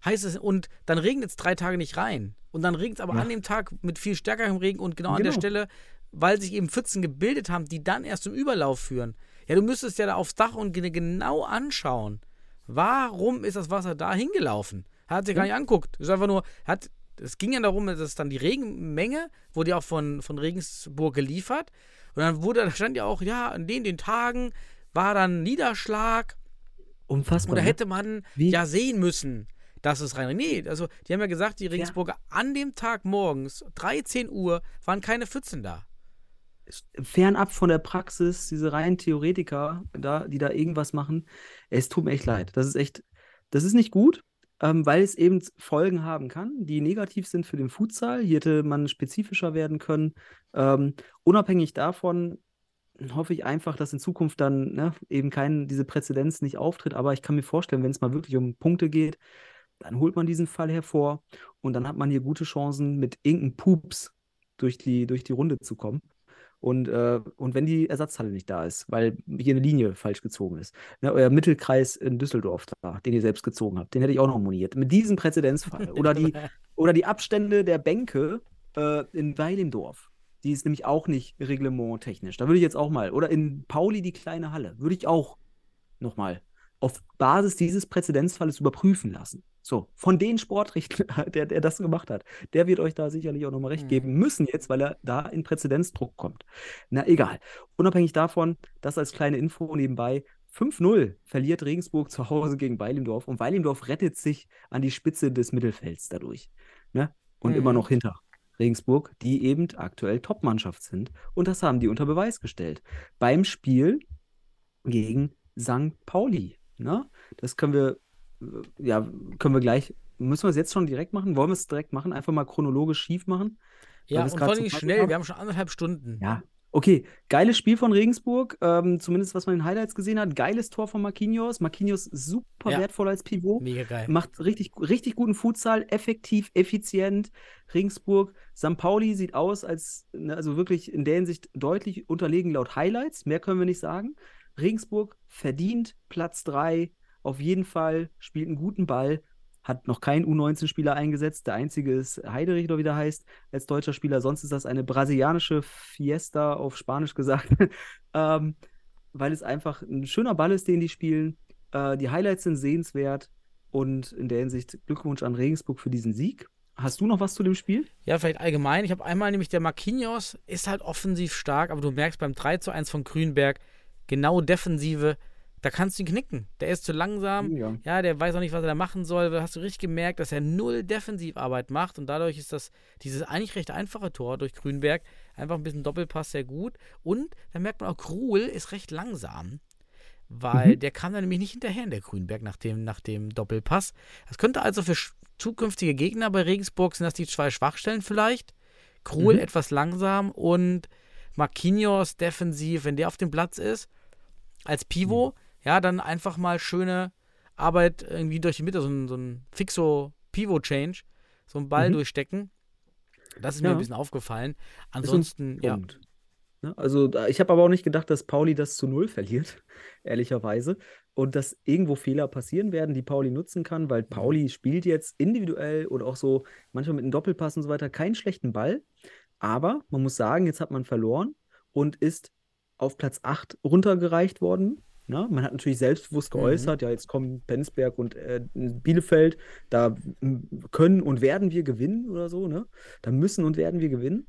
heißt es, und dann regnet es drei Tage nicht rein. Und dann regnet es aber Ja. an dem Tag mit viel stärkerem Regen und genau, an der Genau. Stelle, weil sich eben Pfützen gebildet haben, die dann erst zum Überlauf führen. Ja, du müsstest ja da aufs Dach und ge- genau anschauen. Warum ist das Wasser da hingelaufen? Er hat sich gar nicht anguckt. Es ist einfach nur, hat, es ging ja darum, dass dann die Regenmenge wurde ja auch von, von Regensburg geliefert. Und dann wurde, da stand ja auch, ja, an den, den Tagen war dann Niederschlag unfassbar. da ne? hätte man Wie- ja sehen müssen, dass es rein. Nee, also die haben ja gesagt, die Regensburger, an dem Tag morgens, 13 Uhr, waren keine Pfützen da. fernab von der Praxis, diese reinen Theoretiker, da, die da irgendwas machen, es tut mir echt leid. Das ist echt, das ist nicht gut, ähm, weil es eben Folgen haben kann, die negativ sind für den Futsal. Hier hätte man spezifischer werden können. Ähm, unabhängig davon hoffe ich einfach, dass in Zukunft dann ne, eben kein, diese Präzedenz nicht auftritt. Aber ich kann mir vorstellen, wenn es mal wirklich um Punkte geht, dann holt man diesen Fall hervor und dann hat man hier gute Chancen, mit irgendeinem Pups durch die, durch die Runde zu kommen. Und, äh, und wenn die Ersatzhalle nicht da ist, weil hier eine Linie falsch gezogen ist. Ne, euer Mittelkreis in Düsseldorf da, den ihr selbst gezogen habt, den hätte ich auch noch moniert. Mit diesem Präzedenzfall. Oder die, oder die Abstände der Bänke äh, in Weilimdorf. Die ist nämlich auch nicht reglementtechnisch. Da würde ich jetzt auch mal. Oder in Pauli die kleine Halle. Würde ich auch nochmal auf Basis dieses Präzedenzfalles überprüfen lassen. So, von den Sportrichtern, der, der das gemacht hat, der wird euch da sicherlich auch nochmal recht Mhm. geben müssen jetzt, weil er da in Präzedenzdruck kommt. Na, egal. Unabhängig davon, das als kleine Info nebenbei, 5-0 verliert Regensburg zu Hause gegen Weilimdorf und Weilimdorf rettet sich an die Spitze des Mittelfelds dadurch. Ne? Und Mhm. immer noch hinter Regensburg, die eben aktuell Topmannschaft sind. Und das haben die unter Beweis gestellt. Beim Spiel gegen St. Pauli. Ne? Das können wir, ja, können wir gleich, müssen wir es jetzt schon direkt machen? Wollen wir es direkt machen? Einfach mal chronologisch schief machen? Ja, und vor allem schnell, haben? wir haben schon anderthalb Stunden. Ja, okay. Geiles Spiel von Regensburg, ähm, zumindest was man in Highlights gesehen hat. Geiles Tor von Marquinhos. Marquinhos super Ja. wertvoll als Pivot. Mega geil. Macht richtig, richtig guten Futsal, effektiv, effizient. Regensburg, St. Pauli sieht aus, als, ne, also wirklich in der Hinsicht deutlich unterlegen laut Highlights. Mehr können wir nicht sagen. Regensburg verdient Platz 3. Auf jeden Fall spielt einen guten Ball. Hat noch keinen U19-Spieler eingesetzt. Der einzige ist Heiderich, oder wie der heißt, als deutscher Spieler. Sonst ist das eine brasilianische Fiesta auf Spanisch gesagt. ähm, weil es einfach ein schöner Ball ist, den die spielen. Äh, die Highlights sind sehenswert. Und in der Hinsicht Glückwunsch an Regensburg für diesen Sieg. Hast du noch was zu dem Spiel? Ja, vielleicht allgemein. Ich habe einmal nämlich der Marquinhos ist halt offensiv stark, aber du merkst beim 3 zu 1 von Grünberg, genau Defensive, da kannst du ihn knicken. Der ist zu langsam. Ja. Ja, der weiß auch nicht, was er da machen soll. Da hast du richtig gemerkt, dass er null Defensivarbeit macht und dadurch ist das dieses eigentlich recht einfache Tor durch Grünberg einfach ein bisschen Doppelpass sehr gut. Und da merkt man auch, Krul ist recht langsam, weil Mhm. der kam dann nämlich nicht hinterher in der Grünberg nach dem, nach dem Doppelpass. Das könnte also für zukünftige Gegner bei Regensburg sind das die zwei Schwachstellen vielleicht. Krul Mhm. etwas langsam und Marquinhos defensiv, wenn der auf dem Platz ist, als Pivot, ja, dann einfach mal schöne Arbeit irgendwie durch die Mitte, so ein, so ein Fixo-Pivot-Change, so einen Ball Mhm. durchstecken. Das ist mir Ja. ein bisschen aufgefallen. Ansonsten, ja. Ne? Also ich habe aber auch nicht gedacht, dass Pauli das zu null verliert, ehrlicherweise. Und dass irgendwo Fehler passieren werden, die Pauli nutzen kann, weil Pauli spielt jetzt individuell oder auch so manchmal mit einem Doppelpass und so weiter keinen schlechten Ball. Aber man muss sagen, jetzt hat man verloren und ist auf Platz 8 runtergereicht worden. Ne? Man hat natürlich selbstbewusst geäußert, ja, jetzt kommen Penzberg und äh, Bielefeld, da m, können und werden wir gewinnen oder so, ne? Da müssen und werden wir gewinnen.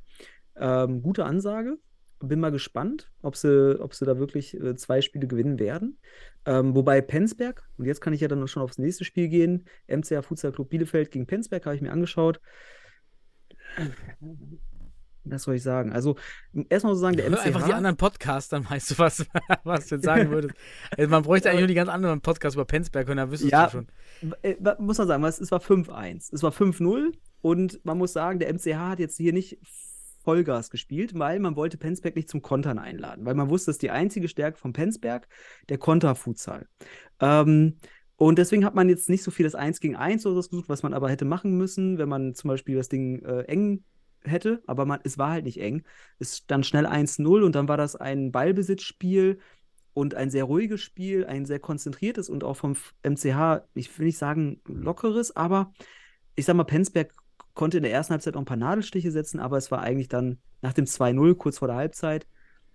Ähm, gute Ansage. Bin mal gespannt, ob sie, ob sie da wirklich äh, zwei Spiele gewinnen werden. Ähm, wobei Penzberg, und jetzt kann ich ja dann schon aufs nächste Spiel gehen, MCA Futsal Club Bielefeld gegen Penzberg, habe ich mir angeschaut. Was soll ich sagen? Also, erstmal so sagen, der Hör einfach die MCH. anderen Podcasts, dann weißt du, was, was du jetzt sagen würdest. Also man bräuchte eigentlich nur die ganz anderen Podcasts über Penzberg und dann wüsstest Ja, du schon. äh, muss man sagen, es war 5-1. Es war 5-0 und man muss sagen, der MCH hat jetzt hier nicht Vollgas gespielt, weil man wollte Penzberg nicht zum Kontern einladen, weil man wusste, das ist die einzige Stärke von Penzberg, der Konterfutsal. Ähm, und deswegen hat man jetzt nicht so viel das 1 gegen 1 oder so gesucht, was man aber hätte machen müssen, wenn man zum Beispiel das Ding äh, eng hätte, aber man, es war halt nicht eng. Es stand schnell 1-0 und dann war das ein Ballbesitzspiel und ein sehr ruhiges Spiel, ein sehr konzentriertes und auch vom MCH, ich will nicht sagen lockeres, aber ich sag mal, Penzberg konnte in der ersten Halbzeit auch ein paar Nadelstiche setzen, aber es war eigentlich dann nach dem 2-0, kurz vor der Halbzeit,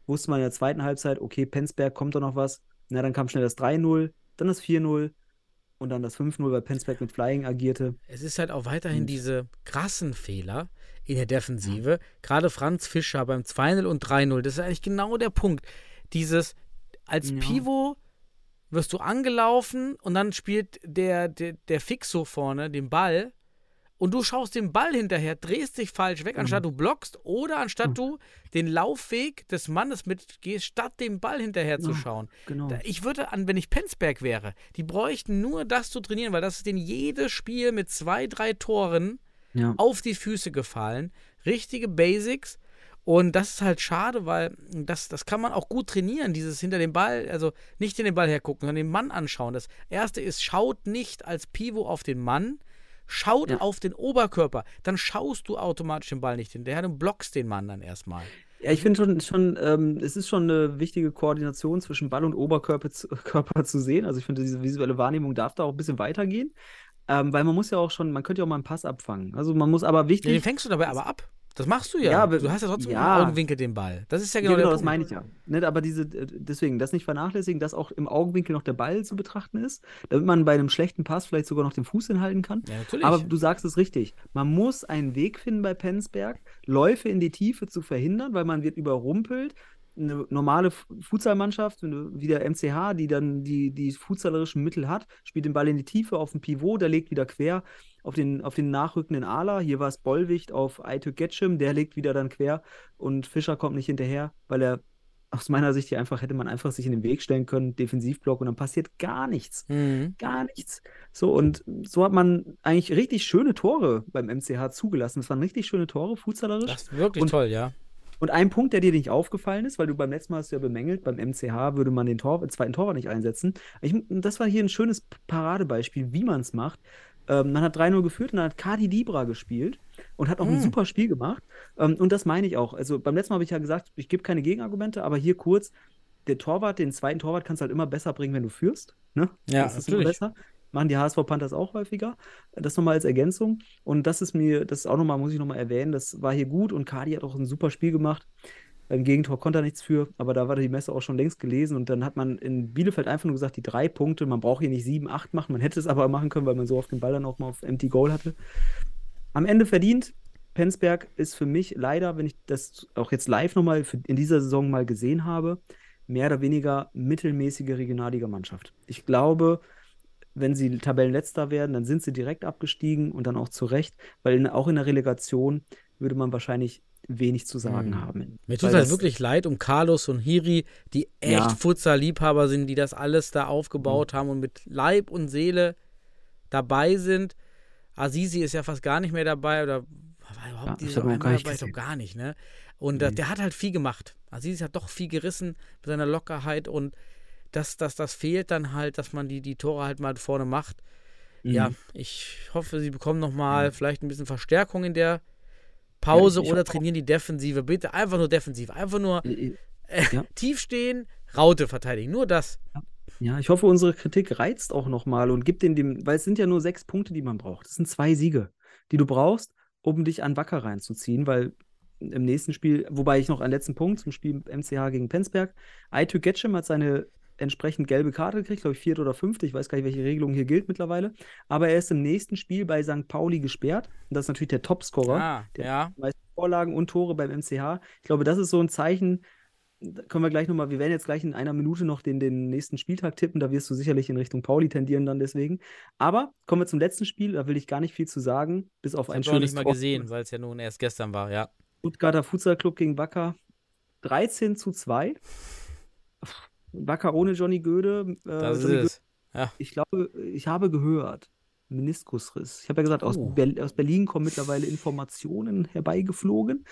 wusste man in der zweiten Halbzeit, okay, Penzberg kommt doch noch was. Na, dann kam schnell das 3-0, dann das 4-0 und dann das 5-0, weil Penzberg mit Flying agierte. Es ist halt auch weiterhin Und- diese krassen Fehler in der Defensive. Gerade Franz Fischer beim 2-0 und 3-0, das ist eigentlich genau der Punkt. Dieses, als Ja. Pivot wirst du angelaufen und dann spielt der, der, der Fixo vorne den Ball und du schaust den Ball hinterher, drehst dich falsch weg, anstatt du blockst oder anstatt du den Laufweg des Mannes mitgehst, statt dem Ball hinterher zu schauen. genau. Ich würde an, wenn ich Penzberg wäre, die bräuchten nur das zu trainieren, weil das ist denen jedes Spiel mit zwei, drei Toren Ja. auf die Füße gefallen. Richtige Basics. Und das ist halt schade, weil das, das kann man auch gut trainieren, dieses hinter dem Ball, also nicht in den Ball hergucken, sondern den Mann anschauen. Das erste ist, schaut nicht als Pivot auf den Mann, schaut Ja. auf den Oberkörper. Dann schaust du automatisch den Ball nicht hinterher, du blockst den Mann dann erstmal. Ja, ich finde schon, schon ähm, es ist schon eine wichtige Koordination zwischen Ball und Oberkörper zu, Körper zu sehen. Also ich finde, diese visuelle Wahrnehmung darf da auch ein bisschen weitergehen. Ähm, weil man muss ja auch schon, man könnte ja auch mal einen Pass abfangen. Also man muss aber Ja, den wichtig. fängst du dabei aber ab. Das machst du ja. Ja, aber- du hast ja trotzdem ja. im Augenwinkel den Ball. Das ist ja Ja, genau, genau, der das Punkt. meine ich ja. Ne, aber diese, äh, deswegen, das nicht vernachlässigen, dass auch im Augenwinkel noch der Ball zu betrachten ist, damit man bei einem schlechten Pass vielleicht sogar noch den Fuß hinhalten kann. Ja, natürlich. Aber du sagst es richtig. Man muss einen Weg finden bei Penzberg, Läufe in die Tiefe zu verhindern, weil man wird überrumpelt. Eine normale Futsalmannschaft, wie der MCH, die dann die, die futsalerischen Mittel hat, spielt den Ball in die Tiefe auf den Pivot, der legt wieder quer auf den, auf den nachrückenden Ala. Hier war es Bollwicht auf Aituk Getschim, der legt wieder dann quer und Fischer kommt nicht hinterher, weil er aus meiner Sicht hier einfach hätte man einfach sich in den Weg stellen können, Defensivblock und dann passiert gar nichts Mhm. gar nichts. So, und so hat man eigentlich richtig schöne Tore beim MCH zugelassen. Es waren richtig schöne Tore, futsalerisch. Das ist wirklich Und- toll, ja. Und ein Punkt, der dir nicht aufgefallen ist, weil du beim letzten Mal hast du ja bemängelt, beim MCH würde man den Tor, zweiten Torwart nicht einsetzen. Ich, das war hier ein schönes Paradebeispiel, wie man es macht. Ähm, man hat 3-0 geführt und dann hat Kadi Dibra gespielt und hat auch ein Hm. super Spiel gemacht. Ähm, und das meine ich auch. Also beim letzten Mal habe ich ja gesagt, ich gebe keine Gegenargumente, aber hier kurz, der Torwart, den zweiten Torwart kannst du halt immer besser bringen, wenn du führst. Ne? Ja, das ist immer natürlich. besser. Machen die HSV Panthers auch häufiger. Das nochmal als Ergänzung. Und das ist mir, das ist auch nochmal, muss ich nochmal erwähnen, das war hier gut und Kadi hat auch ein super Spiel gemacht. Beim Gegentor konnte er nichts für, aber da war die Messe auch schon längst gelesen und dann hat man in Bielefeld einfach nur gesagt, die drei Punkte, man braucht hier nicht sieben, acht machen, man hätte es aber machen können, weil man so oft den Ball dann auch mal auf Empty Goal hatte. Am Ende verdient. Penzberg ist für mich leider, wenn ich das auch jetzt live nochmal in dieser Saison mal gesehen habe, mehr oder weniger mittelmäßige Regionalliga-Mannschaft. Ich glaube, wenn sie Tabellenletzter werden, dann sind sie direkt abgestiegen und dann auch zu Recht, weil in, auch in der Relegation würde man wahrscheinlich wenig zu sagen Mhm. haben. Mir tut es halt wirklich leid um Carlos und Hiri, die echt Ja. Futsal-Liebhaber sind, die das alles da aufgebaut haben und mit Leib und Seele dabei sind. Azizi ist ja fast gar nicht mehr dabei oder war überhaupt Ja, einmal gar nicht dabei? Gesehen. gar nicht, ne? Und äh, der hat halt viel gemacht. Azizi hat doch viel gerissen mit seiner Lockerheit und das, das, das fehlt dann halt, dass man die, die Tore halt mal vorne macht. Ja, Mhm. ich hoffe, sie bekommen nochmal vielleicht ein bisschen Verstärkung in der Pause Ja, oder trainieren die Defensive. Bitte einfach nur defensiv. Einfach nur Äh, äh, Ja. tief stehen, Raute verteidigen. Nur das. Ja, ich hoffe, unsere Kritik reizt auch nochmal und gibt den dem, weil es sind ja nur sechs Punkte, die man braucht. Das sind zwei Siege, die du brauchst, um dich an Wacker reinzuziehen, weil im nächsten Spiel, wobei ich noch einen letzten Punkt zum Spiel MCH gegen Penzberg. Aitu Getschem hat seine entsprechend gelbe Karte gekriegt, glaube ich, vierte oder fünfte. Ich weiß gar nicht, welche Regelung hier gilt mittlerweile. Aber er ist im nächsten Spiel bei St. Pauli gesperrt. Und das ist natürlich der Topscorer. Ah, der ja. meisten Vorlagen und Tore beim MCH. Ich glaube, das ist so ein Zeichen. Da können wir gleich nochmal, wir werden jetzt gleich in einer Minute noch den, den nächsten Spieltag tippen. Da wirst du sicherlich in Richtung Pauli tendieren dann deswegen. Aber kommen wir zum letzten Spiel. Da will ich gar nicht viel zu sagen, bis auf Ich ein habe auch nicht schönes mal gesehen, weil es ja nun erst gestern war, ja. Stuttgarter Futsal Club gegen Wacker. 13 zu 2. Wacker ohne Johnny Göde. Äh, Das ist Johnny es. ich glaube, ich habe gehört, Meniskusriss. Ich habe ja gesagt, aus, Oh. Ber aus Berlin kommen mittlerweile Informationen herbeigeflogen.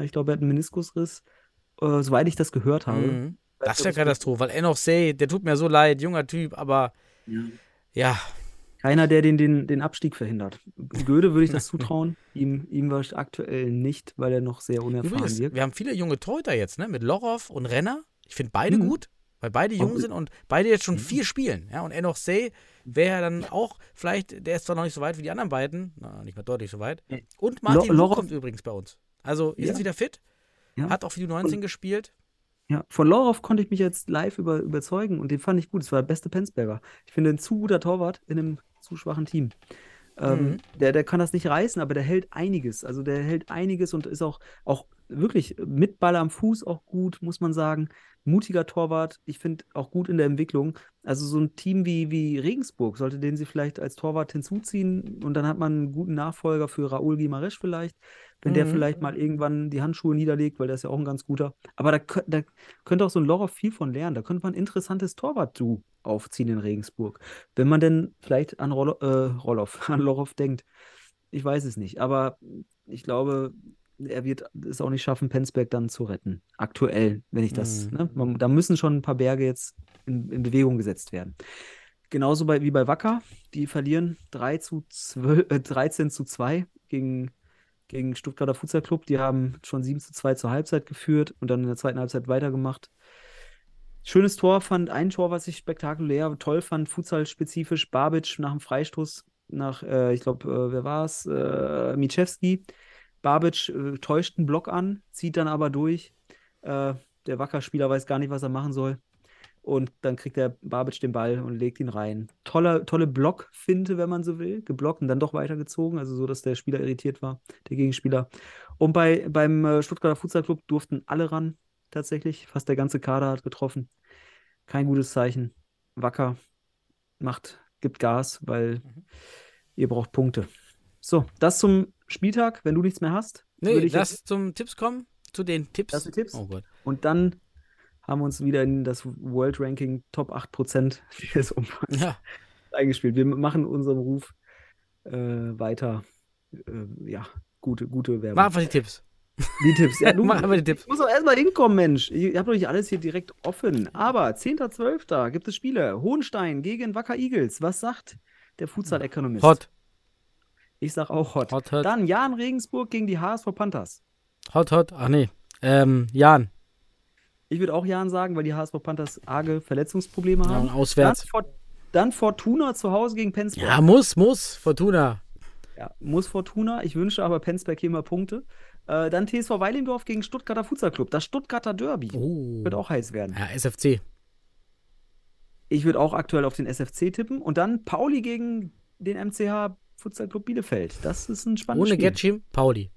Ich glaube, er hat einen Meniskusriss, äh, soweit ich das gehört habe. Mhm. Das ist ja Katastrophe, weil Enoch Say, der tut mir so leid, junger Typ, aber Ja. ja, Keiner, der den, den, den Abstieg verhindert. Göde würde ich das zutrauen, ihm, ihm war aktuell nicht, weil er noch sehr unerfahren Übrigens, wirkt. wir haben viele junge Torhüter jetzt, ne? Mit Lorov und Renner. Ich finde beide Mhm. gut, weil beide jung sind und beide jetzt schon vier spielen. Ja? Und Enoch Say wäre dann auch, vielleicht, der ist zwar noch nicht so weit wie die anderen beiden, na, nicht mehr deutlich so weit. Und Martin Lo- kommt übrigens bei uns. Also, ist Ja. wieder fit, Ja. hat auch für die 19 gespielt. Ja, von Lorov konnte ich mich jetzt live über, überzeugen und den fand ich gut. Es war der beste Penzberger. Ich finde, ein zu guter Torwart in einem zu schwachen Team. Ähm, Mhm. der, der kann das nicht reißen, aber der hält einiges. Also der hält einiges und ist auch, auch wirklich mit Ball am Fuß auch gut, muss man sagen. Mutiger Torwart. Ich finde auch gut in der Entwicklung. Also so ein Team wie, wie Regensburg sollte den sie vielleicht als Torwart hinzuziehen und dann hat man einen guten Nachfolger für Raoul Gimaresch vielleicht, wenn der Mhm. vielleicht mal irgendwann die Handschuhe niederlegt, weil der ist ja auch ein ganz guter. Aber da, da könnte auch so ein Lorov viel von lernen. Da könnte man ein interessantes Torwart-Duo aufziehen in Regensburg. Wenn man denn vielleicht an Rolo, äh, Roloff, an Lorov denkt. Ich weiß es nicht. Aber ich glaube, er wird es auch nicht schaffen, Penzberg dann zu retten. Aktuell, wenn ich das. Mhm. Ne? Man, da müssen schon ein paar Berge jetzt in, in Bewegung gesetzt werden. Genauso bei, wie bei Wacker. Die verlieren 3 zu 12, äh, 13 zu 2 gegen, gegen Stuttgarter Futsal Club. Die haben schon 7 zu 2 zur Halbzeit geführt und dann in der zweiten Halbzeit weitergemacht. Schönes Tor fand ein Tor, was ich spektakulär toll fand, futsal-spezifisch. Babic nach dem Freistoß, nach, äh, ich glaube, äh, wer war es? Äh, Michewski. Babic äh, täuscht einen Block an, zieht dann aber durch. Äh, der Wacker-Spieler weiß gar nicht, was er machen soll. Und dann kriegt der Babic den Ball und legt ihn rein. Tolle, tolle Blockfinte, wenn man so will. Geblockt und dann doch weitergezogen, also so, dass der Spieler irritiert war, der Gegenspieler. Und bei, beim äh, Stuttgarter Futsal Club durften alle ran, tatsächlich. Fast der ganze Kader hat getroffen. Kein gutes Zeichen. Wacker macht, gibt Gas, weil Mhm. ihr braucht Punkte. So, das zum Spieltag. Wenn du nichts mehr hast, Nee, würde ich lass jetzt, zum Tipps kommen. Zu den Tipps. Das sind Tipps? Oh Gott. und dann haben wir uns wieder in das World Ranking Top 8% des Umfangs Ja, eingespielt. Wir machen unserem Ruf äh, weiter, äh, ja, gute, gute Werbung. mach einfach die Tipps. Die Tipps. Ja, du, Mach einfach die Tipps. Ich muss auch erstmal hinkommen, Mensch. Ich habe doch nicht alles hier direkt offen. Aber 10.12. gibt es Spiele. Hohenstein gegen Wacker Eagles. Was sagt der Futsal-Ökonomist? Hot, Ich sag auch hot. hot, hot, Dann Jan Regensburg gegen die HSV Panthers. hot, hot. Ach nee. Ähm, Jan. Ich würde auch Jan sagen, weil die HSV Panthers arge Verletzungsprobleme Ja, haben. auswärts. Dann, dann Fortuna zu Hause gegen Penzberg. Ja, muss, muss. Fortuna. Ja, muss Fortuna. Ich wünsche aber Penzberg hier mal Punkte. Äh, dann TSV Weilendorf gegen Stuttgarter Futsal Club. Das Stuttgarter Derby. Oh. Wird auch heiß werden. Ja, SFC. Ich würde auch aktuell auf den SFC tippen. Und dann Pauli gegen den MCH Futsal Club Bielefeld. Das ist ein spannendes Ohne Spiel. Getschim, Pauli.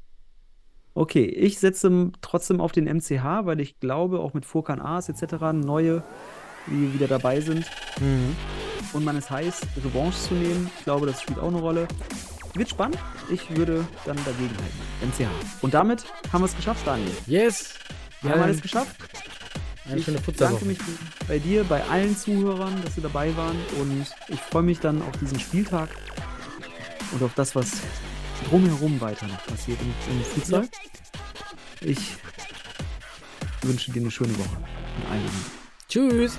Okay, ich setze trotzdem auf den MCH, weil ich glaube, auch mit Furkan Aas etc. neue, die wieder dabei sind. Mhm. Und man ist heiß, Revanche zu nehmen. Ich glaube, das spielt auch eine Rolle. Wird spannend. Ich würde dann dagegen halten. MCH. Und damit haben wir es geschafft, Daniel. Yes. Wir haben alles geschafft. Eine Ich schöne danke Futsalwoche. mich bei dir, bei allen Zuhörern, dass sie dabei waren. Und ich freue mich dann auf diesen Spieltag und auf das, was drumherum weiter noch passiert im, im Futsal. Ich wünsche dir eine schöne Woche. Und anderen. Tschüss.